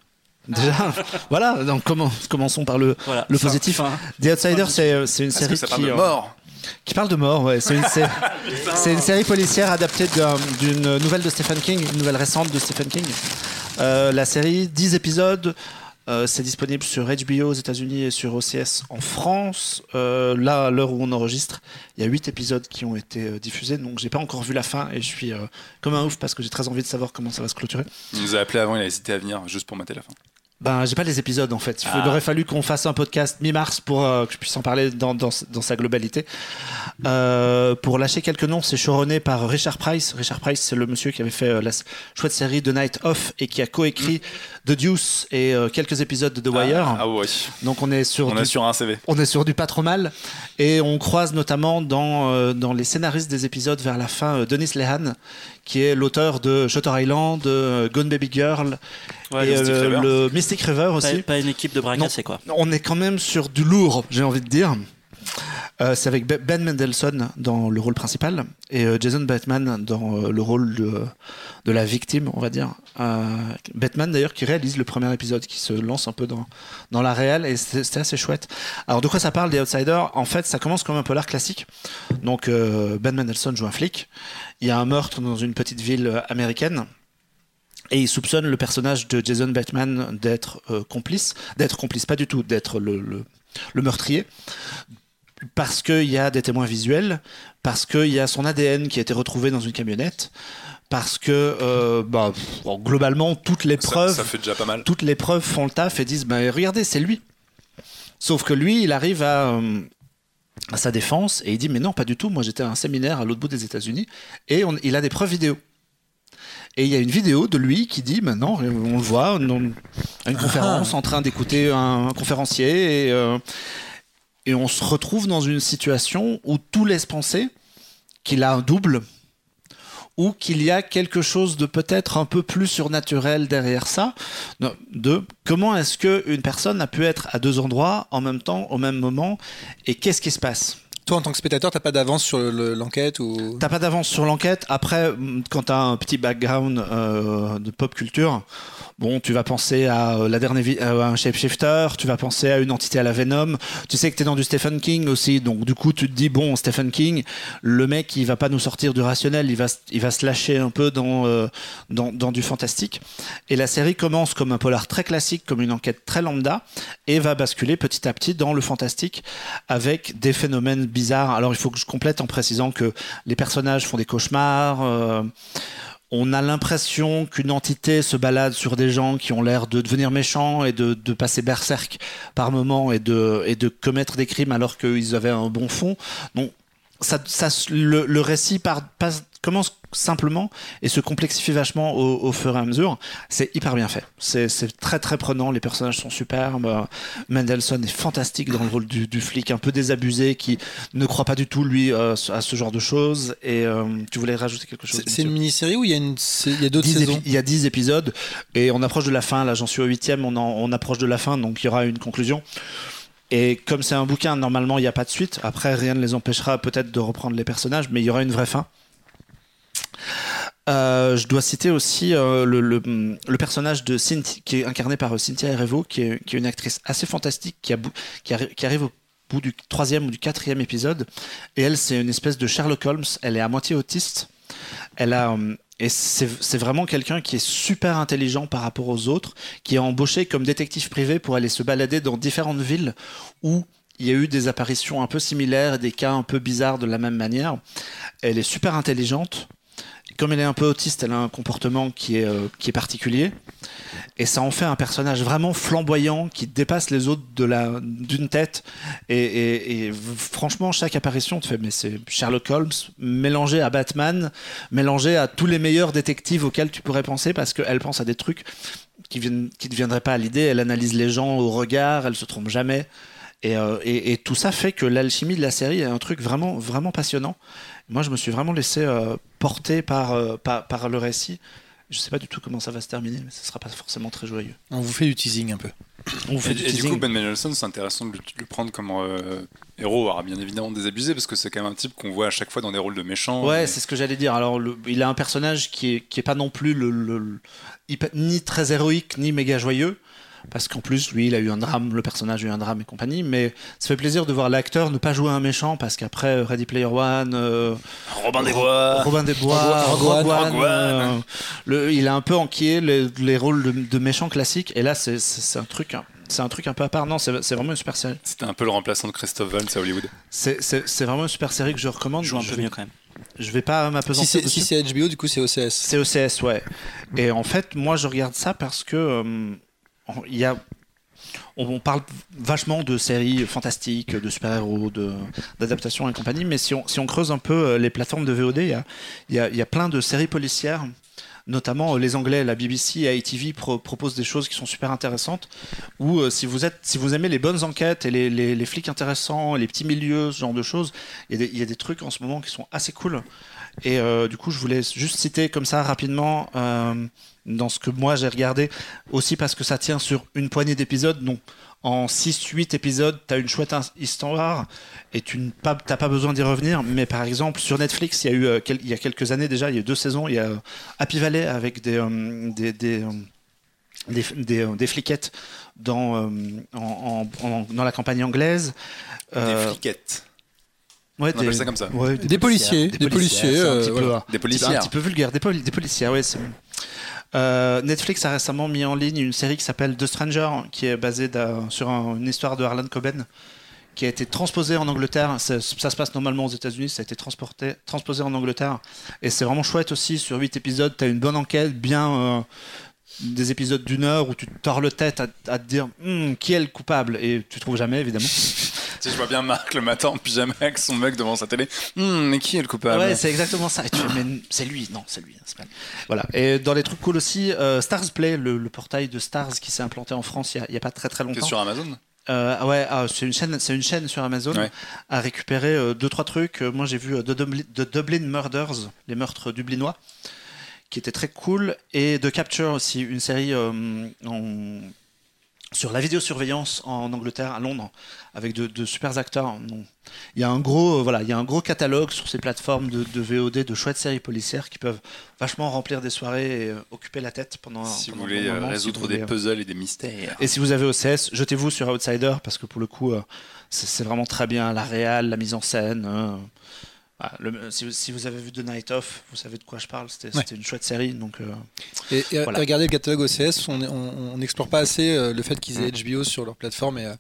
Déjà, voilà, donc commençons par le, le positif. The Outsider, c'est, c'est une série qui, parle de mort. qui parle de mort. Ouais. C'est, une, série policière adaptée d'une nouvelle de Stephen King, une nouvelle récente de Stephen King. Euh, la série, 10 épisodes, euh, c'est disponible sur HBO aux États-Unis et sur OCS en France. Euh, là, à l'heure où on enregistre, il y a 8 épisodes qui ont été euh, diffusés, donc j'ai pas encore vu la fin et je suis comme un ouf parce que j'ai très envie de savoir comment ça va se clôturer. Il nous a appelé avant, il a hésité à venir juste pour mater la fin. Ben, j'ai pas les épisodes en fait. Il, ah. aurait fallu qu'on fasse un podcast mi-mars pour que je puisse en parler dans, dans, sa globalité. pour lâcher quelques noms, c'est showrunné par Richard Price. Richard Price, c'est le monsieur qui avait fait la chouette série The Night Off et qui a coécrit The Deuce et euh, quelques épisodes de The Wire. Ah, ah Donc on est sur on est sur un CV. On est sur du pas trop mal et on croise notamment dans euh, dans les scénaristes des épisodes vers la fin euh, Denis Lehan qui est l'auteur de Shutter Island, de Gone Baby Girl et le Mystic River aussi. Pas, une équipe de bras c'est quoi. On est quand même sur du lourd, j'ai envie de dire. Euh, c'est avec Ben Mendelssohn dans le rôle principal et euh, Jason Bateman dans euh, le rôle de, de, la victime, on va dire. Batman d'ailleurs qui réalise le premier épisode, qui se lance un peu dans, dans la réelle et c'était assez chouette. Alors de quoi ça parle des Outsiders En fait, ça commence comme un polar classique. Donc Ben Mendelssohn joue un flic. Il y a un meurtre dans une petite ville américaine. Et il soupçonne le personnage de Jason Bateman d'être complice, d'être complice, pas du tout, d'être le, le, le meurtrier parce qu'il y a des témoins visuels, parce qu'il y a son ADN qui a été retrouvé dans une camionnette, parce que euh, bah, globalement toutes les preuves, ça, fait déjà pas mal. toutes les preuves font le taf et disent bah, regardez c'est lui. Sauf que lui il arrive à, euh, à sa défense et il dit mais non pas du tout moi j'étais à un séminaire à l'autre bout des États-Unis et il a des preuves vidéo. Et il y a une vidéo de lui qui dit maintenant, on le voit à une conférence en train d'écouter un, conférencier et, euh, et on se retrouve dans une situation où tout laisse penser qu'il a un double ou qu'il y a quelque chose de peut-être un peu plus surnaturel derrière ça. De comment est-ce qu'une personne a pu être à deux endroits en même temps, au même moment, et qu'est-ce qui se passe? Toi, en tant que spectateur, t'as pas d'avance sur l'enquête ou? T'as pas d'avance sur l'enquête. Après, quand t'as un petit background euh, de pop culture, Bon, tu vas penser à euh, la dernière euh, un shapeshifter, tu vas penser à une entité à la Venom. Tu sais que tu es dans du Stephen King aussi, donc du coup tu te dis bon, Stephen King, le mec il va pas nous sortir du rationnel, il va il va se lâcher un peu dans, dans du fantastique. Et la série commence comme un polar très classique, comme une enquête très lambda, et va basculer petit à petit dans le fantastique avec des phénomènes bizarres. Alors il faut que je complète en précisant que les personnages font des cauchemars on a l'impression qu'une entité se balade sur des gens qui ont l'air de devenir méchants et de, passer berserk par moment et de, et de commettre des crimes alors qu'ils avaient un bon fond. Donc, ça, le, le récit part, passe commence simplement et se complexifie vachement au, fur et à mesure. C'est hyper bien fait. C'est très très prenant. Les personnages sont superbes. Mendelssohn est fantastique dans le rôle du, flic un peu désabusé qui ne croit pas du tout lui euh, à ce genre de choses. Et euh, tu voulais rajouter quelque chose C'est une mini-série ou il y a, une, il y a d'autres saisons Il y a 10 épisodes et on approche de la fin. Là, j'en suis au huitième. On, on approche de la fin, donc il y aura une conclusion. Et comme c'est un bouquin, normalement, il n'y a pas de suite. Après, rien ne les empêchera peut-être de reprendre les personnages, mais il y aura une vraie fin. Euh, je dois citer aussi euh, le, personnage de qui est incarné par Cynthia Erivo, qui est, une actrice assez fantastique, qui, qui, arrive au bout du troisième ou du quatrième épisode. Et elle, c'est une espèce de Sherlock Holmes. Elle est à moitié autiste. Elle a, euh, et c'est vraiment quelqu'un qui est super intelligent par rapport aux autres, qui est embauché comme détective privé pour aller se balader dans différentes villes où il y a eu des apparitions un peu similaires, des cas un peu bizarres de la même manière. Elle est super intelligente comme elle est un peu autiste, elle a un comportement qui est, euh, qui est particulier. Et ça en fait un personnage vraiment flamboyant qui dépasse les autres d'une tête. Et, franchement, chaque apparition te fait, mais c'est Sherlock Holmes mélangé à Batman, mélangé à tous les meilleurs détectives auxquels tu pourrais penser parce qu'elle pense à des trucs qui ne viendraient pas à l'idée. Elle analyse les gens au regard, elle se trompe jamais. Et, euh, et, tout ça fait que l'alchimie de la série est un truc vraiment, vraiment passionnant. Moi, je me suis vraiment laissé euh, porter par, par, par, le récit. Je sais pas du tout comment ça va se terminer, mais ce sera pas forcément très joyeux. On vous fait du teasing un peu. On vous fait et, du, et du coup, Ben Mendelsohn, c'est intéressant de le, prendre comme euh, héros. Alors, bien évidemment, désabusé, parce que c'est quand même un type qu'on voit à chaque fois dans des rôles de méchants. Ouais, c'est ce que j'allais dire. Alors, il a un personnage qui est, qui est pas non plus le, ni très héroïque, ni méga joyeux parce qu'en plus, lui, il a eu un drame, le personnage a eu un drame et compagnie, mais ça fait plaisir de voir l'acteur ne pas jouer un méchant, parce qu'après Ready Player One, euh, Robin des Bois, Robin des Bois, Rogue, One, euh, il a un peu enquillé les, rôles de, méchants classiques, et là, c'est un truc c'est un truc un peu à part. Non, c'est vraiment une super série. C'était un peu le remplaçant de Christophe Waltz à Hollywood. C'est vraiment une super série que je recommande. Joue un peu mieux quand même. Je vais pas m'apesantir. Si c'est HBO, du coup, c'est OCS. C'est OCS, ouais. Et en fait, moi, je regarde ça parce que euh, il y a on, parle vachement de séries fantastiques, de super-héros, d'adaptations et compagnie, mais si on, si on, creuse un peu euh, les plateformes de VOD, il y a, y, a, y a, plein de séries policières, notamment euh, les Anglais, la BBC et ITV proposent des choses qui sont super intéressantes, où euh, si, vous êtes, si vous aimez les bonnes enquêtes et les, les, les flics intéressants, les petits milieux, ce genre de choses, il y, y, a des trucs en ce moment qui sont assez cool. Et du coup, je voulais juste citer comme ça rapidement dans ce que moi j'ai regardé, aussi parce que ça tient sur une poignée d'épisodes. Donc en 6-8 épisodes, tu as une chouette histoire et tu n'as pas, pas besoin d'y revenir. Mais par exemple, sur Netflix, il y a eu euh, il y a quelques années déjà, il y a eu deux saisons, il y a euh, Happy Valley avec des, euh, des, des, des, des, fliquettes dans, en, dans la campagne anglaise. Des fliquettes Ouais, on appelle ça comme ça. des, policiers, des policiers, des policiers, un petit peu vulgaire, des, des policiers, ouais. Euh, Netflix a récemment mis en ligne une série qui s'appelle The Stranger, qui est basée sur une histoire de Harlan Coben, qui a été transposée en Angleterre. Ça, se passe normalement aux États-Unis, ça a été transporté, transposé en Angleterre. Et c'est vraiment chouette aussi. Sur 8 épisodes, tu as une bonne enquête, bien. Euh, des épisodes d'une heure où tu te tords le tête à, te dire hmm, qui est le coupable? Et tu trouves jamais évidemment. je vois bien Marc le matin en pyjama avec son mec devant sa télé. Hmm, mais qui est le coupable? Ouais, c'est exactement ça. Et tu c'est lui, non, c'est lui. Pas... Voilà. Et dans les trucs cool aussi, euh, Stars Play, le, portail de Stars qui s'est implanté en France il n'y a, pas très très longtemps. sur Amazon? Euh, ouais, ah, c'est une chaîne, c'est une chaîne sur Amazon à récupérer euh, deux trois trucs. Euh, moi, j'ai vu The, Dublin, Murders, les meurtres dublinois, qui était très cool, et The Capture aussi, une série en sur la vidéosurveillance en Angleterre, à Londres, avec de, super acteurs. Il y a un gros, euh, voilà, il y a un gros catalogue sur ces plateformes de, VOD de chouettes séries policières qui peuvent vachement remplir des soirées et euh, occuper la tête pendant. Si vous voulez euh, résoudre des puzzles et des mystères. Et si vous avez OCS, jetez-vous sur Outsider parce que pour le coup, c'est vraiment très bien la réal, la mise en scène. Hein. Ah, si, vous avez vu The Night Of, vous savez de quoi je parle. C'était une chouette série. Donc, euh, et, regardez le catalogue OCS, on n'explore pas assez euh, le fait qu'ils aient HBO mm. sur leur plateforme. Et, euh,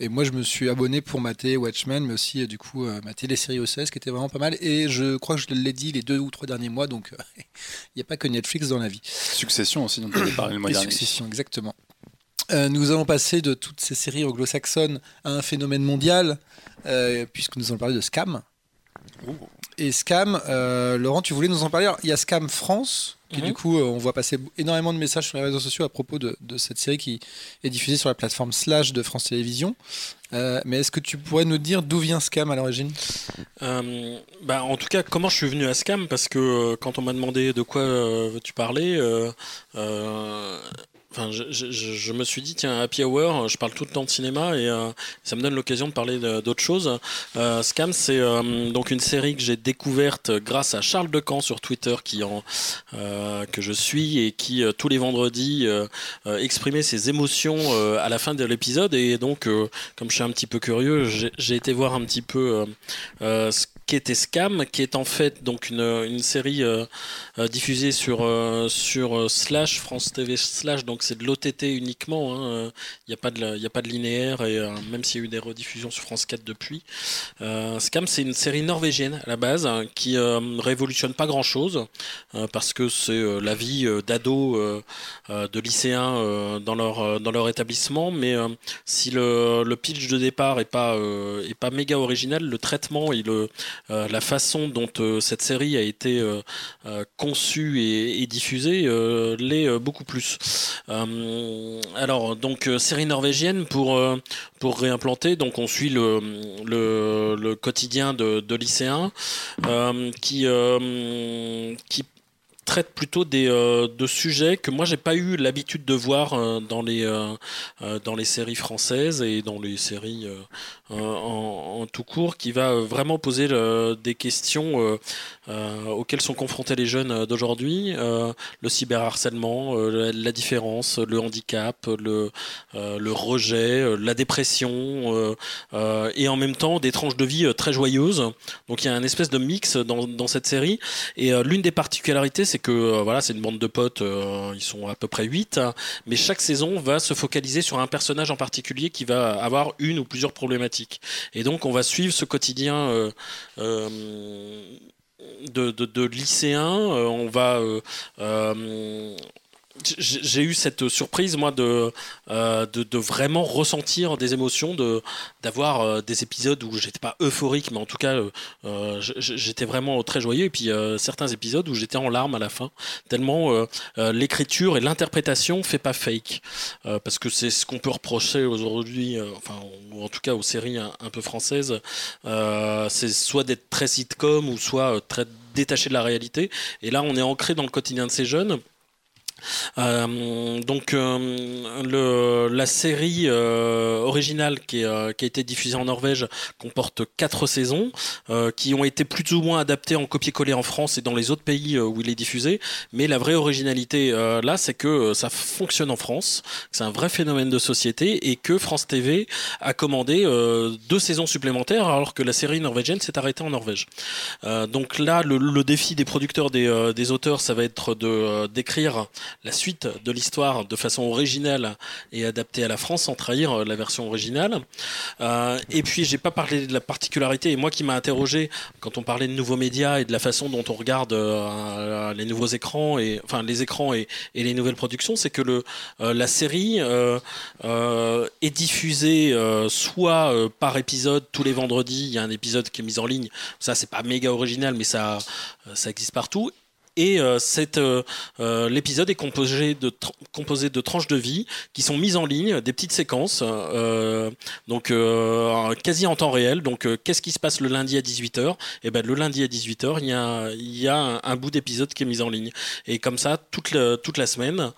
et, moi, je me suis abonné pour mater Watchmen, mais aussi du coup mater les séries OCS qui étaient vraiment pas mal. Et je crois que je l'ai dit les deux ou trois derniers mois, donc il n'y a pas que Netflix dans la vie. Succession aussi, dont on avait parlé le mois dernier. Succession, exactement. nous allons passer de toutes ces séries anglo-saxonnes à un phénomène mondial, puisque nous allons parler de Scam. Et Scam, euh, Laurent, tu voulais nous en parler. il y a Scam France, qui du mhm. coup, euh, on voit passer énormément de messages sur les réseaux sociaux à propos de, cette série qui est diffusée sur la plateforme Slash de France Télévisions. Euh, mais est-ce que tu pourrais nous dire d'où vient Scam à l'origine? Bah, En tout cas, comment je suis venu à Scam? Parce que quand on m'a demandé de quoi tu parlais, Enfin, je, me suis dit, tiens, Happy Hour, je parle tout le temps de cinéma et euh, ça me donne l'occasion de parler d'autres choses. Euh, Scam, c'est euh, donc une série que j'ai découverte grâce à Charles Decamp sur Twitter, qui en, que je suis et qui tous les vendredis exprimait ses émotions à la fin de l'épisode. Et donc, comme je suis un petit peu curieux, j'ai été voir un petit peu ce qui était Scam, qui est en fait donc une, une série euh, euh, diffusée sur, euh, sur Slash, France TV Slash, donc c'est de l'OTT uniquement, il hein, n'y a, pas de, a pas de linéaire, et même s'il y a eu des rediffusions sur France 4 depuis. Scam, c'est une série norvégienne à la base, hein, qui révolutionne pas grand-chose, parce que c'est la vie d'ados, de lycéens dans, leur, dans leur établissement, mais si le, le, pitch de départ est pas, est pas méga original, le traitement et le euh, la façon dont euh, cette série a été euh, conçue et, diffusée l'est beaucoup plus. alors, donc, série norvégienne pour, pour réimplanter, donc on suit le, le, quotidien de, de lycéens qui, qui traite plutôt des, de sujets que moi j'ai pas eu l'habitude de voir dans, les, dans les séries françaises et dans les séries en, tout court, qui va vraiment poser des questions euh, auxquels sont confrontés les jeunes euh, d'aujourd'hui, euh, le cyberharcèlement, la différence, le handicap, le, rejet, la dépression, et en même temps des tranches de vie très joyeuses. Donc il y a un espèce de mix dans, cette série. Et l'une des particularités, c'est que voilà, c'est une bande de potes, ils sont à peu près 8, hein, mais chaque saison va se focaliser sur un personnage en particulier qui va avoir une ou plusieurs problématiques. Et donc on va suivre ce quotidien de, de, lycéens. Euh, on va euh, euh, j'ai eu cette surprise moi de, euh, de, vraiment ressentir des émotions, de d'avoir euh, des épisodes où j'étais pas euphorique, mais en tout cas euh, j'étais vraiment très joyeux. Et puis certains épisodes où j'étais en larmes à la fin, tellement l'écriture et l'interprétation fait pas fake, parce que c'est ce qu'on peut reprocher aujourd'hui, enfin ou en tout cas aux séries un, un peu françaises, c'est soit d'être très sitcom ou soit très détaché de la réalité. Et là, on est ancré dans le quotidien de ces jeunes donc euh, le, la série euh, originale qui, a été diffusée en Norvège comporte quatre saisons qui ont été plus ou moins adaptées en copier-coller en France et dans les autres pays où il est diffusé. Mais la vraie originalité là, c'est que ça fonctionne en France, c'est un vrai phénomène de société et que France TV a commandé deux saisons supplémentaires alors que la série norvégienne s'est arrêtée en Norvège. donc là, le, défi des producteurs, des, des auteurs, ça va être de d'écrire la suite de l'histoire de façon originale et adaptée à la France sans trahir euh, la version originale. Euh, et puis j'ai pas parlé de la particularité, et moi qui m'a interrogé quand on parlait de nouveaux médias et de la façon dont on regarde euh, les nouveaux écrans, et, enfin les écrans et, les nouvelles productions, c'est que le, la série est diffusée soit par épisode tous les vendredis, il y a un épisode qui est mis en ligne, ça c'est pas méga original mais ça, ça existe partout, et l'épisode est composé de, composé de tranches de vie qui sont mises en ligne, des petites séquences, donc quasi en temps réel. Donc qu'est-ce qui se passe le lundi à 18h Et eh ben le lundi à 18h, il y a, il y a un, bout d'épisode qui est mis en ligne. Et comme ça, toute, toute la semaine.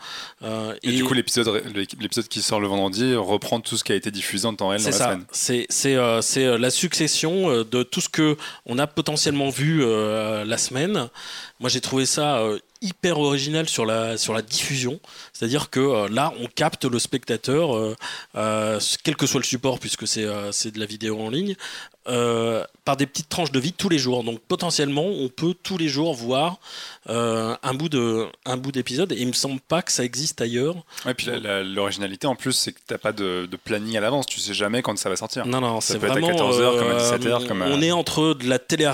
et, du coup, l'épisode, qui sort le vendredi reprend tout ce qui a été diffusé en temps réel dans la semaine. C'est, c'est, c'est la succession de tout ce que on a potentiellement vu la semaine. Moi, j'ai trouvé ça hyper original sur la, diffusion. C'est-à-dire que là, on capte le spectateur, quel que soit le support, puisque c'est de la vidéo en ligne, euh, par des petites tranches de vie tous les jours. Donc potentiellement, on peut tous les jours voir euh, un bout de un bout d'épisode. Et il me semble pas que ça existe ailleurs. Et puis l'originalité en plus, c'est que t'as pas de, planning à l'avance. Tu sais jamais quand ça va sortir. Non, non, c'est vraiment. À 14h, comme à 17h, comme On est entre de la télé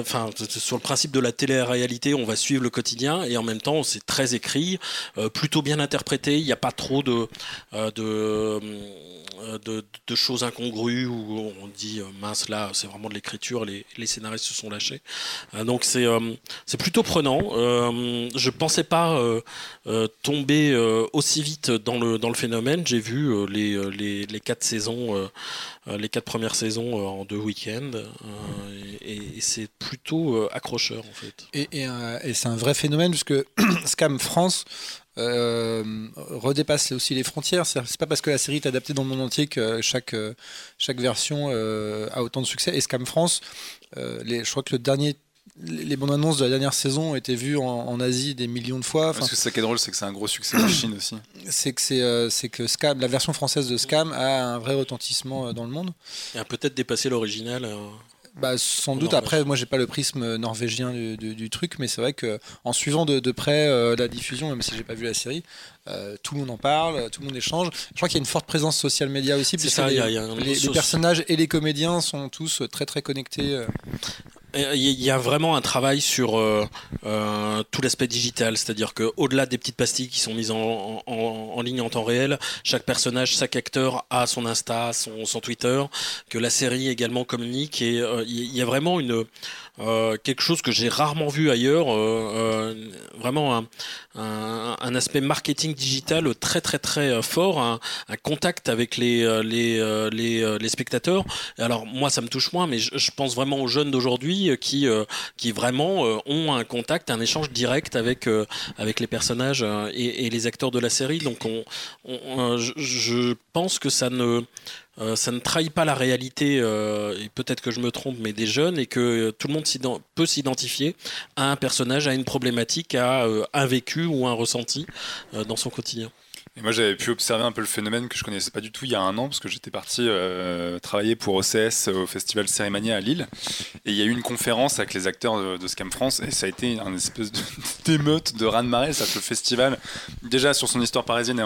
enfin sur le principe de la télé-réalité, on va suivre le quotidien et en même temps, c'est très écrit, euh, plutôt bien interprété. Il n'y a pas trop de de euh, de, choses incongrues où on dit euh, mince là c'est vraiment de l'écriture les, scénaristes se sont lâchés. Euh, donc c'est plutôt prenant. Je pensais pas tomber aussi vite dans le dans le phénomène. J'ai vu les, les, les, quatre saisons les quatre premières saisons en deux week-ends et, c'est plutôt accrocheur en fait. Et, et c'est un vrai phénomène puisque Scam France euh, redépasse aussi les frontières. C'est pas parce que la série est adaptée dans le monde entier que chaque, euh, chaque version euh, a autant de succès. Et Scam France, les, je crois que le dernier les bandes annonces de la dernière saison ont été vues en, Asie des millions de fois. Parce que ça qui est drôle, c'est que c'est un gros succès en Chine aussi. C'est que c'est, c'est que Scam, la version française de Scam a un vrai retentissement dans le monde. Et a peut-être dépassé l'original. Bah, sans doute. Après, moi, j'ai pas le prisme norvégien du, truc, mais c'est vrai que en suivant de, près euh, la diffusion, même si j'ai pas vu la série, euh, tout le monde en parle, tout le monde échange. Je crois qu'il y a une forte présence social média aussi, puisque les, les, personnages et les comédiens sont tous très très connectés. Euh. Il y a vraiment un travail sur euh, euh, tout l'aspect digital, c'est-à-dire qu'au-delà des petites pastilles qui sont mises en, ligne en temps réel, chaque personnage, chaque acteur a son Insta, son, Twitter, que la série également communique, et euh, il y a vraiment une, euh, quelque chose que j'ai rarement vu ailleurs, euh, euh, vraiment un, un, aspect marketing digital très très très fort, un, contact avec les, les, les, spectateurs. Alors moi ça me touche moins, mais je, pense vraiment aux jeunes d'aujourd'hui qui, qui vraiment ont un contact, un échange direct avec, avec les personnages et, les acteurs de la série. Donc on, je pense que ça ne euh, ça ne trahit pas la réalité, euh, et peut-être que je me trompe, mais des jeunes, et que tout le monde peut s'identifier à un personnage, à une problématique, à euh, un vécu ou un ressenti dans son quotidien. Et moi, j'avais pu observer un peu le phénomène que je connaissais pas du tout il y a un an, parce que j'étais parti euh, travailler pour OCS au festival Cérémania à Lille. Et il y a eu une conférence avec les acteurs de, Scam France, et ça a été un espèce d'émeute, de, de raz-de-marée. Ça, le festival, déjà sur son histoire parisienne,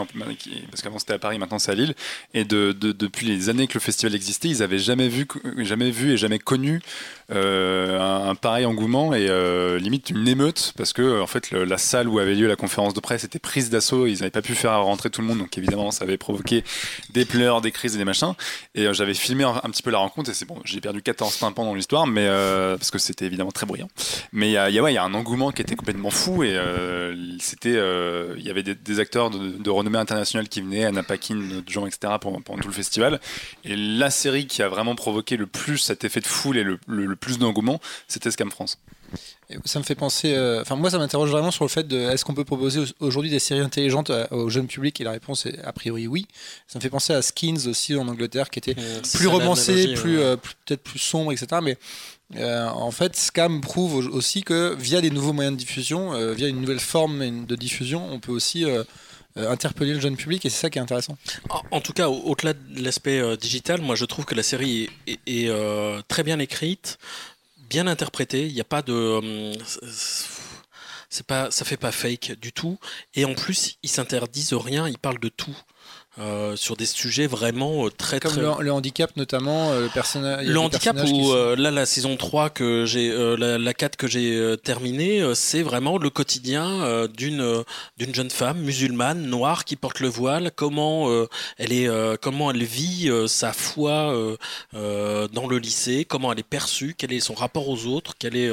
parce qu'avant c'était à Paris, maintenant c'est à Lille. Et de, depuis les années que le festival existait, ils avaient jamais vu, jamais vu et jamais connu euh, un, pareil engouement et euh, limite une émeute, parce que en fait, la salle où avait lieu la conférence de presse était prise d'assaut. Ils n'avaient pas pu faire tout le monde, donc évidemment ça avait provoqué des pleurs, des crises et des machins. Et euh, j'avais filmé un, petit peu la rencontre et c'est bon, j'ai perdu 14 tympans dans l'histoire, mais euh, parce que c'était évidemment très bruyant. Mais il y a, y, a un engouement qui était complètement fou et euh, c'était, il y avait des, acteurs de, renommée internationale qui venaient, Anna Paquin, d'autres gens, etc. Pendant, pendant, tout le festival. Et la série qui a vraiment provoqué le plus cet effet de foule et le plus d'engouement, c'était Scam France. Ça me fait penser. Euh, enfin, moi, ça m'interroge vraiment sur le fait de est-ce qu'on peut proposer aujourd'hui des séries intelligentes euh, au jeune public? Et la réponse est a priori oui. Ça me fait penser à Skins aussi en Angleterre, qui était plus romancé, plus, euh, peut-être plus sombre, etc. Mais en fait, Scam prouve aussi que via des nouveaux moyens de diffusion, via une nouvelle forme de diffusion, on peut aussi interpeller le jeune public et c'est ça qui est intéressant. En, tout cas, au-delà de l'aspect digital, moi je trouve que la série est très bien écrite bien interprété. Il n'y a pas de. Euh, c'est pas, ça fait pas fake du tout. Et en plus, ils s'interdisent rien. Ils parlent de tout. Euh, sur des sujets vraiment euh, très Comme Le, handicap notamment, le personnage. Le handicap où là la saison 3 que j'ai la, la, 4 que j'ai terminée, c'est vraiment le quotidien d'une d'une jeune femme musulmane noire qui porte le voile, comment elle est comment elle vit sa foi dans le lycée, comment elle est perçue, quel est son rapport aux autres, quel est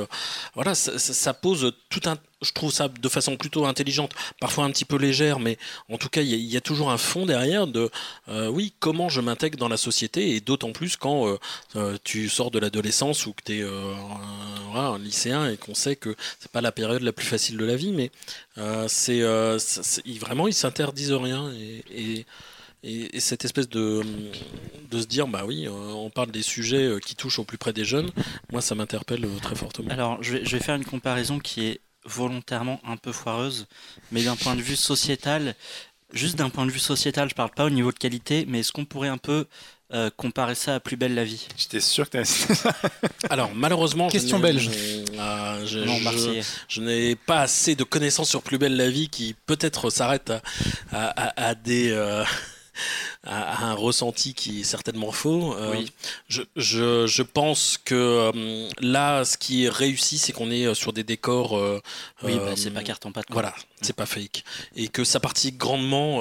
voilà ça, ça, pose tout un je trouve ça de façon plutôt intelligente, parfois un petit peu légère, mais en tout cas, il y, a toujours un fond derrière de, euh, oui, comment je m'intègre dans la société, et d'autant plus quand euh, euh, tu sors de l'adolescence ou que tu es un, lycéen et qu'on sait que c'est pas la période la plus facile de la vie, mais c'est vraiment, ils s'interdisent rien. et, et, cette espèce de, de se dire, bah oui, on parle des sujets qui touchent au plus près des jeunes, moi ça m'interpelle très fortement. Alors je vais, faire une comparaison qui est volontairement un peu foireuse, mais d'un point de vue sociétal, juste d'un point de vue sociétal, je parle pas au niveau de qualité, mais est-ce qu'on pourrait un peu euh, comparer ça à Plus belle la vie? J'étais sûr que tu Alors malheureusement, question belge. Euh, je, n'ai pas assez de connaissances sur Plus belle la vie qui peut-être s'arrête à, des euh, à, un ressenti qui est certainement faux. Euh, je, je, je, pense que euh, là, ce qui est réussi, c'est qu'on est sur des décors. Euh, oui, bah, c'est pas carton pâte. Voilà, c'est pas fake. Et que ça participe grandement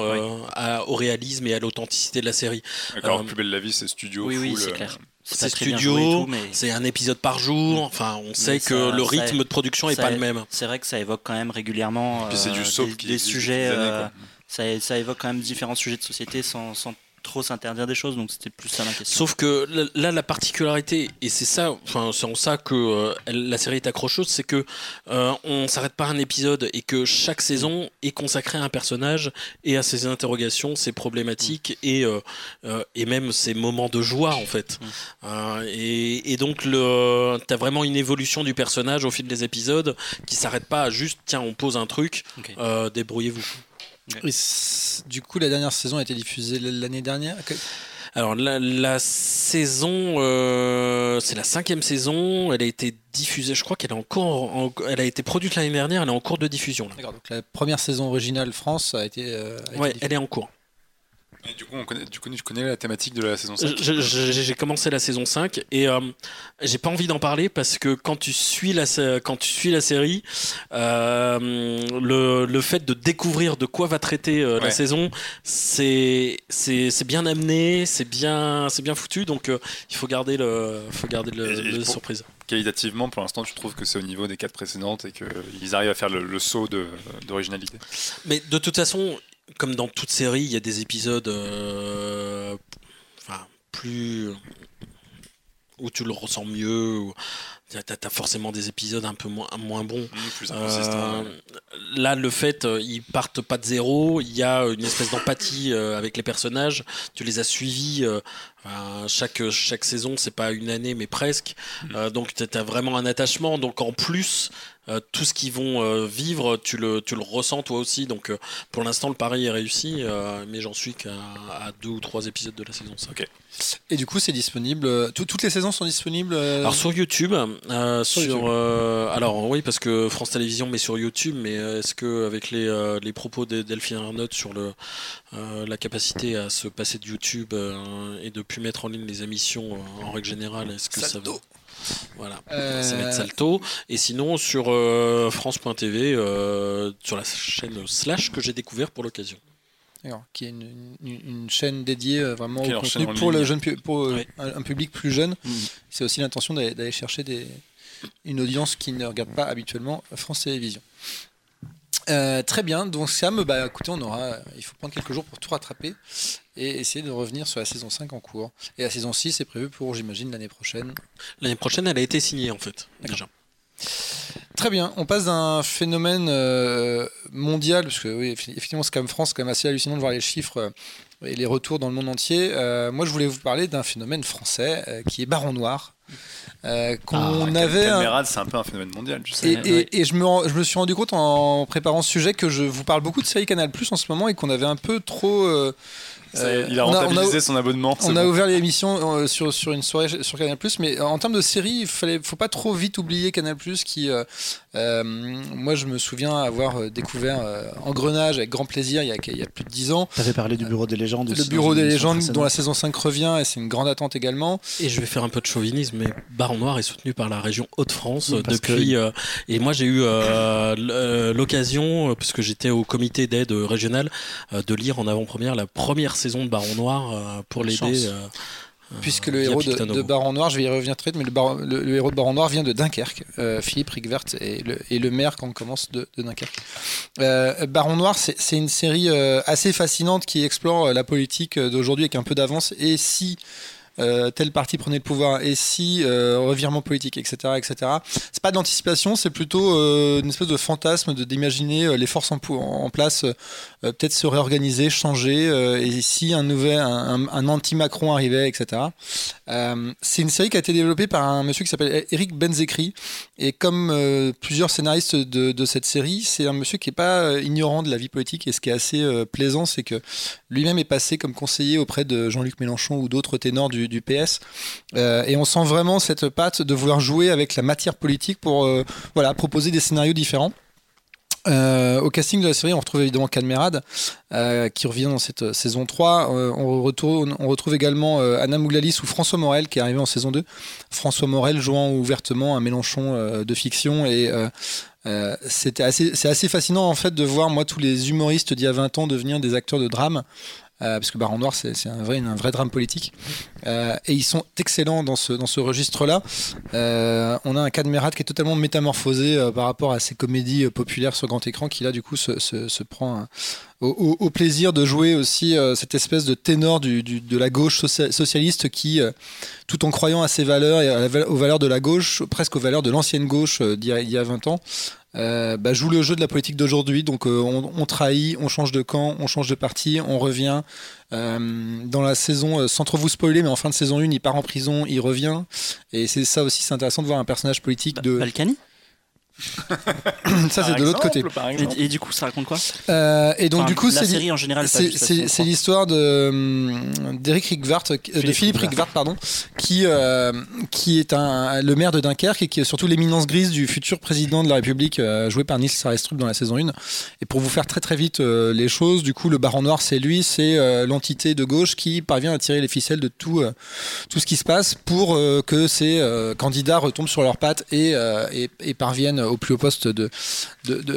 au réalisme et à l'authenticité de la série. Alors, Plus belle la vie, c'est studio. Oui, oui, c'est clair. C'est studio, c'est un épisode par jour. Mm. Enfin, on sait que le rythme de production est pas le même. C'est vrai que ça évoque quand même régulièrement c'est du des, des sujets ça, évoque quand même différents sujets de société sans, trop s'interdire des choses, donc c'était plus ça la question. Sauf que là, la particularité, et c'est ça, enfin, c'est en ça que euh, la série est accrocheuse, c'est que euh, on s'arrête pas à un épisode et que chaque saison est consacrée à un personnage et à ses interrogations, ses problématiques mm. et, euh, et même ses moments de joie en fait. Mm. Et, et, donc le, t'as vraiment une évolution du personnage au fil des épisodes qui s'arrête pas à juste tiens on pose un truc, débrouillez-vous du coup, la dernière saison a été diffusée l'année dernière? Alors la, saison, euh, c'est la cinquième saison. Elle a été diffusée. Je crois qu'elle est encore, elle a été produite l'année dernière. Elle est en cours de diffusion. D'accord. Donc la première saison originale France a été. Euh, ouais, elle est en cours du coup, on connaît, du coup, tu connais la thématique de la saison 5 J'ai commencé la saison 5 et euh, j'ai pas envie d'en parler parce que quand tu suis la, quand tu suis la série, euh, le, le, fait de découvrir de quoi va traiter euh, la saison, c'est bien amené, c'est bien, bien foutu, donc il faut garder le, faut garder le, surprise. Qualitativement, pour l'instant, tu trouves que c'est au niveau des quatre précédentes et qu'ils arrivent à faire le, le saut d'originalité Mais de toute façon, comme dans toute série, il y a des épisodes euh, enfin, plus où tu le ressens mieux. Tu as, forcément des épisodes un peu moins, moins bons. Mmh, euh, là, le fait, euh, ils partent pas de zéro. Il y a une espèce d'empathie avec les personnages. Tu les as suivis. Chaque, chaque saison, c'est pas une année, mais presque. Mmh. donc, tu as vraiment un attachement. Donc, en plus, euh, tout ce qu'ils vont euh, vivre, tu le, tu le ressens toi aussi. Donc euh, pour l'instant, le pari est réussi, mais j'en suis qu'à deux ou trois épisodes de la saison 5. Et du coup, c'est disponible. toutes les saisons sont disponibles Alors sur YouTube. sur, alors oui, parce que France Télévisions met sur YouTube, mais est-ce que avec les, les propos de Delphine Arnaud sur le, la capacité à se passer de YouTube et de plus mettre en ligne les émissions en règle générale, est-ce que ça va voilà, ça va être Salto. Et sinon, sur euh, France.tv, euh, sur la chaîne Slash que j'ai découvert pour l'occasion. qui est une, chaîne dédiée euh, vraiment au contenu pour, le jeune, pour un, public plus jeune. Mm. C'est aussi l'intention d'aller chercher des, une audience qui ne regarde pas habituellement France Télévisions. Euh, très bien, donc Sam, bah, écoutez, on aura, il faut prendre quelques jours pour tout rattraper et essayer de revenir sur la saison 5 en cours. Et la saison 6 est prévue pour, j'imagine, l'année prochaine. L'année prochaine, elle a été signée en fait, déjà. Très bien, on passe d'un phénomène euh, mondial, parce que oui, effectivement, c'est comme France, c'est quand même assez hallucinant de voir les chiffres euh, et les retours dans le monde entier. moi, je voulais vous parler d'un phénomène français qui est Baron Noir. Euh, qu'on ah, avait. Un... c'est un peu un phénomène mondial. Et, et, je, me, je me suis rendu compte en préparant ce sujet que je vous parle beaucoup de série Canal Plus en ce moment et qu'on avait un peu trop. Euh, euh, il a rentabilisé son abonnement. On a ouvert l'émission euh, sur, sur une soirée sur Canal+, mais en termes de série, il fallait, faut pas trop vite oublier Canal+, qui, euh, moi, je me souviens avoir découvert Engrenage avec grand plaisir il y a, il y a plus de 10 ans. Tu avais parlé du Bureau des légendes Le Bureau des légendes, dont la saison 5 revient, et c'est une grande attente également. Et je vais faire un peu de chauvinisme, mais Baron Noir est soutenu par la région Hauts-de-France depuis. et moi, j'ai eu l'occasion, puisque j'étais au comité d'aide régionale, de lire en avant-première la première saison de Baron Noir euh, pour l'aider. Euh, Puisque le héros de, Baron Noir, je vais y revenir très vite, mais le, héros de Baron Noir vient de Dunkerque. Philippe Rigvert est le, le, maire quand on commence de, Dunkerque. Baron Noir, c'est une série assez fascinante qui explore la politique d'aujourd'hui avec un peu d'avance. Et si euh, tel parti prenait le pouvoir et si euh, revirement politique, etc., etc. C'est pas d'anticipation, c'est plutôt euh, une espèce de fantasme de d'imaginer les forces en, place peut-être se réorganiser, changer et si un nouvel, un, anti-Macron arrivait, etc. c'est une série qui a été développée par un monsieur qui s'appelle Eric Benzekri et comme plusieurs scénaristes de, de cette série, c'est un monsieur qui est pas ignorant de la vie politique et ce qui est assez plaisant, c'est que lui-même est passé comme conseiller auprès de Jean-Luc Mélenchon ou d'autres ténors du du, PS. Euh, et on sent vraiment cette patte de vouloir jouer avec la matière politique pour euh, voilà, proposer des scénarios différents. Euh, au casting de la série, on retrouve évidemment Cadmerade, qui revient dans cette saison 3. on, retrouve, on retrouve également Anna Mouglalis ou François Morel, qui est arrivé en saison 2. François Morel jouant ouvertement un Mélenchon de fiction. Et c'était assez, c'est assez fascinant en fait de voir moi tous les humoristes d'il y a 20 ans devenir des acteurs de drame. Euh, parce que Baron Noir, c'est un vrai, un vrai drame politique. Euh, et ils sont excellents dans ce, dans ce registre-là. Euh, on a un Cadmerat qui est totalement métamorphosé par rapport à ces comédies populaires sur grand écran, qui là, du coup, se, se, prend au, plaisir de jouer aussi cette espèce de ténor de la gauche socialiste qui, tout en croyant à ses valeurs et aux valeurs de la gauche, presque aux valeurs de l'ancienne gauche d'il y, a 20 ans, euh, bah, joue le jeu de la politique d'aujourd'hui. Donc euh, on, trahit, on change de camp, on change de parti, on revient. Euh, dans la saison, sans trop vous spoiler, mais en fin de saison 1, il part en prison, il revient. Et c'est ça aussi, c'est intéressant de voir un personnage politique de... Balkany? ça c'est de l'autre côté. Et, du coup, ça raconte quoi? Euh, Et donc du coup, c'est série en général. C'est l'histoire de hum, d'Eric euh, de Philippe Rigvart, pardon, qui euh, qui est un, le maire de Dunkerque et qui est surtout l'éminence grise du futur président de la République, joué par Nils Sarestrup dans la saison 1. Et pour vous faire très très vite les choses, du coup, le Baron Noir, c'est lui, c'est l'entité de gauche qui parvient à tirer les ficelles de tout tout ce qui se passe pour que ces candidats retombent sur leurs pattes et, et, et parviennent au plus haut poste de,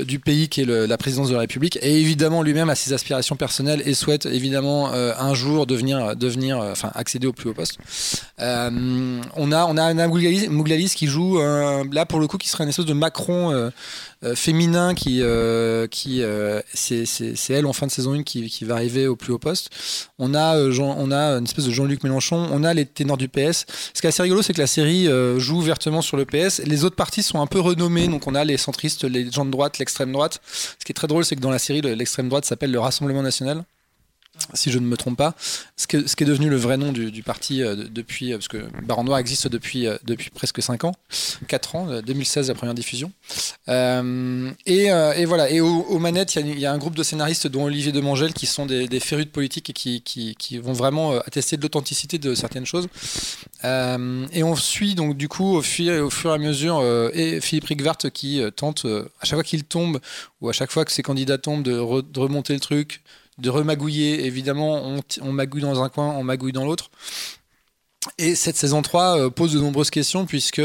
du pays qui est la présidence de la République. Et évidemment, lui-même a ses aspirations personnelles et souhaite évidemment euh, un jour devenir, devenir, euh, enfin accéder au plus haut poste. Euh, on a, on a Anna Mouglalis, qui joue là pour le coup qui serait une espèce de Macron euh, féminin qui, euh, qui euh, c'est elle en fin de saison 1 qui, qui, va arriver au plus haut poste. On a, on a une espèce de Jean-Luc Mélenchon, on a les ténors du PS. Ce qui est assez rigolo, c'est que la série joue ouvertement sur le PS. Les autres partis sont un peu renommés, donc on a les centristes, les gens de droite, l'extrême droite. Ce qui est très drôle, c'est que dans la série, l'extrême droite s'appelle le Rassemblement National si je ne me trompe pas, ce, qui est devenu le vrai nom du, parti euh, depuis, euh, parce que Baron Noir existe depuis, euh, depuis presque 5 ans, 4 ans, 2016 la première diffusion. Et, voilà, et aux, manettes, il y, a un groupe de scénaristes dont Olivier Demangel qui sont des, des férus de politique et qui, vont vraiment attester de l'authenticité de certaines choses. et on suit donc du coup au fur, au fur et à mesure et Philippe Rigvart qui tente, à chaque fois qu'il tombe ou à chaque fois que ses candidats tombent, de remonter le truc de remagouiller. Évidemment, on, magouille dans un coin, on magouille dans l'autre. Et cette saison 3 euh, pose de nombreuses questions puisque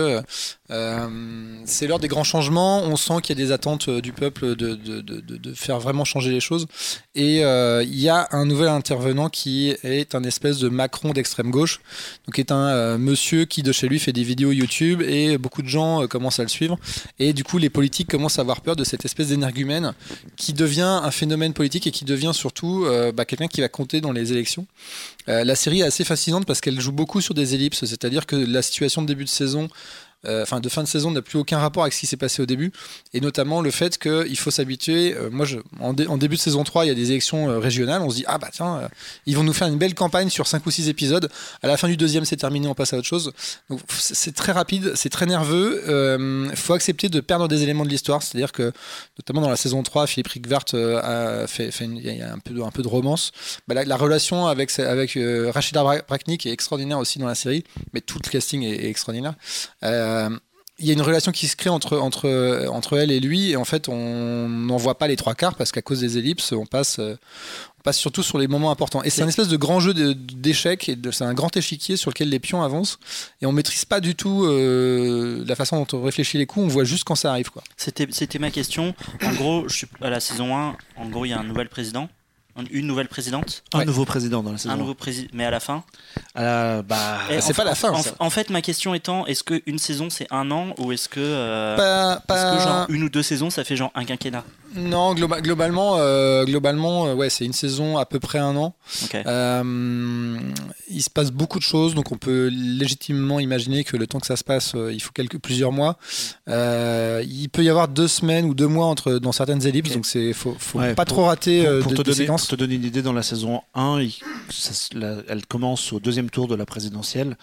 c'est l'heure des grands changements. On sent qu'il y a des attentes euh, du peuple de, faire vraiment changer les choses. Et euh, il y a un nouvel intervenant qui est un espèce de Macron d'extrême gauche, donc est un euh, monsieur qui de chez lui fait des vidéos YouTube et beaucoup de gens commencent à le suivre. Et du coup, les politiques commencent à avoir peur de cette espèce d'énergumène qui devient un phénomène politique et qui devient surtout bah, quelqu'un qui va compter dans les élections. la série est assez fascinante parce qu'elle joue beaucoup sur des ellipses, c'est-à-dire que la situation de début de saison euh, enfin de fin de saison n'a plus aucun rapport avec ce qui s'est passé au début, et notamment le fait qu'il faut s'habituer. Euh, moi, en, début de saison 3, il y a des élections euh, régionales, on se dit ah bah tiens, ils vont nous faire une belle campagne sur 5 ou 6 épisodes. À la fin du deuxième, c'est terminé, on passe à autre chose. Donc c'est très rapide, c'est très nerveux. Il faut accepter de perdre des éléments de l'histoire, c'est-à-dire que notamment dans la saison 3, Philippe Rigvart a fait, un peu, de romance. Bah, la, relation avec, avec Rachida Braknik est extraordinaire aussi dans la série, mais tout le casting est, extraordinaire. Euh, il y a une relation qui se crée entre, entre, entre elle et lui, et en fait, on n'en voit pas les trois quarts parce qu'à cause des ellipses, on passe, on passe surtout sur les moments importants. Et c'est un espèce de grand jeu d'échecs, et c'est un grand échiquier sur lequel les pions avancent, et on maîtrise pas du tout euh, la façon dont on réfléchit les coups, on voit juste quand ça arrive. C'était ma question. En gros, je suis à la saison 1, en gros, il y a un nouvel président. Une nouvelle présidente Un nouveau président dans la saison. Un nouveau président, mais à la fin bah, C'est pas la fin. En, fait, ma question étant, est-ce qu'une saison c'est un an ou est-ce que, euh, que genre une ou deux saisons ça fait genre un quinquennat? Non, globalement, euh, globalement euh, ouais, c'est une saison à peu près un an. Euh, il se passe beaucoup de choses, donc on peut légitimement imaginer que le temps que ça se passe, il faut quelques, plusieurs mois. il peut y avoir deux semaines ou deux mois entre, dans certaines ellipses, donc il faut, faut pas trop rater pour, de, te donner, pour te donner une idée, dans la saison 1, elle commence au deuxième tour de la présidentielle.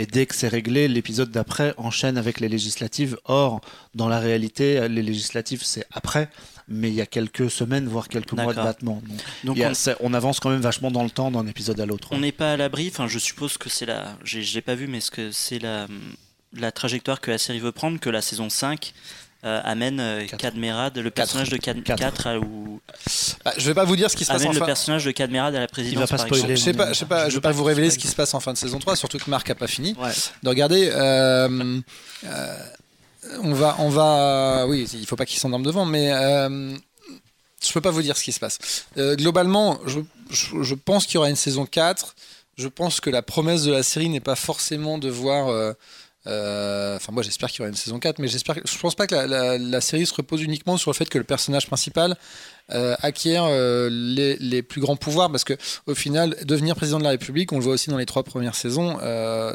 Et dès que c'est réglé, l'épisode d'après enchaîne avec les législatives. Or, dans la réalité, les législatives, c'est après mais il y a quelques semaines, voire quelques mois de battement. Donc, on... avance quand même vachement dans le temps d'un épisode à l'autre. On n'est pas à l'abri, enfin je suppose que c'est la... Je l'ai pas vu, mais ce que c'est la... la trajectoire que la série veut prendre, que la saison 5 euh, amène euh, Cadmerade, le personnage de Cad 4, à, ou... Bah, je vais pas vous dire ce qui se passe en fin... le personnage de Cadmerade à la présidence. Il va pas spoiler. Je sais pas, je sais pas, je vais pas vous révéler ce qui se passe en fin de saison 3, surtout que Marc a pas fini de regarder. Euh, euh, on va, on va, oui, il faut pas qu'il s'endorme devant, mais euh, je peux pas vous dire ce qui se passe. Euh, globalement, je, je, pense qu'il y aura une saison 4. Je pense que la promesse de la série n'est pas forcément de voir. Euh, euh, enfin, moi j'espère qu'il y aura une saison 4, mais j'espère je pense pas que la, la, série se repose uniquement sur le fait que le personnage principal euh, acquiert euh, les, les, plus grands pouvoirs parce que au final devenir président de la République on le voit aussi dans les trois premières saisons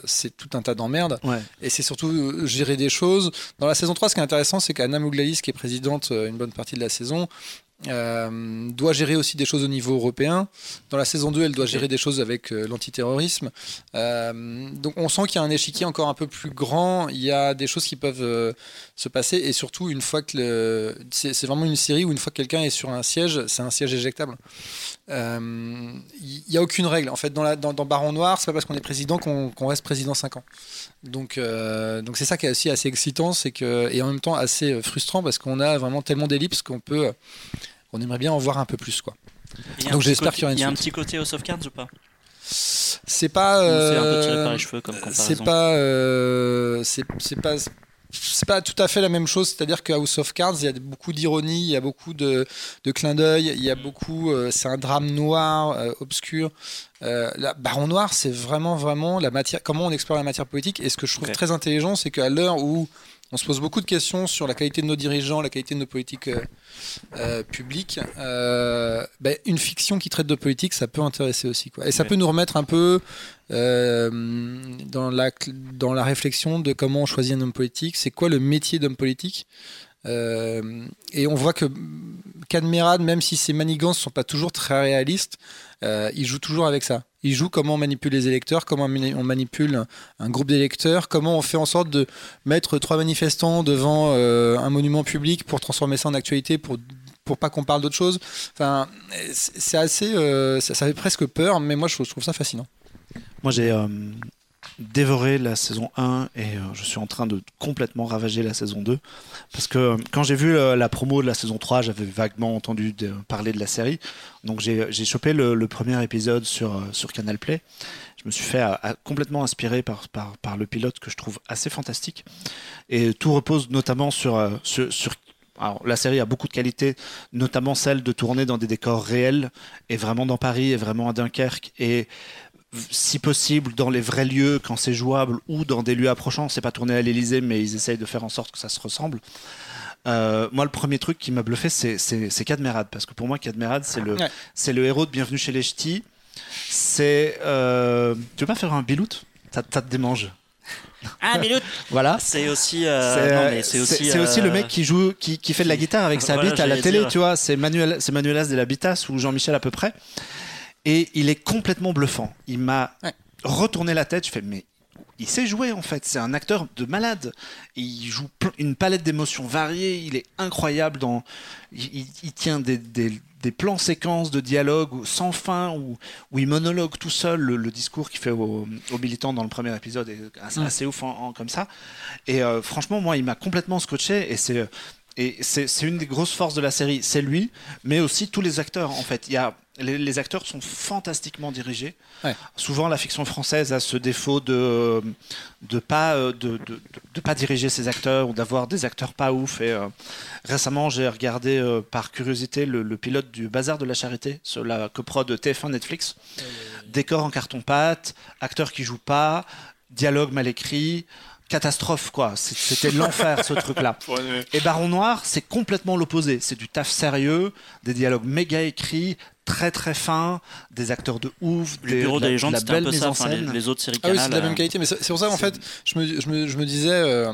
c'est tout un tas d'emmerdes. Et c'est surtout gérer des choses. Dans la saison 3 ce qui est intéressant c'est qu'Anna Mouglalis qui est présidente une bonne partie de la saison euh, doit gérer aussi des choses au niveau européen. Dans la saison 2, elle doit gérer des choses avec euh, l'antiterrorisme. Euh, donc on sent qu'il y a un échiquier encore un peu plus grand. Il y a des choses qui peuvent se passer. Et surtout, une fois que c'est vraiment une série où une fois que quelqu'un est sur un siège, c'est un siège éjectable. Il n'y a aucune règle. En fait, dans, la, dans, Baron Noir, c'est pas parce qu'on est président qu'on reste président 5 ans. Donc donc c'est ça qui est aussi assez excitant, c'est que et en même temps assez frustrant parce qu'on a vraiment tellement d'ellipses qu'on peut on aimerait bien en voir un peu plus quoi. Donc j'espère qu'il y aura une Il y a un petit côté of Cards ou pas? C'est pas. c'est un peu tiré par les cheveux comme comparaison? C'est pas. Euh, c'est pas c'est pas tout à fait la même chose, c'est-à-dire que House of Cards, il y a beaucoup d'ironie, il y a beaucoup de, de clins d'œil, il y a beaucoup, euh, c'est un drame noir, euh, obscur. la Baron Noir, c'est vraiment, vraiment la matière, comment on explore la matière politique. Et ce que je trouve très intelligent, c'est qu'à l'heure où on se pose beaucoup de questions sur la qualité de nos dirigeants, la qualité de nos politiques euh, euh, publiques. Euh, ben, une fiction qui traite de politique, ça peut intéresser aussi. Quoi. Et ça peut nous remettre un peu dans, la, dans la réflexion de comment on choisit un homme politique. C'est quoi le métier d'homme politique? Et on voit que Cadmerade, même si ses manigances ne sont pas toujours très réalistes, il joue toujours avec ça il joue comment on manipule les électeurs, comment on manipule un groupe d'électeurs, comment on fait en sorte de mettre trois manifestants devant euh, un monument public pour transformer ça en actualité, pour pour pas qu'on parle d'autre chose. Enfin, c'est assez, euh, ça, fait presque peur, mais moi je trouve ça fascinant. Moi j'ai euh, dévoré la saison 1 et euh, je suis en train de complètement ravager la saison 2. Parce que euh, quand j'ai vu la promo de la saison 3, j'avais vaguement entendu parler de la série. Donc j'ai chopé le, premier épisode sur, euh, sur Canal Play. Je me suis fait complètement inspiré par, par, par, le pilote que je trouve assez fantastique. Et tout repose notamment sur, sur, sur alors, la série a beaucoup de qualités, notamment celle de tourner dans des décors réels, et vraiment dans Paris, et vraiment à Dunkerque, et si possible dans les vrais lieux quand c'est jouable ou dans des lieux approchants. C'est pas tourné à l'Elysée, mais ils essayent de faire en sorte que ça se ressemble. Euh, moi, le premier truc qui m'a bluffé, c'est Cadmerade, parce que pour moi, Cadmerade, c'est le, c'est le héros de Bienvenue chez les Ch'tis. C'est. Euh... Tu veux pas faire un bilout ça, te démange. Ah, Bilout Voilà. C'est aussi. Euh, c'est aussi, aussi, le mec qui joue, qui, qui fait de la guitare avec sa bite à la télé, tu vois. C'est Manuel, c'est Manuelas de l'Habitas ou Jean-Michel à peu près. Et il est complètement bluffant. Il m'a retourné la tête. Je fais, mais il sait jouer en fait. C'est un acteur de malade. Il joue une palette d'émotions variées. Il est incroyable dans. Il, tient des, plans séquences de dialogue sans fin où, où il monologue tout seul. Le, discours qu'il fait aux, militants dans le premier épisode est assez, ouf comme ça. Et euh, franchement, moi, il m'a complètement scotché. Et c'est et c'est une des grosses forces de la série, c'est lui, mais aussi tous les acteurs. En fait, il y a les, acteurs sont fantastiquement dirigés. Souvent, la fiction française a ce défaut de de pas euh, de, de, de pas diriger ses acteurs ou d'avoir des acteurs pas ouf. Et euh, récemment, j'ai regardé euh, par curiosité le, pilote du Bazar de la Charité sur la coprod de TF1 Netflix. Décor en carton pâte, acteurs qui jouent pas, dialogue mal écrit catastrophe quoi. C'était l'enfer ce truc-là. Et Baron Noir, c'est complètement l'opposé. C'est du taf sérieux, des dialogues méga écrits, très très fins, des acteurs de ouf, le bureau des gens, c'était un peu ça. les, autres séries ah oui, c'est de la même euh, qualité. Mais c'est pour ça en fait, je me, je me, je me disais. Euh,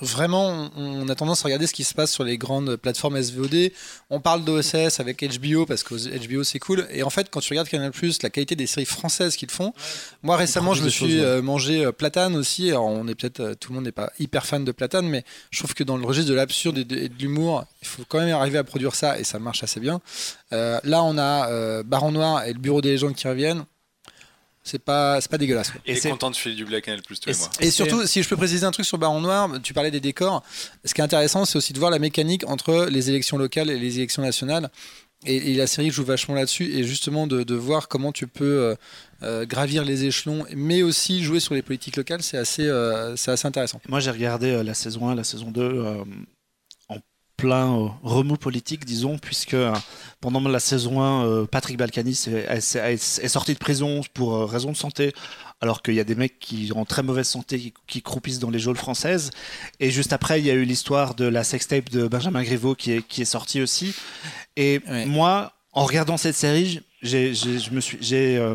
Vraiment, on a tendance à regarder ce qui se passe sur les grandes plateformes SVOD. On parle d'OSS avec HBO parce que HBO c'est cool. Et en fait, quand tu regardes Canal la qualité des séries françaises qu'ils font. Moi récemment, je me suis euh, mangé euh, Platane aussi. Alors, on est peut-être euh, tout le monde n'est pas hyper fan de Platane, mais je trouve que dans le registre de l'absurde et de, l'humour, il faut quand même arriver à produire ça et ça marche assez bien. là, on a Baron Noir et le Bureau des légendes qui reviennent c'est pas c'est pas dégueulasse. Et c'est content de filer du Black Plus tous et les mois. Et surtout, si je peux préciser un truc sur Baron Noir, tu parlais des décors. Ce qui est intéressant, c'est aussi de voir la mécanique entre les élections locales et les élections nationales. Et, la série joue vachement là-dessus, et justement de, de, voir comment tu peux euh, euh, gravir les échelons, mais aussi jouer sur les politiques locales, c'est assez, euh, c'est assez intéressant. Moi, j'ai regardé la saison 1, la saison 2 plein euh, remous politique, disons, puisque euh, pendant la saison 1, euh, Patrick Balkany est, sorti de prison pour raison de santé, alors qu'il y a des mecs qui sont en très mauvaise santé, qui, croupissent dans les geôles françaises. Et juste après, il y a eu l'histoire de la sextape de Benjamin Griveaux qui est, qui est sortie aussi. Et moi, en regardant cette série, j'ai, je me suis, j'ai,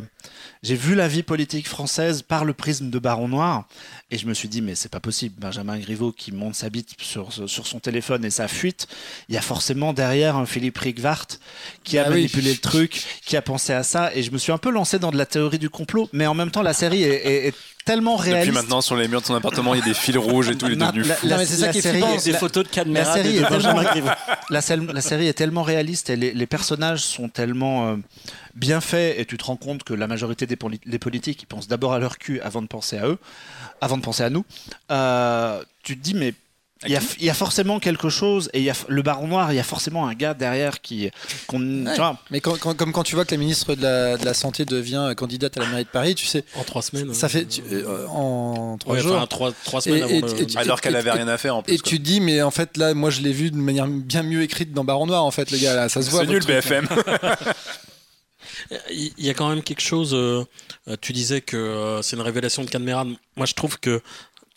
j'ai vu la vie politique française par le prisme de Baron Noir et je me suis dit mais c'est pas possible. Benjamin Griveaux qui monte sa bite sur, sur son téléphone et sa fuite il y a forcément derrière un Philippe Rigvart qui a ah manipulé le truc qui a pensé à ça et je me suis un peu lancé dans de la théorie du complot mais en même temps la série est, tellement réaliste. Depuis maintenant, sur les murs de son appartement, il y a des fils rouges et tout, il est devenu fou. c'est ça qui série, des photos de caméra la série, est tellement, la, la, série est tellement réaliste et les, les personnages sont tellement euh, bien faits et tu te rends compte que la majorité des politiques ils pensent d'abord à leur cul avant de penser à eux, avant de penser à nous. Euh, tu te dis mais il y, a, forcément quelque chose, et il y a le baron noir, il y a forcément un gars derrière qui. mais comme quand tu vois que la ministre de la, Santé devient candidate à la mairie de Paris, tu sais. En trois semaines. Ça fait. Euh, en trois jours. Enfin, trois, trois, semaines avant Alors qu'elle avait rien à faire en plus. Et tu dis, mais en fait, là, moi, je l'ai vu de manière bien mieux écrite dans Baron Noir, en fait, le gars, là, ça se voit. C'est nul, BFM. Il y a quand même quelque chose. Euh, tu disais que c'est une révélation de Cadmerade. Moi, je trouve que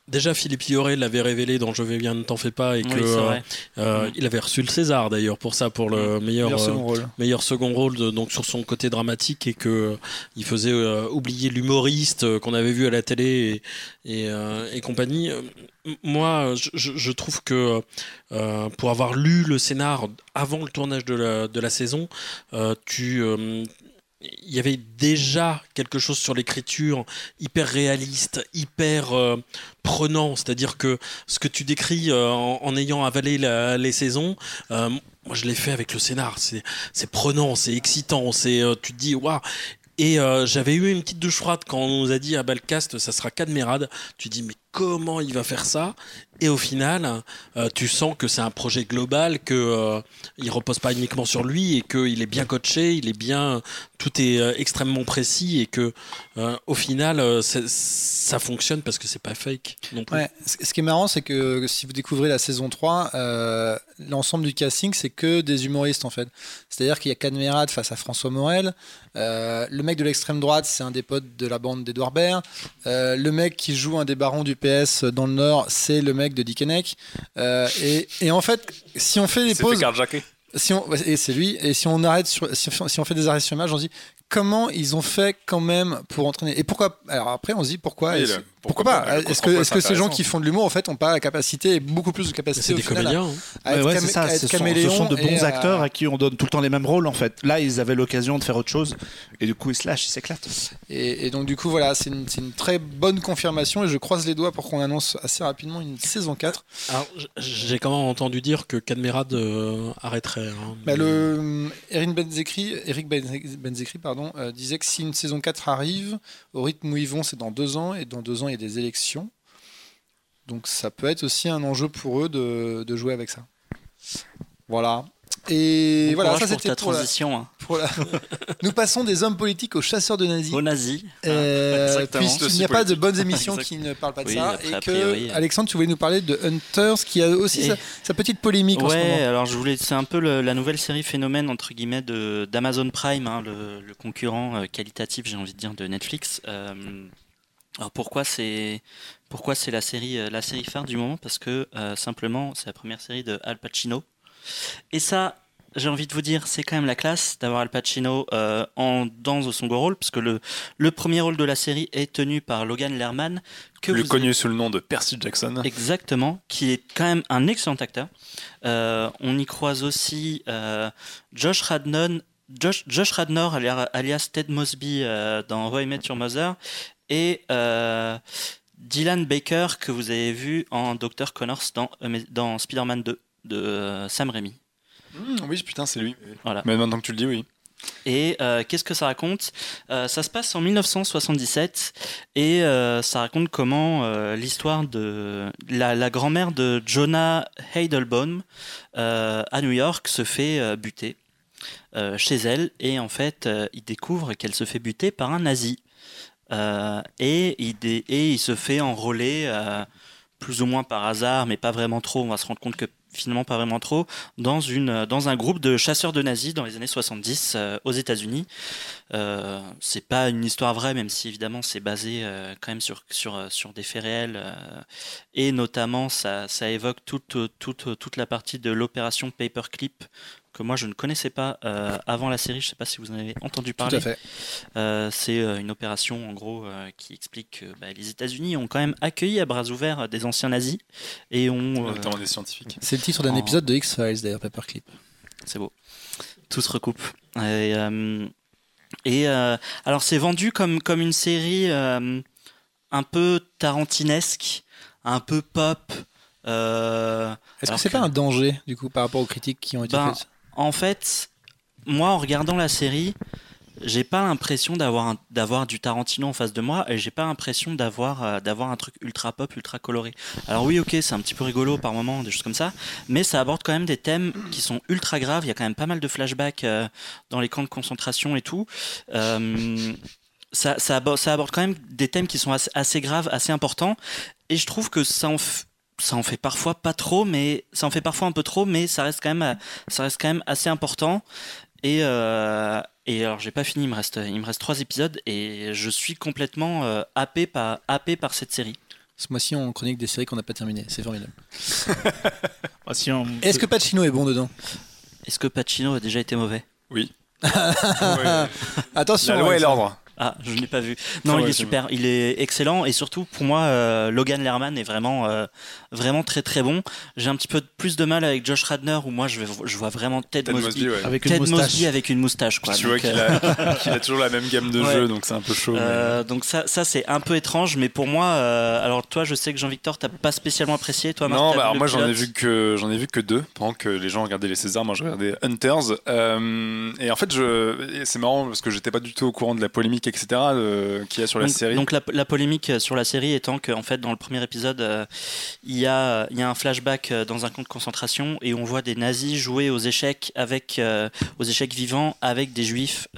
Déjà, Philippe Lioré l'avait révélé dans Je vais bien, ne t'en fais pas, et que euh, euh, il avait reçu le César d'ailleurs pour ça, pour le meilleur, meilleur second rôle, meilleur second rôle donc sur son côté dramatique et que il faisait oublier l'humoriste qu'on avait vu à la télé et, et, compagnie. Moi, je, je, trouve que pour avoir lu le scénar avant le tournage de la, de la saison, tu il y avait déjà quelque chose sur l'écriture hyper réaliste, hyper euh, prenant. C'est-à-dire que ce que tu décris euh, en, ayant avalé les saisons, euh, moi je l'ai fait avec le scénar. C'est prenant, c'est excitant. C'est tu te dis waouh. Et j'avais eu une petite douche froide quand on nous a dit à Balcast ça sera Cadmerade. Tu dis mais comment il va faire ça et au final, euh, tu sens que c'est un projet global, que euh, il repose pas uniquement sur lui et qu'il est bien coaché, il est bien, tout est euh, extrêmement précis et que au final, ça fonctionne parce que c'est pas fake non. Ce qui est marrant, c'est que si vous découvrez la saison 3, l'ensemble du casting, c'est que des humoristes en fait. C'est-à-dire qu'il y a Cadmerade face à François Morel. le mec de l'extrême droite, c'est un des potes de la bande d'Edouard Baird. le mec qui joue un des barons du PS dans le Nord, c'est le mec de Dick euh, et, et, en fait, si on fait des pauses. Si on, et c'est lui. Et si on arrête sur, si, si on fait des arrêts sur image, on dit comment ils ont fait quand même pour entraîner. Et pourquoi Alors après, on se dit pourquoi. pourquoi, pas Est-ce que, est que ces gens qui font de l'humour, en fait, n'ont pas la capacité, beaucoup plus de capacité C'est des comédiens. Hein. À être ça, ce, sont, de bons acteurs à... qui on donne tout le temps les mêmes rôles, en fait. Là, ils avaient l'occasion de faire autre chose, et du coup, ils se lâchent, ils s'éclatent. Et, donc, du coup, voilà, c'est une, une, très bonne confirmation, et je croise les doigts pour qu'on annonce assez rapidement une saison 4. Alors, j'ai quand même entendu dire que Cadmerade euh, arrêterait. Hein, bah, le, Eric Benzekri, Eric Benzekri pardon, euh, disait que si une saison 4 arrive, au rythme où ils vont, c'est dans deux ans, et dans deux ans, il y a des élections. Donc ça peut être aussi un enjeu pour eux de, jouer avec ça. Voilà. Et voilà, ça c'était pour, la transition. Hein. Nous passons des hommes politiques aux chasseurs de nazis. Aux nazis. Euh, Puisqu'il n'y a pas de bonnes émissions qui ne parlent pas de ça. et que, Alexandre, tu voulais nous parler de Hunters, qui a aussi sa, petite polémique en ce moment. alors je voulais, c'est un peu la nouvelle série phénomène entre guillemets d'Amazon Prime, hein, le, concurrent euh, qualitatif, j'ai envie de dire, de Netflix. Euh, alors pourquoi c'est pourquoi c'est la série euh, la série phare du moment? Parce que simplement c'est la première série de Al Pacino. Et ça, j'ai envie de vous dire, c'est quand même la classe d'avoir Al Pacino euh, en dans son second rôle, parce que le, le premier rôle de la série est tenu par Logan Lerman. Que Plus connu sous le nom de Percy Jackson. Exactement, qui est quand même un excellent acteur. Euh, on y croise aussi euh, Josh Radnor, Josh, Josh Radnor alias Ted Mosby dans How I Met Your Mother, et Dylan Baker que vous avez vu en Dr. Connors dans, dans Spider-Man 2 de Sam Raimi. Mmh, oui, putain, c'est lui. Voilà. Mais maintenant que tu le dis, oui. Et euh, qu'est-ce que ça raconte? Euh, Ça se passe en 1977 et euh, ça raconte comment l'histoire de la, grand-mère de Jonah Heidelbaum à New York se fait buter chez elle et en fait il découvre qu'elle se fait buter par un nazi et il, et, il se fait enrôler plus ou moins par hasard mais pas vraiment trop. On va se rendre compte que finalement pas vraiment trop, dans, une, dans un groupe de chasseurs de nazis dans les années 70 euh, aux États-Unis. Euh, c'est pas une histoire vraie, même si évidemment c'est basé euh, quand même sur, des faits réels. et notamment, ça, évoque toute, toute, toute la partie de l'opération Paperclip que moi je ne connaissais pas euh, avant la série. Je ne sais pas si vous en avez entendu parler. Tout à fait. Euh, c'est euh, une opération en gros qui explique que bah, les États-Unis ont quand même accueilli à bras ouverts des anciens nazis et ont notamment des scientifiques. C'est le titre d'un épisode de X Files d'ailleurs, Paperclip. C'est beau. Tout se recoupe. Et, et alors c'est vendu comme comme une série un peu tarantinesque, un peu pop. Est-ce que c'est pas un danger du coup par rapport aux critiques qui ont été ben, faites? En fait, moi, en regardant la série, j'ai pas l'impression d'avoir d'avoir du Tarantino en face de moi et j'ai pas l'impression d'avoir euh, d'avoir un truc ultra pop ultra coloré. Alors oui ok c'est un petit peu rigolo par moment des choses comme ça mais ça aborde quand même des thèmes qui sont ultra graves. Il y a quand même pas mal de flashbacks euh, dans les camps de concentration et tout. Euh, ça, aborde, quand même des thèmes qui sont assez, graves assez importants. Et je trouve que ça en ça en fait parfois pas trop, mais ça en fait parfois un peu trop, mais ça reste quand même, ça reste quand même assez important. Et, euh, et alors j'ai pas fini, il me reste, il me reste trois épisodes et je suis complètement euh, happé par, happé par cette série. Ce mois-ci, on chronique des séries qu'on n'a pas terminées. C'est formidable. Est-ce que Pacino est bon dedans? Est-ce que Pacino a déjà été mauvais? Oui. Attention. La loi et l'ordre. Ah, je ne l'ai pas vu. Non, il est super, il est excellent et surtout pour moi, euh, Logan Lerman est vraiment, euh, vraiment très très bon. J'ai un petit peu plus de mal avec Josh Radner où moi je, je vois vraiment Ted, Mosby, avec, une moustache. avec une moustache. Quoi. Tu vois qu'il a, euh, a, toujours la même gamme de jeux, donc c'est un peu chaud. Donc ça, ça c'est un peu étrange, mais pour moi, alors toi, je sais que Jean-Victor, t'as pas spécialement apprécié, toi. Non, bah, alors moi j'en ai vu que j'en ai vu que deux pendant que les gens regardaient les Césars. Moi je regardais Hunters et en fait, je, c'est marrant parce que j'étais pas du tout au courant de la polémique, etc. Euh, qu'il y a sur la série. Donc la, polémique sur la série étant qu'en fait dans le premier épisode euh, il, y a, il y a un flashback euh, dans un camp de concentration et on voit des nazis jouer aux échecs avec aux échecs vivants avec des juifs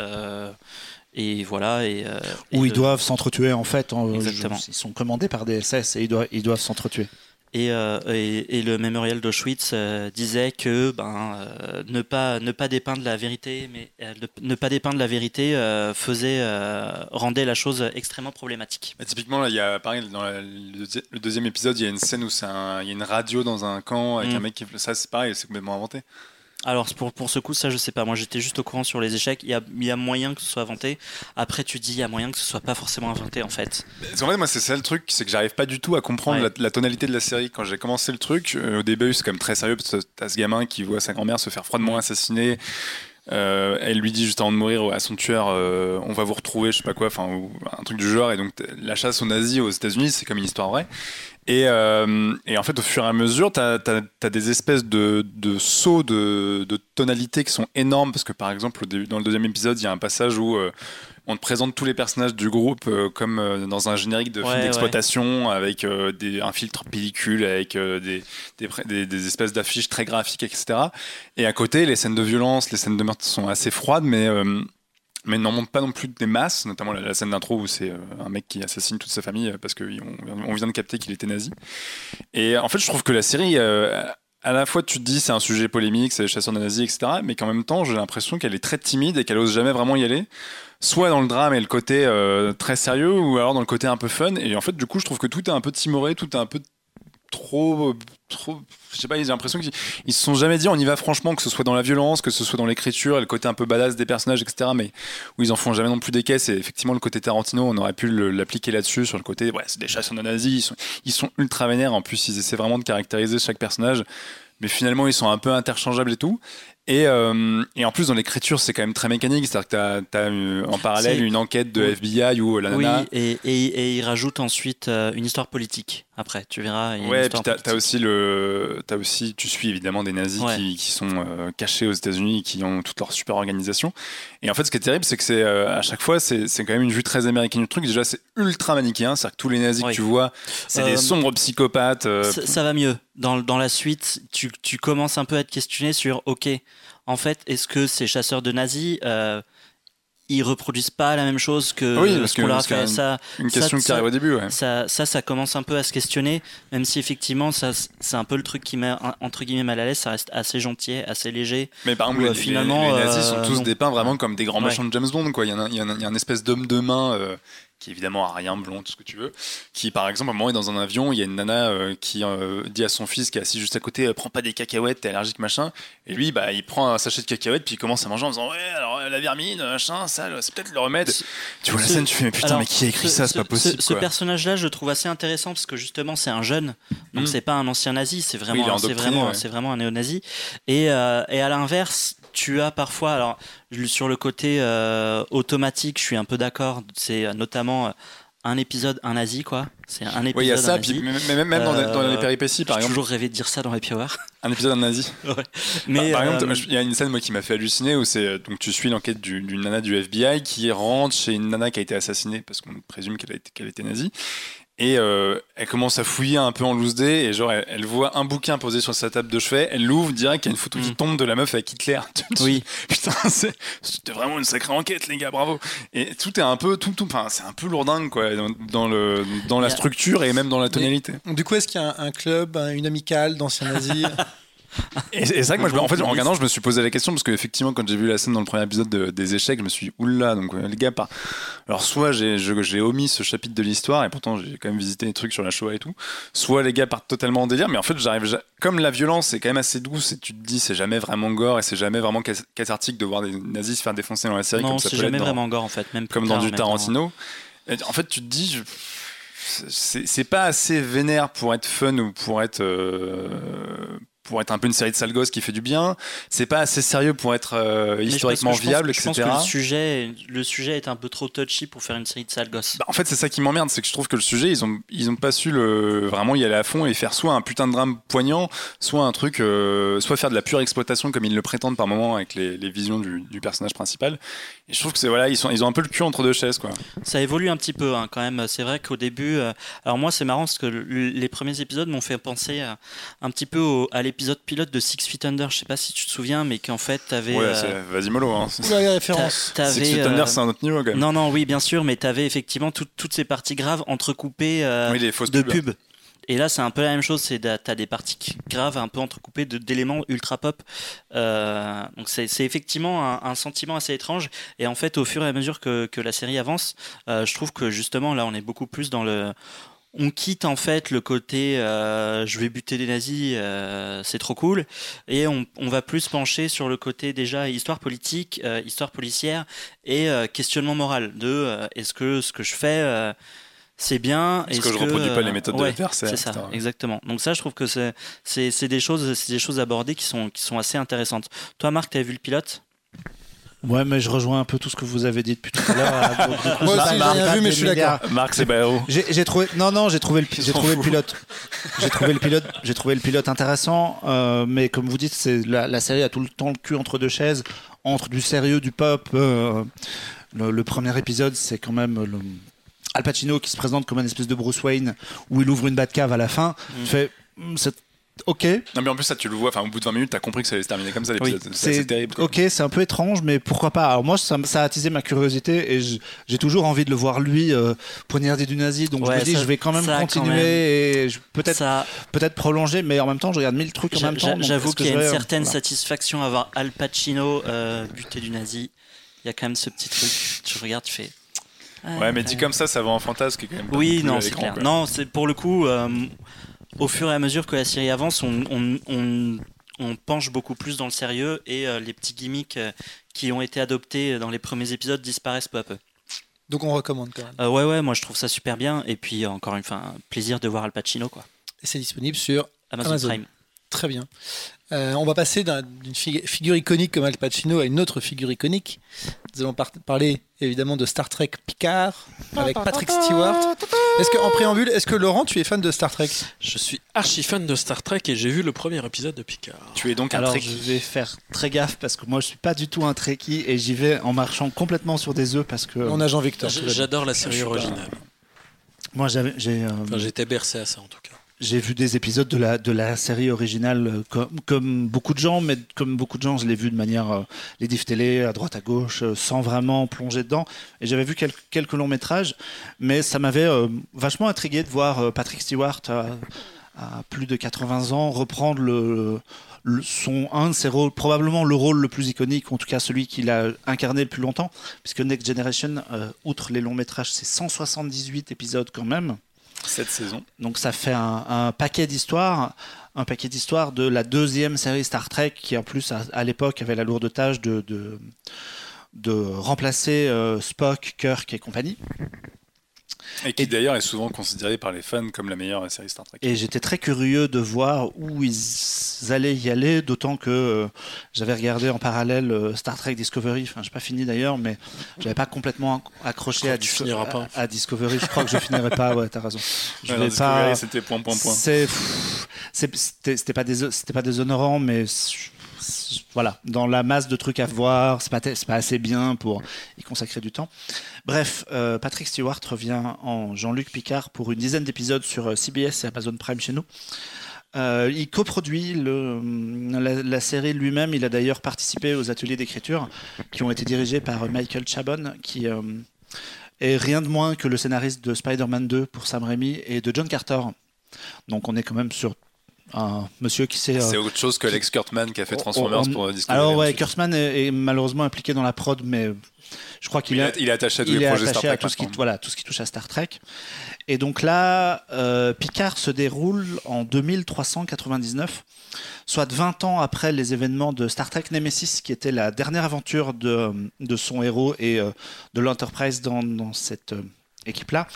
et voilà et, où ils doivent s'entretuer en fait ils sont commandés par des SS et ils doivent ils doivent s'entretuer euh, et, et, le mémorial d'Auschwitz euh, disait que ben, euh, ne, pas, ne pas dépeindre la vérité, mais ne pas dépeindre la vérité faisait, rendait la chose extrêmement problématique. Bah, typiquement, il y a, pareil, dans le deuxième épisode, il y a une scène où il y a une radio dans un camp avec mm. un mec qui. Ça, c'est pareil, c'est complètement inventé. Alors pour, pour ce coup, ça je sais pas. Moi j'étais juste au courant sur les échecs. Il y a, y a moyen que ce soit inventé. Après tu dis il y a moyen que ce soit pas forcément inventé en fait. En fait moi c'est ça le truc, c'est que j'arrive pas du tout à comprendre la, tonalité de la série. Quand j'ai commencé le truc, euh, au début c'est quand même très sérieux parce que t'as ce gamin qui voit sa grand-mère se faire froidement assassiner. Euh, elle lui dit juste avant de mourir à son tueur euh, on va vous retrouver je sais pas quoi enfin un truc du genre et donc la chasse aux nazis aux États-Unis c'est comme une histoire vraie Et, et, en fait, au fur et à mesure, tu as, des espèces de, de sauts de, de, tonalité qui sont énormes. Parce que, par exemple, dans le deuxième épisode, il y a un passage où on te présente tous les personnages du groupe euh, comme euh, dans un générique de film d'exploitation avec euh, des, un filtre pellicule, avec des, des, des, espèces d'affiches très graphiques, etc. Et à côté, les scènes de violence, les scènes de meurtre sont assez froides, mais mais n'en montrent pas non plus des masses, notamment la, scène d'intro où c'est un mec qui assassine toute sa famille parce qu'on on vient de capter qu'il était nazi. Et en fait, je trouve que la série, à la fois tu te dis c'est un sujet polémique, c'est les chasseurs de nazis, etc. Mais qu'en même temps, j'ai l'impression qu'elle est très timide et qu'elle ose jamais vraiment y aller soit dans le drame et le côté euh, très sérieux, ou alors dans le côté un peu fun. Et en fait, du coup, je trouve que tout est un peu timoré, tout est un peu trop, trop. Je sais pas, j'ai l'impression qu'ils se sont jamais dit on y va franchement, que ce soit dans la violence, que ce soit dans l'écriture et le côté un peu badass des personnages, etc. Mais où ils en font jamais non plus des caisses. Et effectivement, le côté Tarantino, on aurait pu l'appliquer là-dessus, sur le côté, ouais, c'est des chasseurs de nazis, ils sont, ils sont ultra vénères. En plus, ils essaient vraiment de caractériser chaque personnage mais finalement ils sont un peu interchangeables et tout. Et, euh, et, en plus, dans l'écriture, c'est quand même très mécanique. C'est-à-dire que tu as, euh, en parallèle une enquête de FBI où la nana. Oui, et, et, et il rajoute ensuite euh, une histoire politique après, tu verras. ouais, et puis tu as, aussi le. As aussi, tu suis évidemment des nazis qui, qui, sont cachés aux États-Unis, qui ont toute leur super organisation. Et en fait, ce qui est terrible, c'est que c'est à chaque fois, c'est quand même une vue très américaine du truc. Déjà, c'est ultra manichéen. C'est-à-dire que tous les nazis que tu vois, c'est des sombres psychopathes. Ça, ça, va mieux. Dans, dans la suite, tu, tu commences un peu à être questionné sur OK en fait, est-ce que ces chasseurs de nazis, euh, ils reproduisent pas la même chose que oui, ce qu'on leur a fait? ça, Une question qui arrive au début. Ouais. Ça, ça, ça, commence un peu à se questionner, même si effectivement, ça, c'est un peu le truc qui met entre guillemets mal à l'aise. Ça reste assez gentil, assez léger. Mais par exemple, les, finalement, les, nazis sont euh, tous dépeints vraiment comme des grands méchants de James Bond. Quoi. Il, y a, il, y a, il y a un espèce d'homme de main. Euh, qui évidemment a rien, blond, tout ce que tu veux, qui par exemple à un moment est dans un avion, il y a une nana euh, qui euh, dit à son fils qui est assis juste à côté, euh, prends pas des cacahuètes, t'es allergique machin, et lui bah il prend un sachet de cacahuètes puis il commence à manger en disant ouais alors la vermine machin ça c'est peut-être le remède. Tu vois la scène, tu fais mais putain mais qui a écrit ça, c'est pas possible. Ce, personnage là je trouve assez intéressant parce que justement c'est un jeune, donc hmm. c'est pas un ancien nazi, c'est vraiment c'est vraiment c'est vraiment un néo-nazi et, et à l'inverse tu as parfois, alors sur le côté euh, automatique, je suis un peu d'accord. C'est euh, notamment euh, un épisode, un nazi, quoi. C'est un épisode. Oui, il y a ça, puis même, même dans, les péripéties, par exemple. J'ai toujours rêvé de dire ça dans Happy Hour. Un épisode un nazi. ouais. Mais par, exemple, il y a une scène moi qui m'a fait halluciner où c'est donc tu suis l'enquête d'une nana du FBI qui rentre chez une nana qui a été assassinée parce qu'on présume qu'elle qu'elle était nazie et euh, elle commence à fouiller un peu en loose day et genre elle, voit un bouquin posé sur sa table de chevet, elle l'ouvre, direct qu'il y a une photo qui mm. tombe de la meuf avec Hitler. Oui. Putain, c'était vraiment une sacrée enquête les gars, bravo. Et tout est un peu tout, tout enfin c'est un peu lourdingue quoi dans, le dans la structure et même dans la tonalité. du coup, est-ce qu'il y a un, club, une amicale d'anciens nazis et, c'est ça que moi, je, en fait, en regardant, je me suis posé la question parce qu'effectivement, quand j'ai vu la scène dans le premier épisode des échecs, je me suis dit, oula, donc les gars, pas. Alors, soit j'ai omis ce chapitre de l'histoire et pourtant j'ai quand même visité des trucs sur la Shoah et tout, soit les gars partent totalement en délire, mais en fait, j'arrive, comme la violence est quand même assez douce et tu te dis, c'est jamais vraiment gore et c'est jamais vraiment cathartique de voir des nazis se faire défoncer dans la série non, comme ça c'est jamais vraiment gore en fait, même comme dans du Tarantino. en fait, tu te dis, je c'est pas assez vénère pour être fun ou pour être euh, pour être un peu une série de sales gosses qui fait du bien. C'est pas assez sérieux pour être euh, historiquement viable, etc. Je pense que le sujet, le sujet est un peu trop touchy pour faire une série de sales gosses. Bah, en fait, c'est ça qui m'emmerde, c'est que je trouve que le sujet, ils ont, ils ont pas su le, vraiment y aller à fond et faire soit un putain de drame poignant, soit un truc, euh, soit faire de la pure exploitation comme ils le prétendent par moment avec les, les visions du, du, personnage principal. Et je trouve que c'est voilà, ils, sont, ils ont un peu le cul entre deux chaises, quoi. Ça évolue un petit peu, hein, quand même. C'est vrai qu'au début, euh, alors moi, c'est marrant parce que les premiers épisodes m'ont fait penser un petit peu à l'épisode pilote de Six Feet Under. Je sais pas si tu te souviens, mais qu'en fait, t'avais. Ouais, euh, vas-y mollo. Hein. la référence. Six Feet Under, c'est un autre niveau, quand même. Non, non, oui, bien sûr, mais t'avais effectivement toutes ces parties graves entrecoupées euh, de pubs. Et là, c'est un peu la même chose. C'est t'as des parties graves, un peu entrecoupées d'éléments ultra pop. Euh, donc c'est effectivement un, sentiment assez étrange. Et en fait, au fur et à mesure que, que la série avance, euh, je trouve que justement là, on est beaucoup plus dans le on quitte en fait le côté euh, je vais buter des nazis, euh, c'est trop cool, et on, va plus pencher sur le côté déjà histoire politique, euh, histoire policière et questionnement moral de est-ce que ce que je fais c'est bien. Est-ce que je reproduis pas les méthodes de l'adversaire C'est ça, exactement. Donc ça, je trouve que c'est des choses, c'est des choses abordées qui sont qui sont assez intéressantes. Toi, Marc, tu as vu le pilote? Ouais, mais je rejoins un peu tout ce que vous avez dit depuis tout à l'heure. Moi aussi, j'ai rien vu, mais je suis d'accord. Marc, c'est Baero. J'ai trouvé. Non, non, j'ai trouvé le, j'ai trouvé le pilote. J'ai trouvé le pilote. J'ai trouvé le pilote intéressant, euh, mais comme vous dites, c'est la, la, série a tout le temps le cul entre deux chaises, entre du sérieux, du pop. Euh, le, premier épisode, c'est quand même le, Al Pacino qui se présente comme une espèce de Bruce Wayne où il ouvre une Batcave à la fin. Mm. Fait, hmm, Ok. Non, mais en plus, ça, tu le vois, enfin, au bout de 20 minutes, t'as compris que ça allait se terminer comme ça, l'épisode. c'est terrible. Ok, c'est un peu étrange, mais pourquoi pas Alors, moi, ça, a attisé ma curiosité et j'ai toujours envie de le voir, lui, euh, poignarder du nazi. Donc, je me dis, je vais quand même continuer et peut-être prolonger, mais en même temps, je regarde mille trucs en même temps. J'avoue qu'il y a une certaine satisfaction à voir Al Pacino euh, buter du nazi. Il y a quand même ce petit truc. Tu regardes, tu fais. ouais, mais dit comme ça, ça va en fantasme qui est quand même. Oui, non, c'est clair. Non, c'est pour le coup. Euh, au fur et à mesure que la série avance, on, penche beaucoup plus dans le sérieux et euh, les petits gimmicks euh, qui ont été adoptés dans les premiers épisodes disparaissent peu à peu. Donc on recommande quand même. Euh, ouais, ouais, moi je trouve ça super bien. Et puis encore une fois, plaisir de voir Al Pacino. Quoi. Et c'est disponible sur Amazon, Amazon. Prime. Très bien. Euh, on va passer d'une figure iconique comme Al Pacino à une autre figure iconique. Nous allons parler évidemment de Star Trek Picard avec Patrick Stewart. Est-ce que en préambule, est-ce que Laurent, tu es fan de Star Trek? Je suis archi fan de Star Trek et j'ai vu le premier épisode de Picard. Tu es donc un Alors je vais faire très gaffe parce que moi je suis pas du tout un Trekkie et j'y vais en marchant complètement sur des œufs parce que. On a Jean Victor. J'adore la série originale. Moi j'avais, j'ai. Euh, j'étais bercé à ça en tout cas j'ai vu des épisodes de la, série originale euh, comme, beaucoup de gens, mais comme beaucoup de gens, je l'ai vu de manière euh, les diff télé, à droite, à gauche, euh, sans vraiment plonger dedans. Et j'avais vu quelques, longs métrages, mais ça m'avait vachement intrigué de voir Patrick Stewart à, plus de 80 ans reprendre son, un de ses rôles, probablement le rôle le plus iconique, en tout cas celui qu'il a incarné le plus longtemps, puisque Next Generation, outre les longs métrages, c'est 178 épisodes quand même. Cette saison. Donc ça fait un, paquet d'histoires, un paquet d'histoires de la deuxième série Star Trek qui en plus à, l'époque avait la lourde tâche de, de, remplacer euh, Spock, Kirk et compagnie. Et qui d'ailleurs est souvent considéré par les fans comme la meilleure série Star Trek. Et j'étais très curieux de voir où ils allaient y aller, d'autant que euh, j'avais regardé en parallèle euh, Star Trek Discovery, enfin j'ai pas fini d'ailleurs, mais j'avais pas complètement accroché à, pas. à, Discovery, je crois que je finirai pas, ouais t'as raison. Je ouais, pas... c'était point point point. C'était pas déshonorant, mais voilà, dans la masse de trucs à voir, c'est pas, pas assez bien pour y consacrer du temps. Bref, euh, Patrick Stewart revient en Jean-Luc Picard pour une dizaine d'épisodes sur euh, CBS et Amazon Prime chez nous. Euh, il coproduit le, la, série lui-même. Il a d'ailleurs participé aux ateliers d'écriture qui ont été dirigés par Michael Chabon, qui est rien de moins que le scénariste de Spider-Man 2 pour Sam Raimi et de John Carter. Donc on est quand même sur un monsieur qui sait. C'est autre chose que Alex Kurtzman qui a fait Transformers pour Discovery. Alors ouais, Kurtzman est, malheureusement impliqué dans la prod, mais je crois qu'il est, il est attaché à tous les projets Star Trek. Tout ce qui, voilà, tout ce qui touche à Star Trek. Et donc là, euh, Picard se déroule en 2399, soit 20 ans après les événements de Star Trek Nemesis, qui était la dernière aventure de, de son héros et euh, de l'Enterprise dans, dans, cette euh, équipe-là.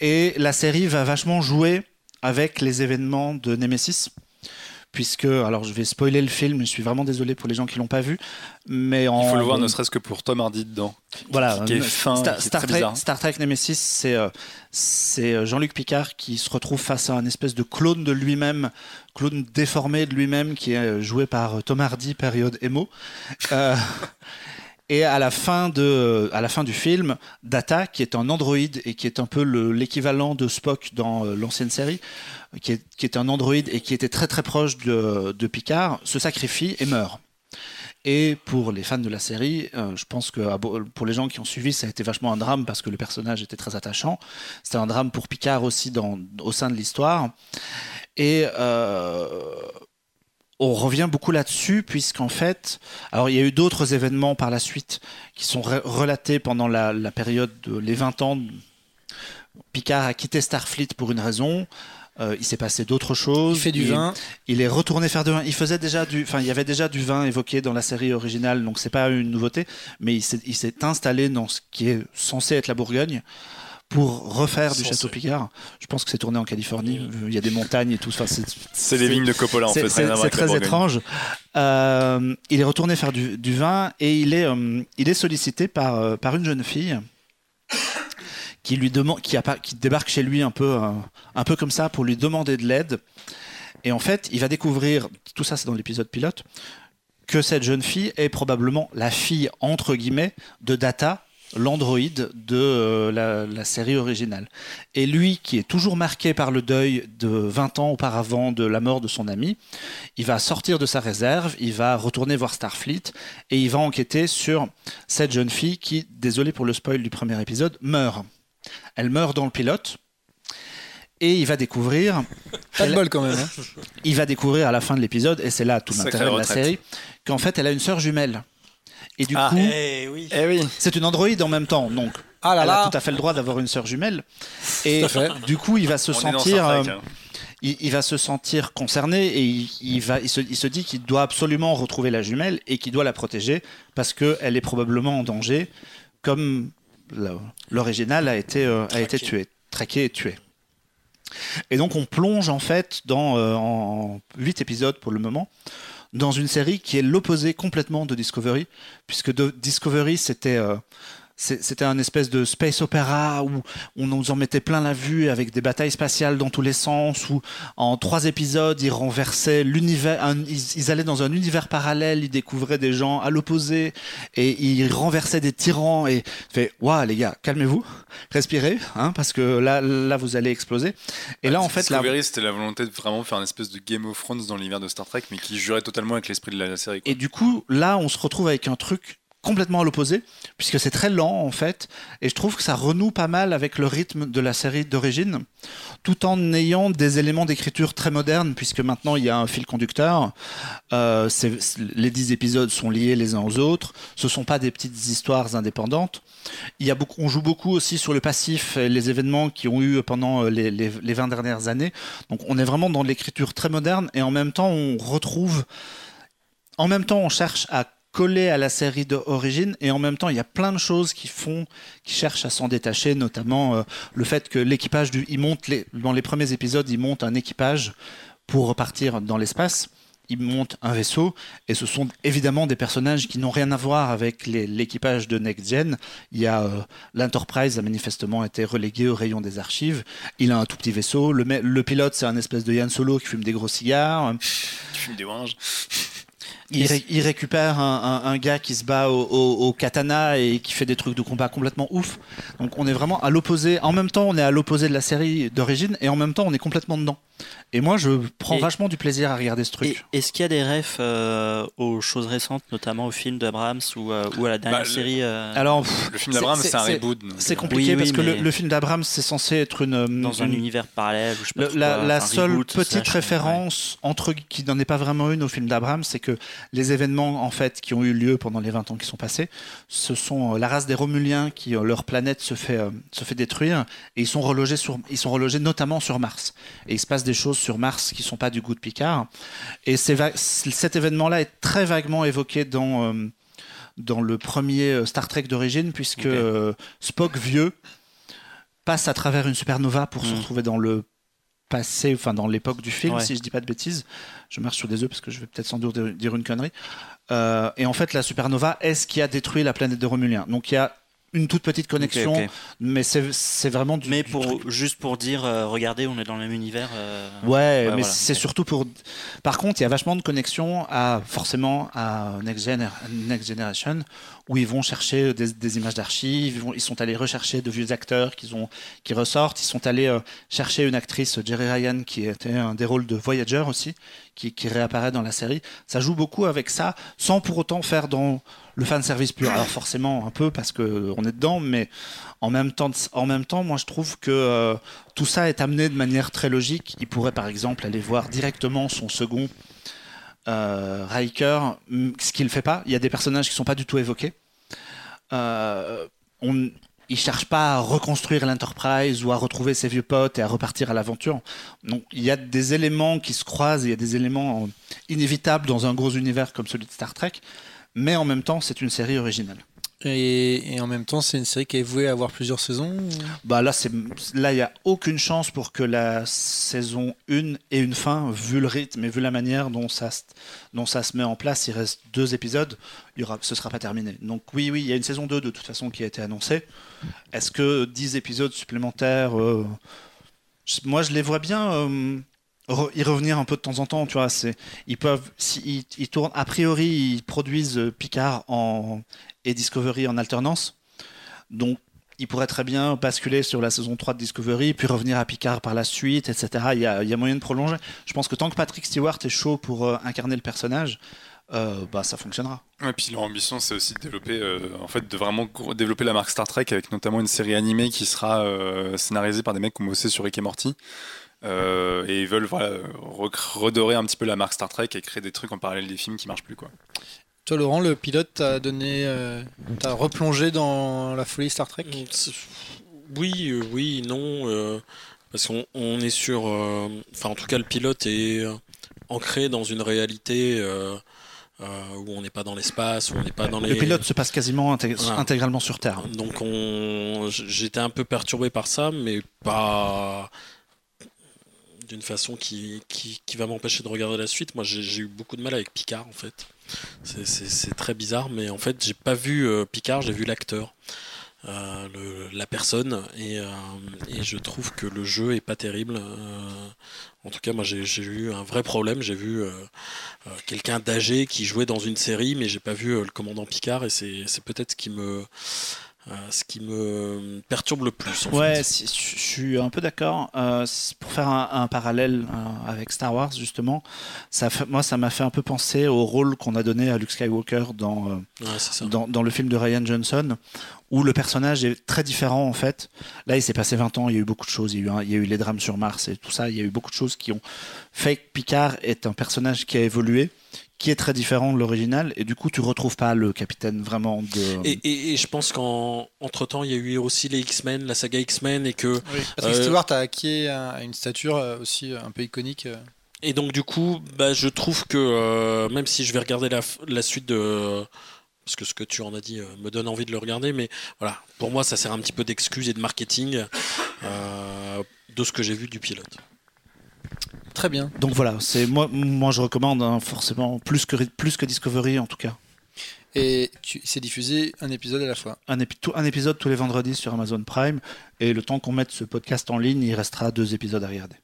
et la série va vachement jouer avec les événements de Nemesis puisque, alors je vais spoiler le film, je suis vraiment désolé pour les gens qui l'ont pas vu, mais en, il faut le voir ne serait-ce que pour Tom Hardy dedans. Voilà, qui, est fin, Star, Trek, Star, Trek, Nemesis, c'est euh, c'est euh, Jean-Luc Picard qui se retrouve face à un espèce de clone de lui-même, clone déformé de lui-même, qui est euh, joué par Tom Hardy, période emo. Et à la fin de, à la fin du film, Data, qui est un androïde et qui est un peu l'équivalent de Spock dans l'ancienne série, qui est, un androïde et qui était très très proche de, Picard, se sacrifie et meurt. Et pour les fans de la série, euh, je pense que ah, pour les gens qui ont suivi, ça a été vachement un drame parce que le personnage était très attachant. C'était un drame pour Picard aussi dans, au sein de l'histoire. Et euh, on revient beaucoup là-dessus puisqu'en fait, alors il y a eu d'autres événements par la suite qui sont relatés pendant la, la période de les 20 ans. Picard a quitté Starfleet pour une raison. Euh, il s'est passé d'autres choses. Il fait du vin. Il est retourné faire du vin. Il faisait déjà du, enfin, il y avait déjà du vin évoqué dans la série originale, donc c'est pas une nouveauté. Mais il s'est installé dans ce qui est censé être la Bourgogne pour refaire du Château Picard. Je pense que c'est tourné en Californie. Il y a des montagnes et tout. Enfin, c'est les vignes de Coppola en fait. C'est très étrange. Euh, il est retourné faire du, vin et il est, euh, il est sollicité par, euh, par une jeune fille qui lui demande, qui, a, qui débarque chez lui un peu, un peu comme ça pour lui demander de l'aide. Et en fait, il va découvrir, tout ça c'est dans l'épisode pilote, que cette jeune fille est probablement la fille, entre guillemets, de Data, l'androïde de euh, la, série originale. Et lui, qui est toujours marqué par le deuil de 20 ans auparavant de la mort de son ami, il va sortir de sa réserve, il va retourner voir Starfleet et il va enquêter sur cette jeune fille qui, désolé pour le spoil du premier épisode, meurt. Elle meurt dans le pilote. Et il va découvrir. Pas de bol quand même. Hein. Il va découvrir à la fin de l'épisode, et c'est là tout l'intérêt de la série, qu'en fait elle a une sœur jumelle. Et du ah. coup, eh oui. Eh oui. c'est une androïde en même temps, donc ah là elle a tout à fait le droit d'avoir une sœur jumelle. Et du coup, il va se sentir, euh, hein. il, va se sentir concerné et il, va, il se, il se dit qu'il doit absolument retrouver la jumelle et qu'il doit la protéger parce qu'elle est probablement en danger, comme l'original a été, euh, a été tué, traqué et tué. Et donc on plonge en fait dans euh, en 8 épisodes pour le moment dans une série qui est l'opposé complètement de Discovery, puisque Discovery c'était euh, c'était un espèce de space opéra où on nous en mettait plein la vue avec des batailles spatiales dans tous les sens, où en trois épisodes ils renversaient l'univers, ils, allaient dans un univers parallèle, ils découvraient des gens à l'opposé et ils renversaient des tyrans et fait waouh les gars calmez-vous, respirez hein, parce que là là vous allez exploser. Et là en fait Discovery c'était la volonté de vraiment faire une espèce de Game of Thrones dans l'univers de Star Trek mais qui jurait totalement avec l'esprit de la, série. Et du coup là on se retrouve avec un truc complètement à l'opposé, puisque c'est très lent en fait, et je trouve que ça renoue pas mal avec le rythme de la série d'origine, tout en ayant des éléments d'écriture très modernes, puisque maintenant il y a un fil conducteur, euh, les dix épisodes sont liés les uns aux autres, ce sont pas des petites histoires indépendantes. Il y a beaucoup, on joue beaucoup aussi sur le passif et les événements qui ont eu pendant euh, les, les, les 20 dernières années, donc on est vraiment dans l'écriture très moderne, et en même temps on retrouve... En même temps, on cherche à collé à la série d'origine et en même temps il y a plein de choses qui font qui cherchent à s'en détacher notamment euh, le fait que l'équipage du il monte dans les premiers épisodes il monte un équipage pour repartir dans l'espace il monte un vaisseau et ce sont évidemment des personnages qui n'ont rien à voir avec l'équipage de Next Gen. Il y a euh, l'Enterprise a manifestement été relégué au rayon des archives. Il a un tout petit vaisseau. Le, le pilote c'est un espèce de Yann Solo qui fume des gros cigares. Qui fume des oranges. Il, récupère un, gars qui se bat au, katana et qui fait des trucs de combat complètement ouf. Donc on est vraiment à l'opposé. En même temps, on est à l'opposé de la série d'origine et en même temps, on est complètement dedans. Et moi, je prends vachement du plaisir à regarder ce truc. Est-ce qu'il y a des refs euh, aux choses récentes, notamment au film d'Abrams ou, euh, ou, à la dernière bah, série euh Alors, le film d'Abrams, c'est un reboot. C'est compliqué parce que le, film d'Abrams, c'est censé être une dans un univers parallèle. Je sais pas la, seule petite référence entre qui n'en est pas vraiment une au film d'Abrams, c'est que les événements en fait qui ont eu lieu pendant les 20 ans qui sont passés, ce sont la race des Romuliens qui leur planète se fait se fait détruire et ils sont relogés sur ils sont relogés notamment sur Mars et il se passe des choses sur Mars qui sont pas du goût de Picard. Et cet événement-là est très vaguement évoqué dans, euh, dans le premier euh, Star Trek d'origine, puisque euh, Spock vieux passe à travers une supernova pour se hmm. retrouver dans le passé, enfin dans l'époque du film, si je dis pas de bêtises. Je marche sur des œufs parce que je vais peut-être sans doute dire une connerie. et en fait, la supernova est ce qui a détruit la planète de Romulien. Donc il y a une toute petite connexion, mais c'est vraiment du. Mais pour, juste pour dire, euh, regardez, on est dans le même univers. Euh, ouais, mais c'est surtout pour. Par contre, il y a vachement de connexions à forcément à Next, Next Generation, où ils vont chercher des, images d'archives, ils, ils, sont allés rechercher de vieux acteurs qui, ont, qui ressortent, ils sont allés euh, chercher une actrice, Jerry Ryan, qui était un des rôles de Voyager aussi, qui, qui réapparaît dans la série. Ça joue beaucoup avec ça, sans pour autant faire dans le fan service pur. Alors forcément un peu parce que on est dedans, mais en même temps, moi je trouve que euh, tout ça est amené de manière très logique. Il pourrait par exemple aller voir directement son second euh, Riker, ce qu'il ne fait pas. Il y a des personnages qui sont pas du tout évoqués. Euh, on, cherche pas à reconstruire l'Enterprise ou à retrouver ses vieux potes et à repartir à l'aventure. Il y a des éléments qui se croisent, il y a des éléments inévitables dans un gros univers comme celui de Star Trek, mais en même temps, c'est une série originale. Et, en même temps, c'est une série qui est vouée à avoir plusieurs saisons Bah là, il y a aucune chance pour que la saison 1 ait une fin, vu le rythme et vu la manière dont ça, dont ça se met en place. Il reste deux épisodes, il y aura, ce sera pas terminé. Donc oui, oui, il y a une saison 2 de toute façon qui a été annoncée. Est-ce que 10 épisodes supplémentaires euh, Moi, je les vois bien. Euh, y revenir un peu de temps en temps, tu vois, c'est ils peuvent si ils, tournent a priori ils produisent Picard en et Discovery en alternance. Donc ils pourraient très bien basculer sur la saison 3 de Discovery, puis revenir à Picard par la suite, etc. Il y a, il y a moyen de prolonger. Je pense que tant que Patrick Stewart est chaud pour euh, incarner le personnage, euh, bah, ça fonctionnera. Et puis leur ambition, c'est aussi de développer, euh, en fait, de vraiment développer la marque Star Trek avec notamment une série animée qui sera scénarisée par des mecs qui ont bossé sur Rick et Morty. Euh, et ils veulent redorer un petit peu la marque Star Trek et créer des trucs en parallèle des films qui marchent plus quoi. Toi Laurent, le pilote t'a donné, euh, t'as replongé dans la folie Star Trek? Oui, euh, oui, non, parce qu'on on est sur, enfin en tout cas le pilote est ancré dans une réalité. où on n'est pas dans l'espace, où on n'est pas dans les. Le pilote se passe quasiment intégralement sur Terre. Donc on... j'étais un peu perturbé par ça, mais pas d'une façon qui, va m'empêcher de regarder la suite. Moi, j'ai eu beaucoup de mal avec Picard, en fait. C'est très bizarre, mais en fait, j'ai pas vu euh, Picard, j'ai vu l'acteur. Euh, la personne et, euh, et, je trouve que le jeu est pas terrible. en tout cas, moi j'ai eu un vrai problème. J'ai vu quelqu'un d'âgé qui jouait dans une série, mais j'ai pas vu le commandant Picard et c'est peut-être ce qui me ce qui me perturbe le plus. ouais, je suis un peu d'accord. Euh, pour faire un, parallèle euh, avec Star Wars, justement, ça moi, ça m'a fait un peu penser au rôle qu'on a donné à Luke Skywalker dans, dans, dans, le film de Ryan Johnson, où le personnage est très différent en fait. Là, il s'est passé 20 ans, il y a eu beaucoup de choses, il y a eu, il y a eu les drames sur Mars et tout ça, il y a eu beaucoup de choses qui ont fait que Picard est un personnage qui a évolué qui est très différent de l'original et du coup tu retrouves pas le capitaine vraiment de et, et, je pense qu'entre temps il y a eu aussi les X-Men la saga X-Men et que oui. Patrick euh, Stewart a acquis une stature euh, aussi un peu iconique euh. et donc du coup bah, je trouve que même si je vais regarder la, la, suite de parce que ce que tu en as dit me donne envie de le regarder mais voilà pour moi ça sert un petit peu d'excuse et de marketing de ce que j'ai vu du pilote Très bien. Donc voilà, c'est moi, moi je recommande hein, forcément plus que, plus que Discovery en tout cas. Et c'est diffusé un épisode à la fois. Un, un, épisode tous les vendredis sur Amazon Prime. Et le temps qu'on mette ce podcast en ligne, il restera deux épisodes à regarder.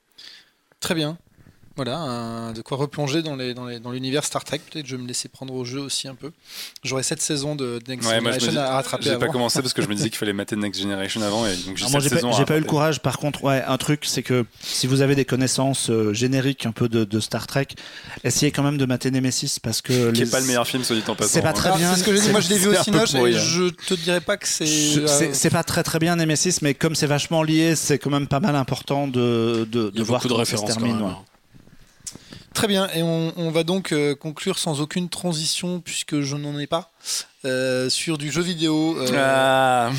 Très bien. Voilà, de quoi replonger dans l'univers dans dans l'univers Star Trek. Peut-être je vais me laisser prendre au jeu aussi un peu. J'aurai cette saison de Next Generation à rattraper. J'ai pas commencé parce que je me disais qu'il fallait mater Next Generation avant. Et donc j'ai moi, j'ai pas, eu le courage. Par contre, ouais, un truc, c'est que si vous avez des connaissances euh, génériques un peu de, Star Trek, essayez quand même de mater Nemesis parce que. Qui est pas le meilleur film, soit dit en passant. C'est pas très hein. bien. ce que Moi, je l'ai vu au Cinoche et je te dirais pas que c'est. C'est pas très très bien Nemesis, mais comme c'est vachement lié, c'est quand même pas mal important de, de, de voir beaucoup de références. Très bien, et on, va donc euh, conclure sans aucune transition puisque je n'en ai pas. Euh, sur du jeu vidéo euh, ah.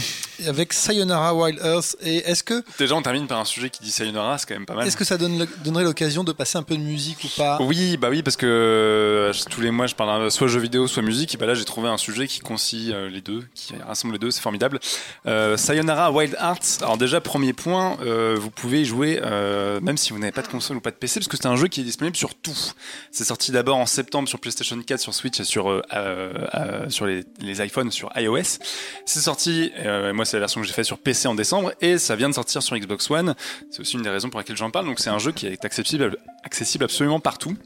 avec Sayonara Wild Earth. Et est-ce que déjà on termine par un sujet qui dit Sayonara, c'est quand même pas mal. Est-ce que ça donne, donnerait l'occasion de passer un peu de musique ou pas? Oui, bah oui, parce que euh, tous les mois je parle soit jeu vidéo, soit musique. Et bah là j'ai trouvé un sujet qui concilie les deux, qui rassemble les deux, c'est formidable. Sayonara Wild Hearts. Alors déjà premier point, vous pouvez y jouer même si vous n'avez pas de console ou pas de PC, parce que c'est un jeu qui est disponible sur tout. C'est sorti d'abord en septembre sur PlayStation 4, sur Switch et sur sur les les iPhones sur iOS. C'est sorti, euh, moi c'est la version que j'ai fait sur PC en décembre, et ça vient de sortir sur Xbox One. C'est aussi une des raisons pour lesquelles j'en parle. Donc c'est un jeu qui est accessible, accessible absolument partout.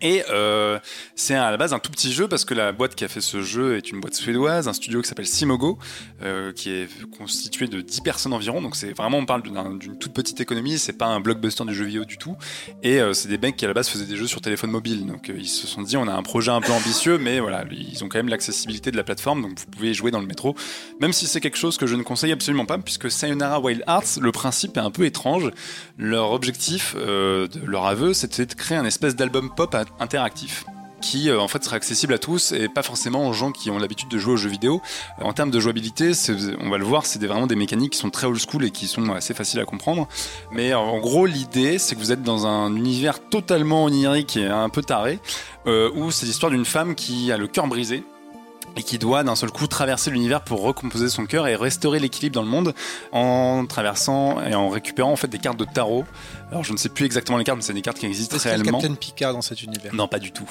Et euh, c'est à la base un tout petit jeu parce que la boîte qui a fait ce jeu est une boîte suédoise, un studio qui s'appelle Simogo, euh, qui est constitué de 10 personnes environ. Donc c'est vraiment, on parle d'une toute petite économie, c'est pas un blockbuster du jeu vidéo du tout. Et euh, c'est des mecs qui à la base faisaient des jeux sur téléphone mobile. Donc ils se sont dit, on a un projet un peu ambitieux, mais voilà, ils ont quand même l'accessibilité de la plateforme, donc vous pouvez jouer dans le métro. Même si c'est quelque chose que je ne conseille absolument pas, puisque Sayonara Wild Arts, le principe est un peu étrange. Leur objectif, de leur aveu, c'était de créer un espèce d'album pop à interactif qui euh, en fait sera accessible à tous et pas forcément aux gens qui ont l'habitude de jouer aux jeux vidéo. En termes de jouabilité, on va le voir, c'est vraiment des mécaniques qui sont très old school et qui sont assez faciles à comprendre. Mais en gros, l'idée, c'est que vous êtes dans un univers totalement onirique et un peu taré, euh, où c'est l'histoire d'une femme qui a le cœur brisé et qui doit d'un seul coup traverser l'univers pour recomposer son cœur et restaurer l'équilibre dans le monde en traversant et en récupérant en fait des cartes de tarot. Alors je ne sais plus exactement les cartes, mais c'est des cartes qui existent Est-ce réellement. Captain Picard dans cet univers? Non, pas du tout.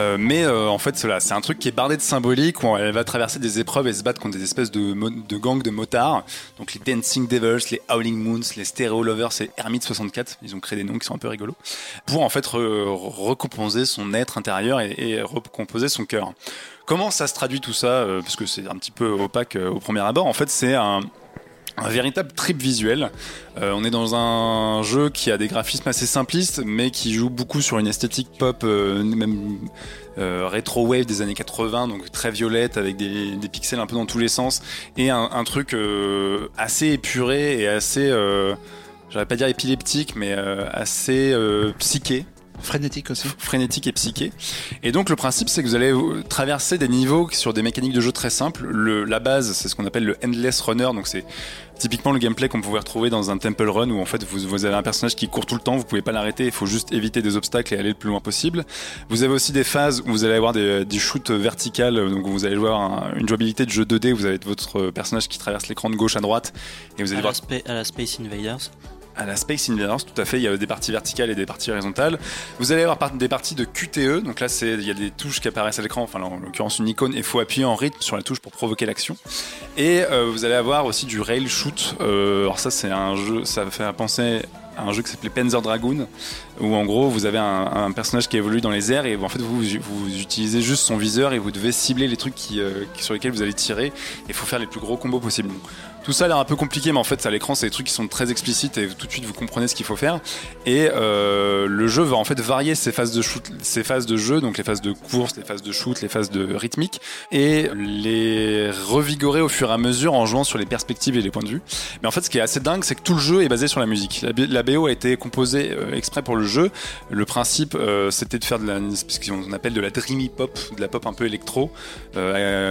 Euh, mais euh, en fait, cela, c'est un truc qui est bardé de symbolique où elle va traverser des épreuves et se battre contre des espèces de, de gangs de motards. Donc les Dancing Devils, les Howling Moons, les Stereo Lovers et Hermit 64. Ils ont créé des noms qui sont un peu rigolos pour en fait recomposer son être intérieur et, et recomposer son cœur. Comment ça se traduit tout ça euh, Parce que c'est un petit peu opaque euh, au premier abord. En fait, c'est un, véritable trip visuel. Euh, on est dans un jeu qui a des graphismes assez simplistes, mais qui joue beaucoup sur une esthétique pop, même rétro wave des années 80, donc très violette avec des, pixels un peu dans tous les sens, et un, truc assez épuré et assez, j'aurais pas dire épileptique, mais assez psyché. Frénétique aussi. Frénétique et psyché. Et donc le principe, c'est que vous allez traverser des niveaux sur des mécaniques de jeu très simples. Le, la base, c'est ce qu'on appelle le endless runner. Donc c'est typiquement le gameplay qu'on pouvait retrouver dans un temple run où en fait vous, vous avez un personnage qui court tout le temps, vous pouvez pas l'arrêter, il faut juste éviter des obstacles et aller le plus loin possible. Vous avez aussi des phases où vous allez avoir des, des shoots verticales, donc vous allez voir une jouabilité de jeu 2D où vous avez votre personnage qui traverse l'écran de gauche à droite et vous allez à voir à la Space Invaders à la Space Invaders, tout à fait. Il y a des parties verticales et des parties horizontales. Vous allez avoir des parties de QTE. Donc là, il y a des touches qui apparaissent à l'écran. Enfin, en l'occurrence, une icône. Il faut appuyer en rythme sur la touche pour provoquer l'action. Et euh, vous allez avoir aussi du rail shoot. Euh, alors ça, c'est un jeu. Ça fait penser un jeu qui s'appelait Panzer Dragoon, où en gros vous avez un, personnage qui évolue dans les airs et en fait vous, utilisez juste son viseur et vous devez cibler les trucs euh, sur lesquels vous allez tirer. Il faut faire les plus gros combos possibles. Tout ça a l'air un peu compliqué, mais en fait, à l'écran, c'est des trucs qui sont très explicites et tout de suite vous comprenez ce qu'il faut faire. Et euh, le jeu va en fait varier ses phases de shoot, ses phases de jeu, donc les phases de course, les phases de shoot, les phases de rythmique, et les revigorer au fur et à mesure en jouant sur les perspectives et les points de vue. Mais en fait, ce qui est assez dingue, c'est que tout le jeu est basé sur la musique. La, BO a été composée euh, exprès pour le jeu. Le principe, euh, c'était de faire de la, ce qu'on appelle de la dreamy pop, de la pop un peu électro,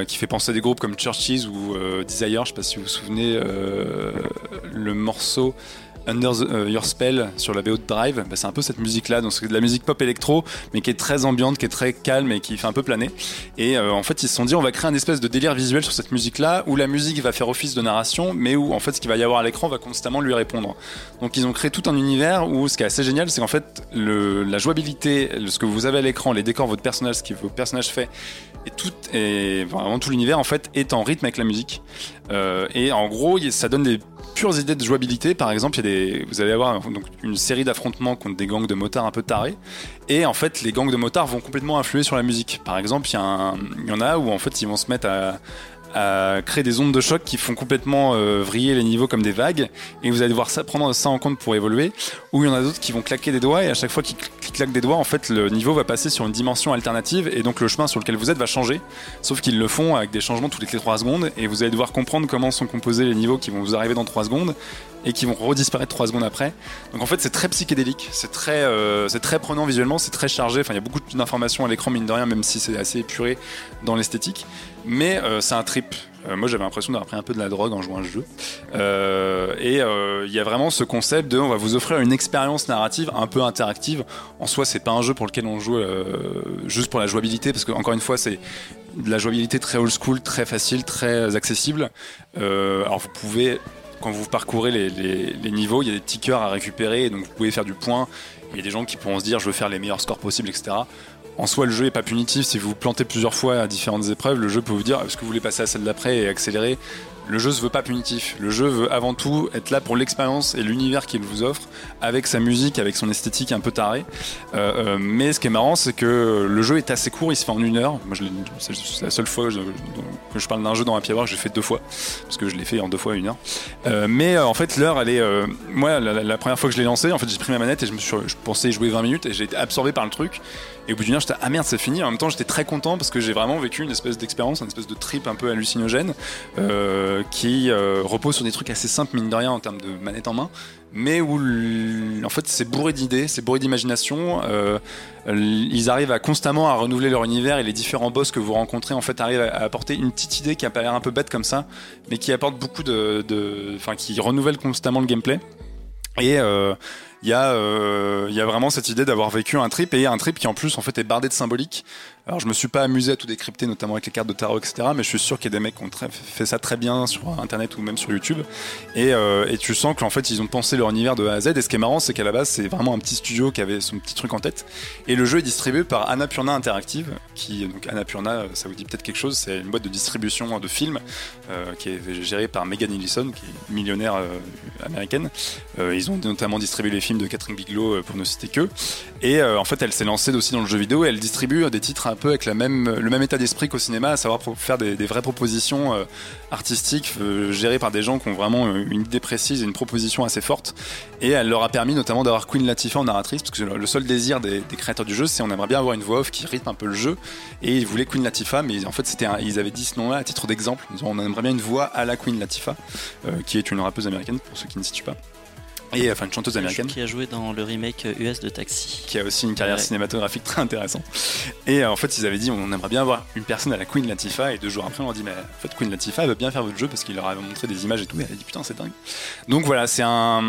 qui fait penser à des groupes comme Churches ou Desire. Je sais pas si vous vous souvenez euh, le morceau Under euh, Your Spell sur la BO de Drive, bah, c'est un peu cette musique-là. Donc c'est de la musique pop électro, mais qui est très ambiante, qui est très calme et qui fait un peu planer. Et euh, en fait, ils se sont dit, on va créer un espèce de délire visuel sur cette musique-là, où la musique va faire office de narration, mais où en fait, ce qu'il va y avoir à l'écran va constamment lui répondre. Donc ils ont créé tout un univers où ce qui est assez génial, c'est qu'en fait, la jouabilité, ce que vous avez à l'écran, les décors, votre personnage, ce que votre personnage fait, et tout, vraiment tout l'univers en fait est en rythme avec la musique. Euh, et en gros, ça donne des pures idées de jouabilité. Par exemple, il vous allez avoir donc, une série d'affrontements contre des gangs de motards un peu tarés. Et en fait, les gangs de motards vont complètement influer sur la musique. Par exemple, il y, y, en a où en fait ils vont se mettre à, à créer des ondes de choc qui font complètement euh, vriller les niveaux comme des vagues. Et vous allez devoir prendre ça en compte pour évoluer. Ou il y en a d'autres qui vont claquer des doigts. Et à chaque fois qu'ils claquent des doigts en fait le niveau va passer sur une dimension alternative. Et donc le chemin sur lequel vous êtes va changer. Sauf qu'ils le font avec des changements toutes les 3 secondes. Et vous allez devoir comprendre comment sont composés les niveaux qui vont vous arriver dans 3 secondes et qui vont redisparaître 3 secondes après donc en fait c'est très psychédélique c'est très, euh, très prenant visuellement c'est très chargé enfin il y a beaucoup d'informations à l'écran mine de rien même si c'est assez épuré dans l'esthétique mais euh, c'est un trip. Euh, moi, j'avais l'impression d'avoir pris un peu de la drogue en jouant à ce jeu. Et il y a vraiment ce concept de on va vous offrir une expérience narrative un peu interactive. En soi, c'est pas un jeu pour lequel on joue juste pour la jouabilité, parce que encore une fois, c'est de la jouabilité très old school, très facile, très accessible. alors, vous pouvez quand vous parcourez les, niveaux, il y a des petits à récupérer, donc vous pouvez faire du point. Il y a des gens qui pourront se dire je veux faire les meilleurs scores possibles, etc en soi, le jeu est pas punitif. Si vous vous plantez plusieurs fois à différentes épreuves, le jeu peut vous dire est-ce que vous voulez passer à celle d'après et accélérer le jeu se veut pas punitif. Le jeu veut avant tout être là pour l'expérience et l'univers qu'il vous offre, avec sa musique, avec son esthétique un peu tarée. Euh, euh, mais ce qui est marrant, c'est que le jeu est assez court, il se fait en une heure. Moi, c'est la seule fois que je, parle d'un jeu dans Happy Hour que j'ai fait deux fois, parce que je l'ai fait en deux fois une heure. Euh, mais en fait, l'heure, elle est. moi, la, première fois que je l'ai lancé, en fait, j'ai pris ma manette et je me suis, je pensais jouer 20 minutes et j'ai été absorbé par le truc. Et au bout d'une heure, j'étais ah merde, c'est fini. En même temps, j'étais très content parce que j'ai vraiment vécu une espèce d'expérience, une espèce de trip un peu hallucinogène. Euh, qui euh, repose sur des trucs assez simples, mine de rien, en termes de manette en main, mais où en fait c'est bourré d'idées, c'est bourré d'imagination. Euh, ils arrivent à constamment à renouveler leur univers et les différents boss que vous rencontrez en fait arrivent à apporter une petite idée qui a pas l'air un peu bête comme ça, mais qui apporte beaucoup de, enfin qui renouvelle constamment le gameplay. Et, il y a il y a vraiment cette idée d'avoir vécu un trip et un trip qui en plus en fait est bardé de symbolique. Alors je me suis pas amusé à tout décrypter, notamment avec les cartes de tarot, etc. Mais je suis sûr qu'il y a des mecs qui ont fait ça très bien sur Internet ou même sur YouTube. Et, et tu sens qu'en fait ils ont pensé leur univers de A à Z. Et ce qui est marrant, c'est qu'à la base c'est vraiment un petit studio qui avait son petit truc en tête. Et le jeu est distribué par Annapurna Interactive, qui Annapurna, ça vous dit peut-être quelque chose, c'est une boîte de distribution de films euh, qui est gérée par Megan Ellison, qui est millionnaire euh, américaine. Euh, ils ont notamment distribué les films de Catherine Bigelow, pour ne citer que. Et en fait, elle s'est lancée aussi dans le jeu vidéo et elle distribue des titres un peu avec le même état d'esprit qu'au cinéma, à savoir faire des, vraies propositions artistiques gérées par des gens qui ont vraiment une idée précise et une proposition assez forte. Et elle leur a permis notamment d'avoir Queen Latifah en narratrice, parce que le seul désir des, créateurs du jeu, c'est on aimerait bien avoir une voix off qui rythme un peu le jeu. Et ils voulaient Queen Latifah, mais en fait, c'était ils avaient dit ce nom-là à titre d'exemple. On aimerait bien une voix à la Queen Latifah, euh, qui est une rappeuse américaine pour ceux qui ne situent pas. Et enfin une chanteuse américaine. Qui a joué dans le remake US de Taxi. Qui a aussi une carrière cinématographique très intéressante. Et euh, en fait, ils avaient dit on aimerait bien avoir une personne à la Queen Latifah. Et deux jours après, on leur dit mais en fait, Queen Latifah elle veut bien faire votre jeu parce qu'il leur avait montré des images et tout. Et elle a dit putain, c'est dingue. Donc voilà, c'est un.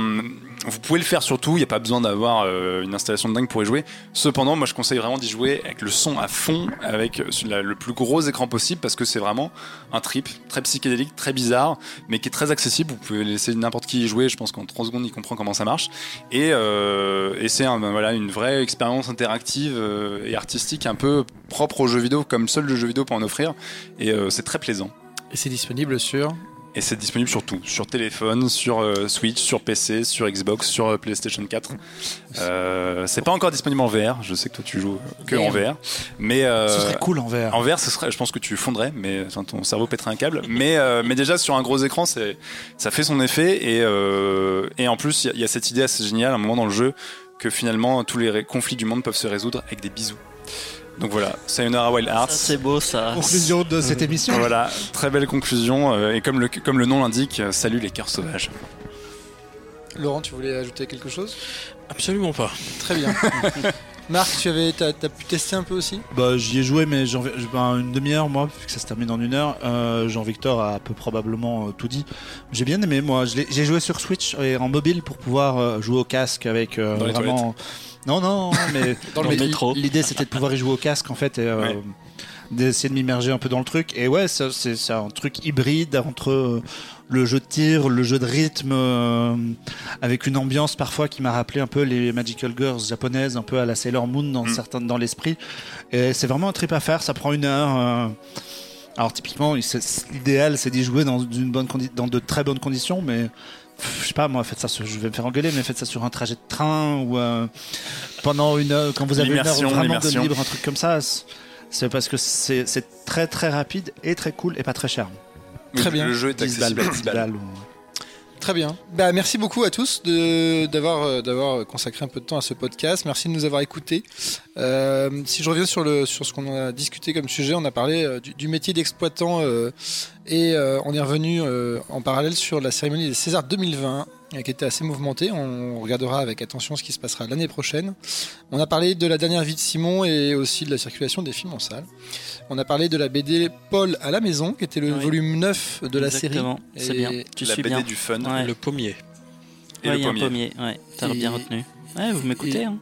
Vous pouvez le faire surtout, il n'y a pas besoin d'avoir euh, une installation de dingue pour y jouer. Cependant, moi je conseille vraiment d'y jouer avec le son à fond, avec le plus gros écran possible parce que c'est vraiment un trip très psychédélique, très bizarre, mais qui est très accessible. Vous pouvez laisser n'importe qui y jouer. Je pense qu'en 3 secondes, il comprend comment ça marche. Et, euh, c'est un, voilà, une vraie expérience interactive euh, et artistique un peu propre aux jeux vidéo, comme seul le jeu vidéo peut en offrir. Et euh, c'est très plaisant. Et c'est disponible sur et c'est disponible sur tout, sur téléphone, sur euh, Switch, sur PC, sur Xbox, sur euh, PlayStation 4. Euh, c'est pas encore disponible en VR. Je sais que toi tu joues que en VR, mais ce serait cool en VR. En VR, ce serait, je pense que tu fondrais, mais ton cerveau pèterait un câble. mais mais déjà sur un gros écran, c'est ça fait son effet et et en plus il y, y, a cette idée assez géniale à un moment dans le jeu que finalement tous les conflits du monde peuvent se résoudre avec des bisous. Donc voilà, Sayonara Wild Hearts. C'est beau ça. Conclusion de cette émission. Voilà, très belle conclusion. Euh, et comme le, comme le nom l'indique, euh, salut les cœurs sauvages. Laurent, tu voulais ajouter quelque chose? Absolument pas. Très bien. Marc, tu avais, as, pu tester un peu aussi? Bah j'y ai joué, mais Jean, ben, une demi-heure moi, vu que ça se termine en une heure. Euh, Jean-Victor a peu probablement tout dit. J'ai bien aimé moi. J'ai joué sur Switch et en mobile pour pouvoir jouer au casque avec vraiment. Non, non, mais dans le métro. L'idée c'était de pouvoir y jouer au casque en fait. Et, euh, D'essayer de m'immerger un peu dans le truc. Et ouais, c'est un truc hybride entre euh, le jeu de tir, le jeu de rythme, euh, avec une ambiance parfois qui m'a rappelé un peu les Magical Girls japonaises, un peu à la Sailor Moon dans, mm. certains, dans l'esprit. Et c'est vraiment un trip à faire, ça prend une heure. alors typiquement, l'idéal c'est d'y jouer dans, une bonne dans de très bonnes conditions, mais je sais pas moi faites ça sur, je vais me faire engueuler mais faites ça sur un trajet de train ou euh, pendant une heure quand vous avez une heure vraiment de libre un truc comme ça c'est parce que c'est très très rapide et très cool et pas très cher très bien le jeu est accessible Très bien. Bah, merci beaucoup à tous d'avoir euh, d'avoir consacré un peu de temps à ce podcast. Merci de nous avoir écoutés. Euh, si je reviens sur, le, sur ce qu'on a discuté comme sujet, on a parlé euh, du, métier d'exploitant et on est revenu en parallèle sur la cérémonie des Césars 2020 qui était assez mouvementée. On regardera avec attention ce qui se passera l'année prochaine. On a parlé de la dernière vie de Simon et aussi de la circulation des films en salle. On a parlé de la BD Paul à la maison, qui était le volume 9 de la série. C'est bien. Tu la BD du fun. Le pommier. Et le pommier. pommier. Ouais, t'as bien retenu. Ouais, vous m'écoutez. Hein.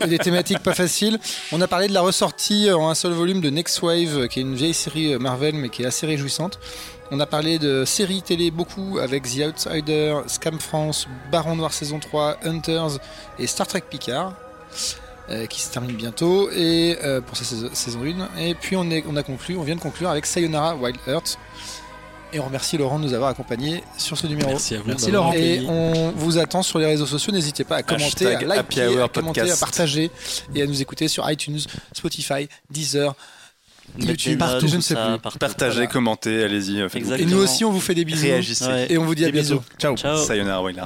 Et des thématiques pas faciles. On a parlé de la ressortie en un seul volume de Next Wave, qui est une vieille série Marvel, mais qui est assez réjouissante. On a parlé de séries télé beaucoup avec The Outsider, Scam France, Baron Noir saison 3, Hunters et Star Trek Picard. Euh, qui se termine bientôt et euh, pour sa saison 1 et puis on, est, on a conclu on vient de conclure avec Sayonara Wild Earth et on remercie Laurent de nous avoir accompagnés sur ce numéro. Merci à vous. Merci Laurent. Et on vous attend sur les réseaux sociaux. N'hésitez pas à commenter, à liker, à commenter, à partager et à nous écouter sur iTunes, Spotify, Deezer, YouTube, partout, je ne sais plus. Partagez, commentez, allez-y. Et nous aussi, on vous fait des bisous. Réagissez. Et on vous dit à bientôt. Ciao. Ciao. Sayonara Wild